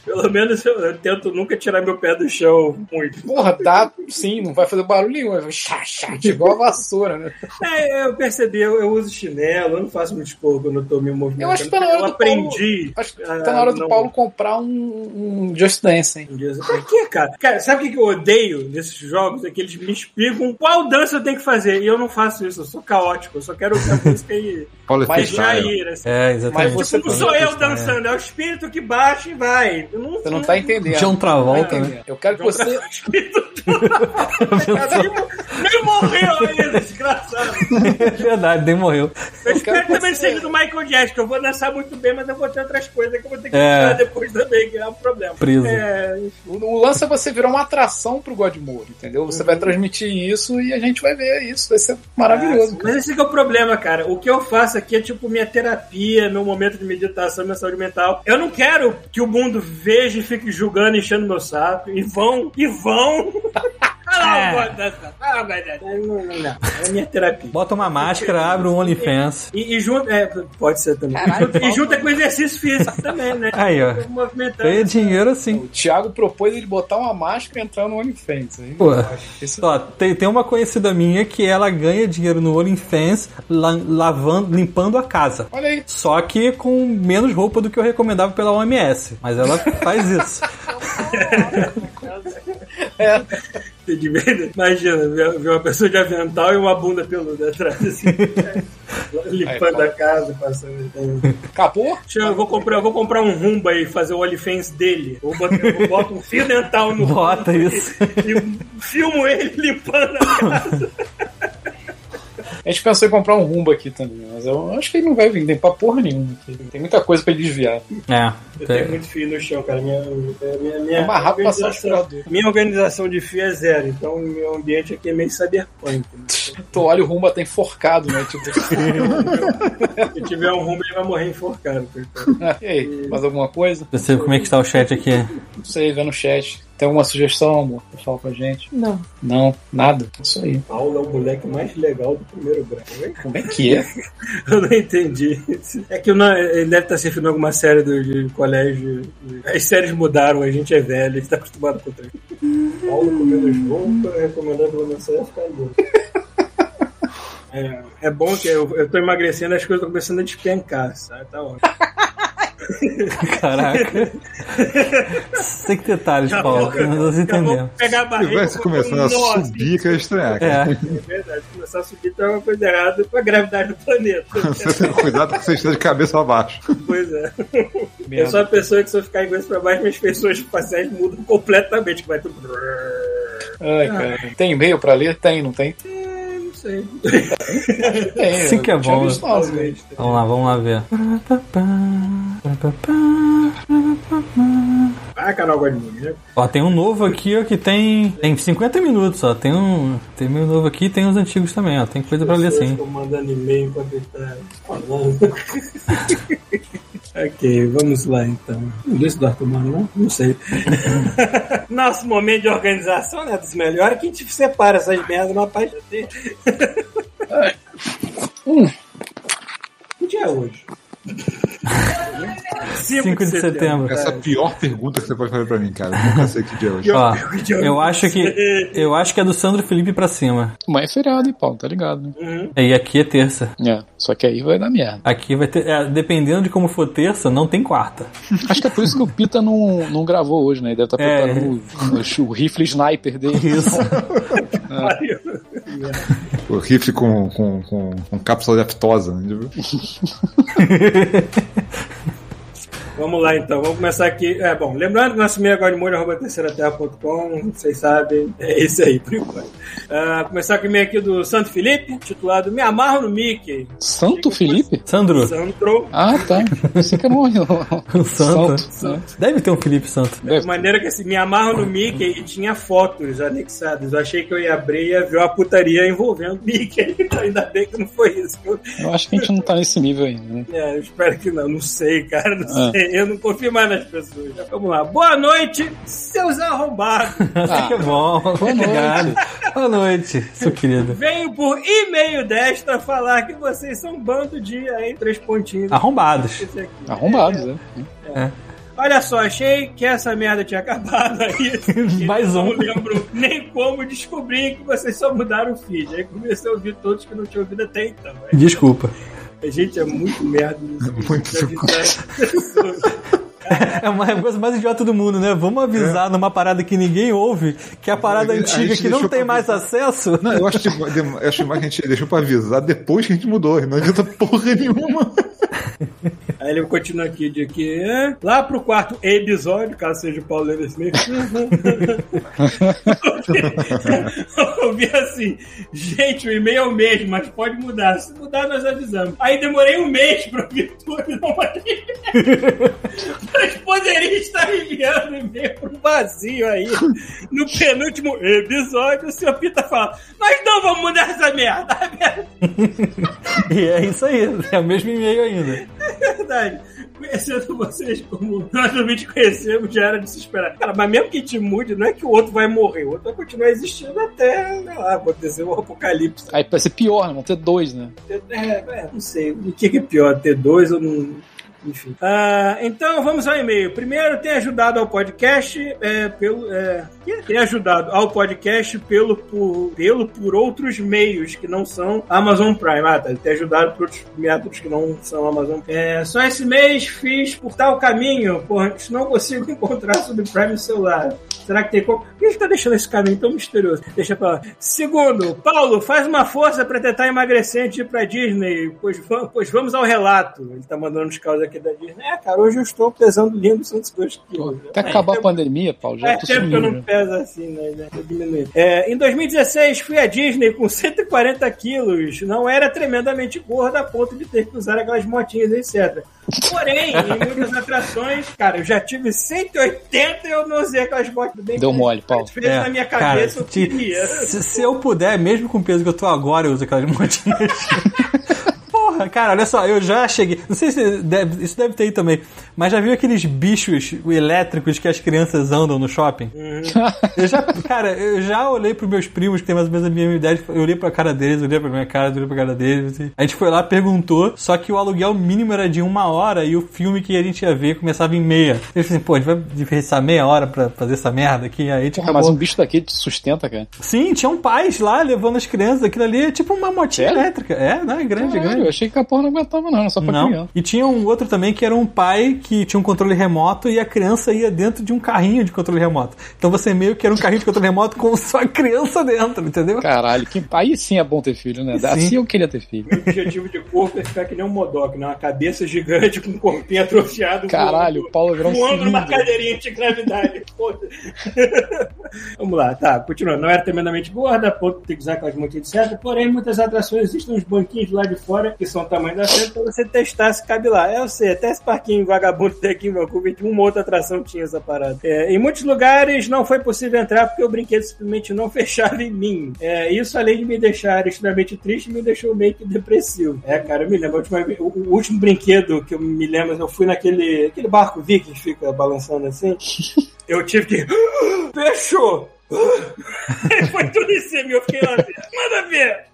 Pelo menos eu, eu tento nunca tirar meu pé do chão muito. Porra, tá sim, não vai fazer barulho nenhum. Vai chá, chá, igual a vassoura, né? É, eu percebi, eu, eu uso chinelo, eu não faço muito esporro quando eu tô me movimentando. Eu acho que tá na hora eu do aprendi. Acho que tá na hora do não- Paulo comprar um, um Just Dance, hein? Pra quê, cara? Cara, sabe o que eu odeio nesses jogos? É que eles me explicam qual dança eu tenho que fazer. E eu não faço isso, eu sou caótico. Eu só quero ouvir a música e Paulo é freestyle. ir. Assim. É, exatamente. Mas você Tipo, não sou eu dançando, é o espírito que baixa e vai. Eu não, Você não tá entendendo. John Travolta, tá né? Eu quero que você. Nem morreu ainda, desgraçado. É verdade, nem morreu. Eu Eu espero também seja do Michael Jackson, que eu vou dançar muito bem, mas eu vou ter outras coisas que eu vou ter que É. tirar depois também, que é um problema. Preso. É, O, o lance é você virar uma atração pro Godmode, entendeu? Você vai transmitir isso e a gente vai ver isso. Vai ser maravilhoso. Mas esse que é o problema, cara. O que eu faço aqui é tipo minha terapia, meu momento de meditação, minha saúde mental. Eu não quero que o mundo veja e fique julgando, enchendo meu saco. E vão, e vão. [LAUGHS] É. vai dançar. Não, não, não. É minha terapia. Bota uma máscara, abre um OnlyFans. E, e junto. É, pode ser também. Caralho, e junta, junta com exercício físico também, né? [LAUGHS] Aí, ó. Ganha dinheiro assim. O Thiago propôs ele botar uma máscara e entrar no OnlyFans. Hein? Pô, Isso- ó, tem, tem uma conhecida minha que ela ganha dinheiro no OnlyFans la- lavando, limpando a casa. Olha aí. Só que com menos roupa do que eu recomendava pela OMS. Mas ela faz isso. [LAUGHS] De ver- Imagina, ver uma pessoa de avental e uma bunda peluda atrás. Assim. [LAUGHS] limpando Aí, a casa, passando. Acabou? Chama, eu vou comprar, eu vou comprar um rumba e fazer o OnlyFans dele. Eu boto, eu boto um fio dental no Bota isso. E, e filmo ele limpando a casa. [LAUGHS] A gente pensou em comprar um rumbo aqui também, mas eu acho que ele não vai vender pra porra nenhuma. aqui. Tem muita coisa pra ele desviar. É. Eu tenho muito fio no chão, cara. Minha, minha, minha, É mais rápido passar o aspirador. minha organização de fio é zero, então o meu ambiente aqui é meio cyberpunk. [LAUGHS] Tu olha o rumbo até enforcado, né? Tipo, [LAUGHS] Se tiver um rumba, ele vai morrer enforcado. coitado. [LAUGHS] e aí, mais alguma coisa? Você como é que está o chat aqui? Não sei, vê no chat. Tem alguma sugestão, amor? Pra falar com a gente? Não. Não, nada. Isso aí. Paulo é o moleque mais legal do primeiro grau. hein? Como é que é? [LAUGHS] Eu não entendi. É que não- ele deve estar se referindo a alguma série do, de colégio. As séries mudaram, a gente é velho, a gente tá acostumado com o trem. [LAUGHS] Paulo comendo roupa, recomendando uma mensagem ficar louco. [LAUGHS] É, é bom que eu, eu tô emagrecendo, as coisas estão começando a despencar, sabe? Tá ótimo. [LAUGHS] Caraca. Tem que detalhes, Paulo. Nós Eu vou entendemos. pegar a Se barriga. tivesse vou começando a nó, assim. subir, que ia estranhar. É. É verdade, se começar a subir, tem uma coisa errada com a gravidade do planeta. [LAUGHS] Você tem cuidado que você esteja de cabeça abaixo. Pois é. Eu sou a pessoa que se eu ficar em cabeça pra baixo, minhas feições faciais mudam completamente, vai tudo. Ai, cara. Tem e-mail pra ler? Tem, não tem? É, não sei. Tem. Sim que é bom, visto nós, né? Vamos lá, vamos lá ver. Ah, canal Godmode, né? Ó, tem um novo aqui, ó, que tem. Tem 50 minutos, ó. Tem um. Tem meio novo aqui tem os antigos também, ó. Tem coisa pra ler Pessoas sim. ficam mandando e-mail enquanto ele tá falando. [LAUGHS] ok, vamos lá então. Não do Arthur Mano, não? Não sei. [LAUGHS] Nosso momento de organização, né? Dos melhores, que a gente separa essas merdas numa página dele. [LAUGHS] Hum. Que dia é hoje? 5 de setembro. Essa é a pior pergunta que você pode fazer pra mim, cara. Eu nunca sei que dia é hoje. Ó, eu acho que. Eu acho que é do Sandro Felipe pra cima. Amanhã é feriado, hein, Paulo? Tá ligado, né? Uhum. E aqui é terça. É, só que aí vai dar merda. Aqui vai ter. é, dependendo de como for terça, não tem quarta. [LAUGHS] Acho que é por isso que o Pita não, não gravou hoje, né? Ele deve estar É. preparando o, o rifle sniper dele. Isso. [LAUGHS] O rifle com, com, com, com cápsula de aftosa. Né? [LAUGHS] Vamos lá então, vamos começar aqui. É bom, lembrando que nosso e-mail é godmolho.terceiraterra.com, vocês sabem, é esse aí por enquanto. Ah, começar com o e-mail aqui do Santo Felipe, titulado Me Amarro no Mickey. Santo Felipe? Sandro, Sandro. Ah, tá. Você que é bom. o Santo. né? Deve ter um Felipe Santo. De maneira que assim, me amarro no Mickey e tinha fotos anexadas. Eu achei que eu ia abrir e ia ver uma putaria envolvendo o Mickey. [LAUGHS] Ainda bem que não foi isso. Eu, Eu acho que a gente não tá nesse nível ainda, né? é, eu espero que não. Não sei, cara. Não Ah. sei. Eu não confio mais nas pessoas. Vamos lá. Boa noite, seus arrombados. [LAUGHS] que bom. Obrigado. Boa noite, seu querido. Venho por e-mail desta falar que vocês são um bando de aí, três pontinhos. Arrombados. Esse aqui. Arrombados, né? Olha só, achei que essa merda tinha acabado aí. [LAUGHS] Mais um. Não lembro nem como descobri que vocês só mudaram o feed. Aí comecei a ouvir todos que não tinham ouvido até então. Aí, Desculpa. A gente é muito merda. [LAUGHS] Muito. Pessoas. [LAUGHS] É uma é a coisa mais idiota do mundo, né? Vamos avisar numa parada que ninguém ouve, que é a parada A antiga gente que não tem mais acesso. Não, eu acho que, eu acho mais que a gente deixou pra avisar depois que a gente mudou. Não adianta porra nenhuma. [LAUGHS] Aí ele continua aqui de que é, lá pro quarto episódio, caso seja o Paulo esse meio. [LAUGHS] Eu vi assim, gente, o e-mail é o mesmo, mas pode mudar. Se mudar, nós avisamos. Aí demorei um mês pra ouvir tudo não. Mas [LAUGHS] poderia estar enviando e-mail pro vazio aí. No penúltimo episódio, o senhor Pita fala: Nós não vamos mudar essa merda. [LAUGHS] E é isso aí, é o mesmo e-mail ainda. Verdade. Conhecendo vocês como nós realmente conhecemos, já era de se esperar. Cara, mas mesmo que te mude, não é que o outro vai morrer, o outro vai continuar existindo até, sei lá, acontecer o apocalipse. Aí vai ser pior, né? Vão ter dois, né? É, é, não sei. O que é pior, ter dois ou não. Enfim. Ah, então vamos ao e-mail. Primeiro, tem ajudado ao podcast é, pelo. É, tem ajudado ao podcast pelo por, pelo por outros meios que não são Amazon Prime. Ah, tá. Tem ajudado por outros métodos que não são Amazon Prime. É, só esse mês fiz por tal caminho, pois não consigo [LAUGHS] encontrar sobre Prime no celular. Será que tem como? Por que ele tá deixando esse caminho tão misterioso? Deixa pra lá. Segundo, Paulo, faz uma força pra tentar emagrecer antes de ir pra Disney, pois, pois vamos ao relato. Ele tá mandando os casos aqui da Disney. É, cara, hoje eu estou pesando lindo 102 quilos. Até acabar a pandemia, Paulo, já É tô tempo que eu não peso assim, né? Diminuindo. É, em 2016, fui à Disney com 140 quilos. Não era tremendamente gorda a ponto de ter que usar aquelas motinhas, etc. Porém, em muitas atrações, cara, eu já tive 180 e eu não usei aquelas motos bem. Deu mole, Paulo. Fez na minha cabeça, eu É, se, queria. se, se eu puder, mesmo com o peso que eu tô agora, eu uso aquelas [LAUGHS] montinhas. Porra, cara, olha só, eu já cheguei. Não sei se deve- isso deve ter aí também, mas já viu aqueles bichos elétricos que as crianças andam no shopping? Eu já, cara, eu já olhei pros meus primos que tem mais ou menos a mesma idade, eu olhei pra cara deles, olhei pra minha cara, olhei pra cara deles. e A gente foi lá, perguntou, só que o aluguel mínimo era de uma hora e o filme que a gente ia ver começava em meia. Eu falei assim, pô, a gente vai desperdiçar meia hora pra fazer essa merda aqui, aí gente Porra, acabou... mas um bicho daqui te sustenta, cara. Sim, tinham pais lá levando as crianças, aquilo ali é tipo uma motinha Sério? elétrica. É, não, é grande, Caralho, grande. Achei que a porra não aguentava, não, era só pra Não. criança. E tinha um outro também que era um pai que tinha um controle remoto e a criança ia dentro de um carrinho de controle remoto. Então você meio que era um carrinho de controle remoto com [LAUGHS] só a criança dentro, entendeu? Caralho, que... aí sim é bom ter filho, né? Assim eu queria ter filho. O objetivo de corpo é ficar que nem um modoc, né? Uma cabeça gigante com um corpinho atrofiado. Caralho, o Paulo virou um voando numa cadeirinha de gravidade. [LAUGHS] [LAUGHS] Vamos lá, tá, continuando. Não era tremendamente gorda, ponto de usar aquelas montinhas etc. Porém, muitas atrações existem uns banquinhos lá de fora que são o tamanho da frente pra você testar se cabe lá. É, eu sei, até esse parquinho vagabundo daqui em Vancouver, uma outra atração tinha essa parada. É, em muitos lugares não foi possível entrar porque o brinquedo simplesmente não [LAUGHS] fechava em mim. É, isso, além de me deixar extremamente triste, me deixou meio que depressivo. É, cara, eu me lembro, última o, o último brinquedo que eu me lembro, eu fui naquele aquele barco viking que fica balançando assim. [LAUGHS] Eu tive que. [GASPS] Fechou! [LAUGHS] Foi tudo em cima, eu fiquei lá, manda ver!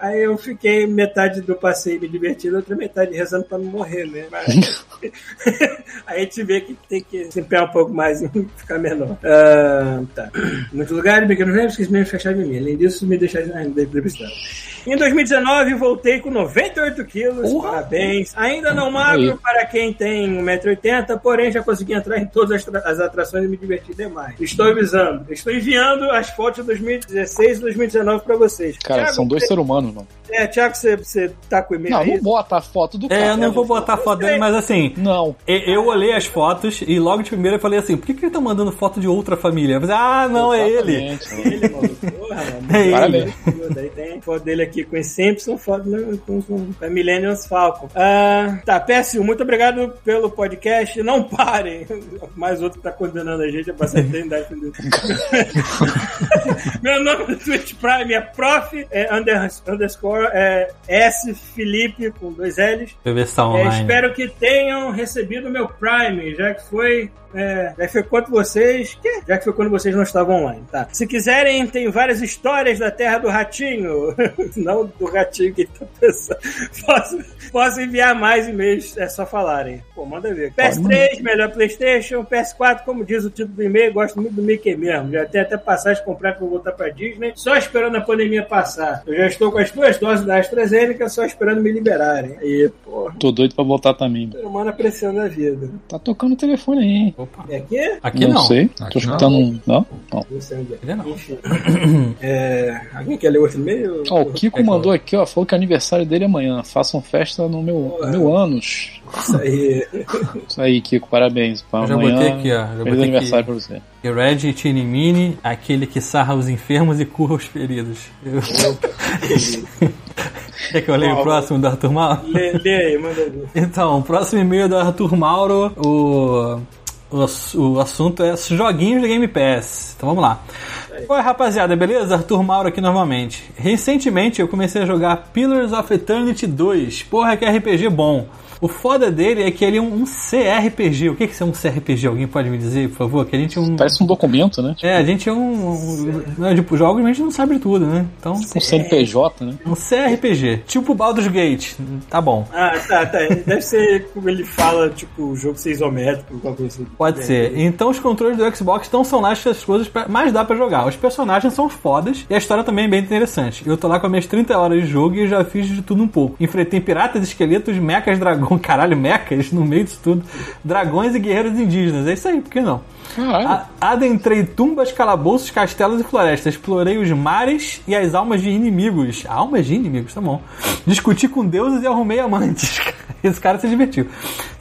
Aí eu fiquei metade do passeio me divertindo, outra metade rezando pra não morrer, né? Mas... [LAUGHS] Aí a gente vê que tem que se empenhar um pouco mais e ficar menor. Ah, tá. Muitos lugares, pequenos membros, que me fecharam em mim. Além disso, me deixaram ah, depressivo. Em 2019, voltei com 98 quilos. Parabéns. Ainda não magro Aí. para quem tem 1,80m, porém já consegui entrar em todas as, as atrações e me divertir demais. Estou avisando. Estou enviando as fotos de 2016 e 2019 para vocês. Cara, Thiago, são dois seres humanos, mano. É, Thiago, você, você tá com o e-mail Não, aí? não bota a foto do É, cara. eu não vou botar foto dele, mas assim, Não. eu olhei as fotos e logo de primeira eu falei assim, por que, que ele tá mandando foto de outra família? Eu falei, ah, não, é ele. Exatamente. Ele, maluco. Porra, [LAUGHS] mano. É ele. Parabéns. Daí tem foto dele aqui com os Simpsons, foto né, com, com, a Millennials Falcon. Ah, tá, PS1, muito obrigado pelo podcast. Não parem. [LAUGHS] Mais outro que tá condenando a gente a passar a eternidade com Deus. [LAUGHS] Meu nome do Twitch Prime é prof, é under, é S Felipe com dois L's. Tá É, espero que tenham recebido meu Prime, já que foi. É, já que foi quando vocês. Que? Já que foi quando vocês não estavam online, tá? Se quiserem, tem várias histórias da Terra do Ratinho. [LAUGHS] não do Ratinho que ele tá pensando. Posso, posso enviar mais e-mails, é só falarem. Pô, manda ver. PS3, melhor PlayStation. PS4, como diz o título do e-mail, gosto muito do Mickey mesmo. Já tem até passagem comprar pra eu voltar pra Disney. Só esperando a pandemia passar. Eu já estou com as duas doses da AstraZeneca, só esperando me liberarem. Aí, porra. Tô doido pra voltar também. Ser humano apreciando a vida. Tá tocando o telefone aí, hein? É aqui? Aqui não. sei. Aqui Tô escutando um. Não? Não. Não sei onde é. Ele não. Enfim. [CLEARS THROAT] É, alguém quer ler outro e-mail? Ó, o Kiko mandou aqui, ó, falou que é aniversário dele amanhã. Façam festa no meu, no meu anos. Isso aí. [LAUGHS] Isso aí, Kiko, parabéns. Pra Eu já amanhã, botei aqui, ó. Já Feliz botei aniversário aqui. pra você. Red Tini Mini, aquele que sarra os enfermos e cura os feridos. Eu... [LAUGHS] Quer que eu leia o próximo do Arthur Mauro? lê, lê aí, manda ver. Então, o próximo e-mail é do Arthur Mauro. O, o, ass- o assunto é joguinhos de Game Pass. Então vamos lá. Oi, rapaziada, beleza? Arthur Mauro aqui novamente. Recentemente eu comecei a jogar Pillars of Eternity 2. Porra, que RPG bom. O foda dele é que ele é um, um CRPG. O que que é um CRPG? Alguém pode me dizer, por favor? Que a gente é um. Parece um documento, né? É, a gente é um. um não, tipo, jogos, mas a gente não sabe de tudo, né? Então, Um CNPJ, né? um CRPG. Tipo Baldur's Gate. Tá bom. Ah, tá, tá. Deve ser como ele fala, tipo, o jogo ser isométrico, qualquer coisa assim. Pode É. ser. Então os controles do Xbox não são lá essas coisas, pra, mas dá pra jogar. Os personagens são fodas e a história também é bem interessante. Eu tô lá com as minhas 30 horas de jogo e já fiz de tudo um pouco. Enfrentei piratas, esqueletos, mechas, dragões, [LAUGHS] caralho, mechas no meio disso tudo. Dragões e guerreiros indígenas. É isso aí, por que não? Caralho. A- adentrei tumbas, calabouços, castelos e florestas. Explorei os mares e as almas de inimigos. Almas de inimigos, tá bom. Discuti com deuses e arrumei amantes. [LAUGHS] Esse cara se divertiu.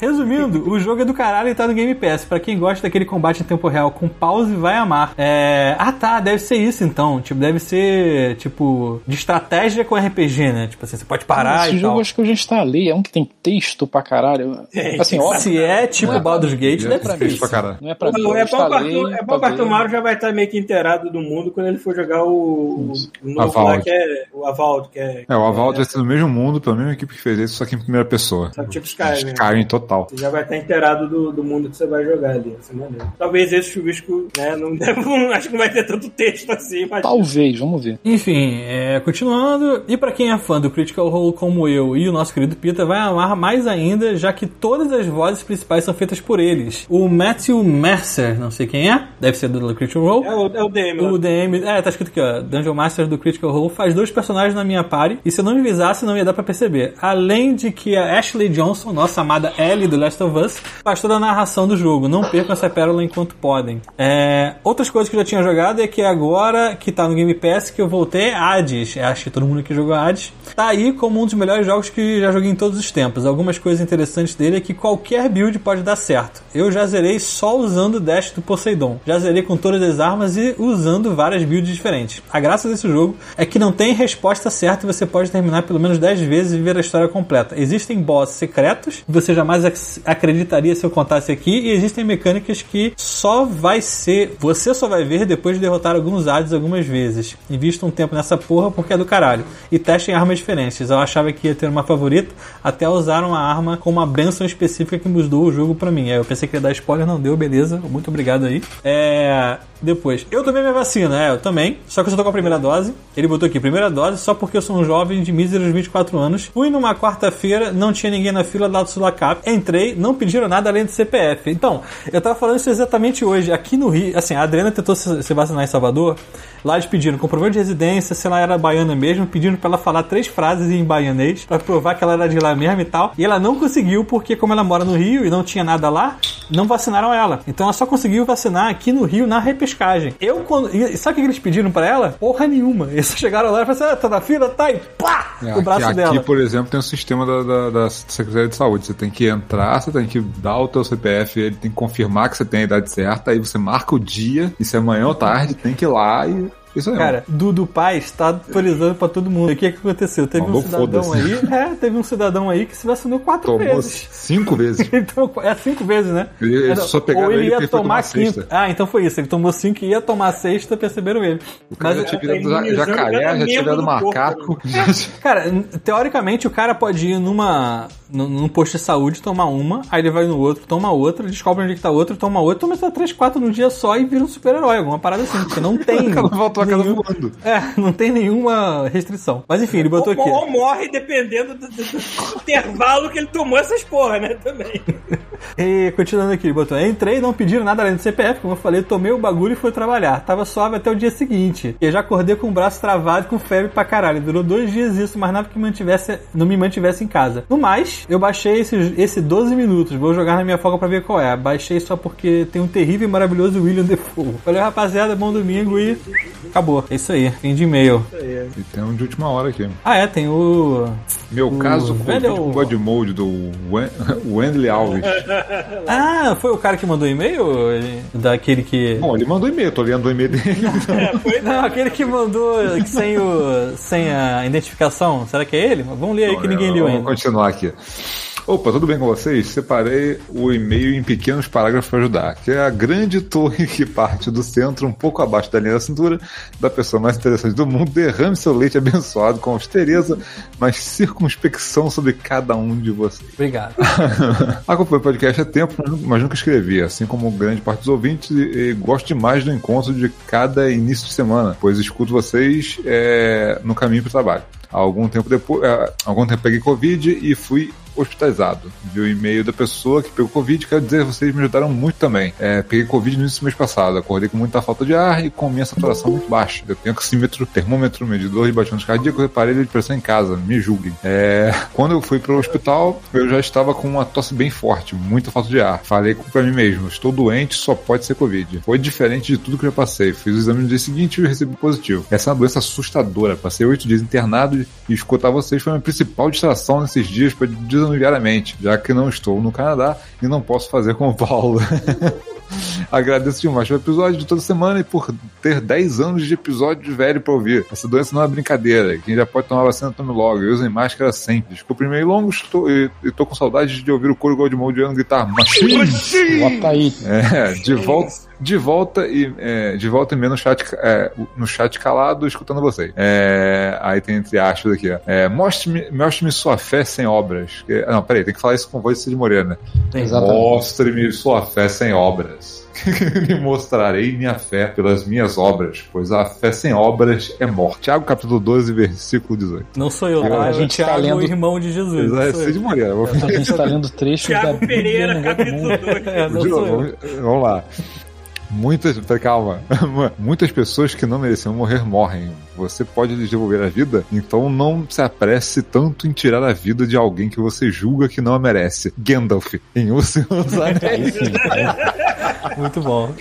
Resumindo, o jogo é do caralho e tá no Game Pass. Pra quem gosta daquele combate em tempo real com pause, vai amar. É... Ah tá, deve ser isso então. Tipo, deve ser, tipo, de estratégia com RPG, né? Tipo assim, você pode parar Esse e jogo tal. acho que eu já instalei. É um que tem texto pra caralho. Assim, óbvio. Se é tipo Não é Baldur's Gate, É difícil isso. pra caralho. Não é pra mim. Não, é bom que é bom. Mauro já vai estar meio que inteirado do mundo quando ele for jogar o, o novo Avald. lá, que é o Avaldo, que é, É, o Avald vai ser no mesmo mundo, pela mesma equipe que fez isso, só que em primeira pessoa. Só tipo Skyrim, né? Skyrim total. Você já vai estar inteirado do, do mundo que você vai jogar ali. Ser maneiro. Talvez esse chuvisco, né? Não deve, [LAUGHS] acho que não vai ter tanto texto assim, mas. Talvez, vamos ver. Enfim, é, continuando, e pra quem é fã do Critical Role como eu e o nosso querido Pita, vai amar mais ainda, já que todas as vozes principais são feitas por eles. O Matthew Mercer, não sei quem é, deve ser do Critical Role. É o, é o DM. O DM, é, tá escrito aqui, ó. Dungeon Master do Critical Role faz dois personagens na minha party, e se eu não me visasse, não ia dar pra perceber. Além de que a Ashley Johnson, nossa amada Ellie do Last of Us, faz toda a narração do jogo. Não percam essa pérola enquanto podem. É, outras coisas que eu já tinha jogado é que agora que tá no Game Pass, que eu voltei, Hades. Acho que todo mundo aqui jogou Hades. Tá aí como um dos melhores jogos que já joguei em todos os tempos. Algumas coisas interessantes dele é que qualquer build pode dar certo. Eu já zerei só usando o dash do Poseidon. Já zerei com todas as armas e usando várias builds diferentes. A graça desse jogo é que não tem resposta certa e você pode terminar pelo menos 10 vezes e ver a história completa. Existem boss secretos você jamais ac- acreditaria se eu contasse aqui e existem mecânicas que só vai ser, você só vai ver depois de derrotar alguns Hades algumas vezes. Invista um tempo nessa porra porque é do caralho. E testem armas diferentes. Eu achava que ia ter uma favorita até usar uma arma com uma benção específica que mudou o jogo pra mim. Aí eu pensei que ia dar spoiler, não deu, beleza. Muito obrigado aí. É. Depois, eu tomei minha vacina, é, eu também. Só que eu só tô com a primeira dose. Ele botou aqui, primeira dose, só porque eu sou um jovem de míseros 24 anos. Fui numa quarta-feira, não tinha ninguém na fila da Sulacap. Entrei, não pediram nada além do CPF. Então, eu tava falando isso exatamente hoje. Aqui no Rio, assim, a Adriana tentou se, vacinar em Salvador. Lá eles pediram comprovante de residência, se ela era baiana mesmo, pediram pra ela falar três frases em baianês pra provar que ela era de lá mesmo e tal. E ela não conseguiu porque como ela mora no Rio e não tinha nada lá, não vacinaram ela. Então ela só conseguiu vacinar aqui no Rio na Eu quando, e sabe o que eles pediram pra ela? Porra nenhuma. [LAUGHS] Eles chegaram lá e falaram assim: "Ah, tá na fila, tá e pá, É, o braço aqui, dela. aqui, por exemplo, tem um sistema da, da, da Secretaria de Saúde. Você tem que entrar, você tem que dar o teu CPF, ele tem que confirmar que você tem a idade certa, aí você marca o dia, e se é amanhã ou tarde, tem que ir lá e. Isso aí. Cara, Dudu Paz tá atualizando pra todo mundo. E o que que aconteceu? Teve um Mandou cidadão aí, é, teve um cidadão aí que se vacinou quatro tomou vezes. cinco vezes. [LAUGHS] Então, é cinco vezes, né? Ele- eles só pegaram Ou ele ele ia tomar tomar a quinta. Ah, então foi isso. Ele tomou cinco e ia tomar a sexta, perceberam ele. O cara Mas, já tinha virado jacaré, já tinha virado do corpo, macaco. [LAUGHS] cara, n- teoricamente o cara pode ir numa, num, num posto de saúde, tomar uma, aí ele vai no outro, toma outra, descobre onde que tá outro, toma outra, toma só três, quatro no dia só e vira um super-herói, alguma parada assim, porque não [LAUGHS] tem. Voltou a casa nenhum- voando. É, não tem nenhuma restrição. Mas enfim, ele botou Ou, aqui. ou morre dependendo do, do- do intervalo que ele tomou essas porra, né? Também. [LAUGHS] E continuando aqui, ele botou: entrei, não pediram nada além do CPF, como eu falei, tomei o bagulho e fui trabalhar. Tava suave até o dia seguinte. E eu já acordei com o braço travado com febre pra caralho. Durou dois dias isso, mas nada que mantivesse, não me mantivesse em casa. No mais, eu baixei esse, esse 12 minutos. Vou jogar na minha folga pra ver qual é. Baixei só porque tem um terrível e maravilhoso William Defoe. Valeu, rapaziada, bom domingo e acabou. É isso aí, fim de e-mail. E tem um de última hora aqui. Ah, é, tem o. Meu O caso com o velho- com God Mode do Wen- [LAUGHS] Wendley Alves. Ah, foi o cara que mandou e-mail? Ele- Daquele que. Bom, ele mandou e-mail, tô lendo o e-mail dele. [LAUGHS] Não, aquele que mandou sem, o, sem a identificação. Será que é ele? Vamos ler aí que ninguém leu Vamos ainda. continuar aqui. Opa, tudo bem com vocês? Separei o e-mail em pequenos parágrafos para ajudar, que é a grande torre que parte do centro, um pouco abaixo da linha da cintura, da pessoa mais interessante do mundo. Derrame seu leite abençoado com austereza, mas circunspecção sobre cada um de vocês. Obrigado. [LAUGHS] Acompanho o podcast há tempo, mas nu- mas nunca escrevi, assim como grande parte dos ouvintes, e, e gosto demais do encontro de cada início de semana, pois escuto vocês é, no caminho para o trabalho. Algum tempo depois, é, algum tempo peguei Covid e fui hospitalizado. Viu o e-mail da pessoa que pegou Covid, quero dizer, vocês me ajudaram muito também. É, peguei Covid no início do mês passado, acordei com muita falta de ar e com minha saturação muito baixa. Eu tenho oxímetro, termômetro, medidor de batimentos cardíacos e aparelho de pressão em casa, me julguem. É, quando eu fui pro hospital, eu já estava com uma tosse bem forte, muita falta de ar. Falei pra mim mesmo, estou doente, só pode ser Covid. Foi diferente de tudo que eu passei. Fiz o exame no dia seguinte e recebi positivo. Essa é uma doença assustadora. Passei oito dias internado e escutar vocês foi a minha principal distração nesses dias para a mente, já que não estou no Canadá e não posso fazer como o Paulo. [LAUGHS] Agradeço demais pelo episódio de toda semana e por ter 10 anos de episódio velho pra ouvir. Essa doença não é brincadeira. Quem já pode tomar vacina, tome logo. E usem máscara sempre. Desculpa o e-mail longo estou, e, e tô com saudade de ouvir o coro Goldmold gritar Machine! Bota aí. É, de volta. De volta e é, de volta e meio no chat, é, no chat calado, escutando vocês. É, aí tem entre aspas aqui, ó. É, Mostre-me mostre sua fé sem obras. Que- não, peraí, tem que falar isso com voz de Cid Moreira, né? Exatamente. Mostre-me sua fé sem obras. [LAUGHS] Me mostrarei minha fé pelas minhas obras, pois a fé sem obras é morte. Tiago capítulo 12, versículo 18. Não sou eu, tá? a É o gente tá Thiago, lendo- o irmão de Jesus. É Sou eu. Cid Moreira. Vou... A gente tá [LAUGHS] lendo trechos da Thiago Bíblia Pereira, capítulo Moon. 2. É, vamos lá. Muitas, pera, calma. [LAUGHS] Muitas pessoas que não mereciam morrer morrem. Você pode lhes devolver a vida, então não se apresse tanto em tirar a vida de alguém que você julga que não a merece. Gandalf, em O Senhor dos Anéis. Muito bom.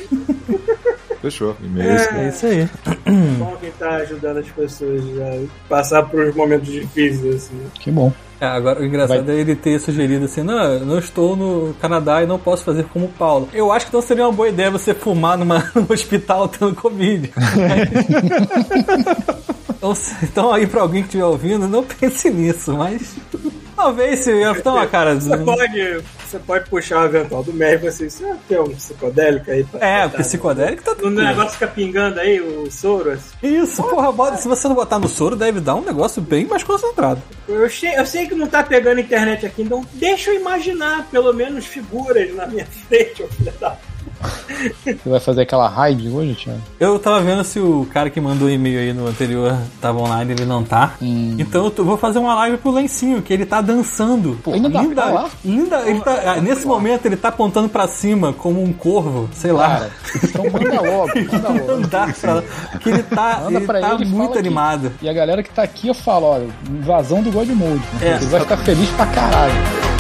Fechou. E-mail. É isso aí. Bom quem tá ajudando as pessoas a passar por momentos difíceis, assim. Que bom. É, agora, o engraçado é ele ter sugerido assim: não, eu não estou no Canadá e não posso fazer como o Paulo. Eu acho que então seria uma boa ideia você fumar numa, [LAUGHS] num hospital tendo Covid. [LAUGHS] então, então, aí pra alguém que estiver ouvindo, não pense nisso, mas. Talvez se. Então, ah, cara. Você pode, você pode puxar o avental do médico assim, você tem um psicodélico aí? pra É, botar psicodélico tá tudo. O negócio fica pingando aí, o soro, assim. Isso, porra, bota- se você não botar no soro, deve dar um negócio bem mais concentrado. Eu sei, eu sei que não tá pegando internet aqui, então deixa eu imaginar pelo menos figuras na minha [LAUGHS] frente, ô filho da [LAUGHS] Você vai fazer aquela raid hoje, Thiago? Eu tava vendo se o cara que mandou e-mail aí no anterior tava online, ele não tá. Hum. Então eu vou fazer uma live pro Lencinho, que ele tá dançando. Pô, ainda dá pra lá? Ainda, ele tá, nesse momento ele tá apontando pra cima como um corvo, sei lá. Cara, então manda logo, [LAUGHS] manda logo. Pra lá. Que ele tá, Manda ele tá ele muito que- animado. E a galera que tá aqui, eu falo, olha, invasão do God Mode. É. Ele vai ficar feliz pra caralho.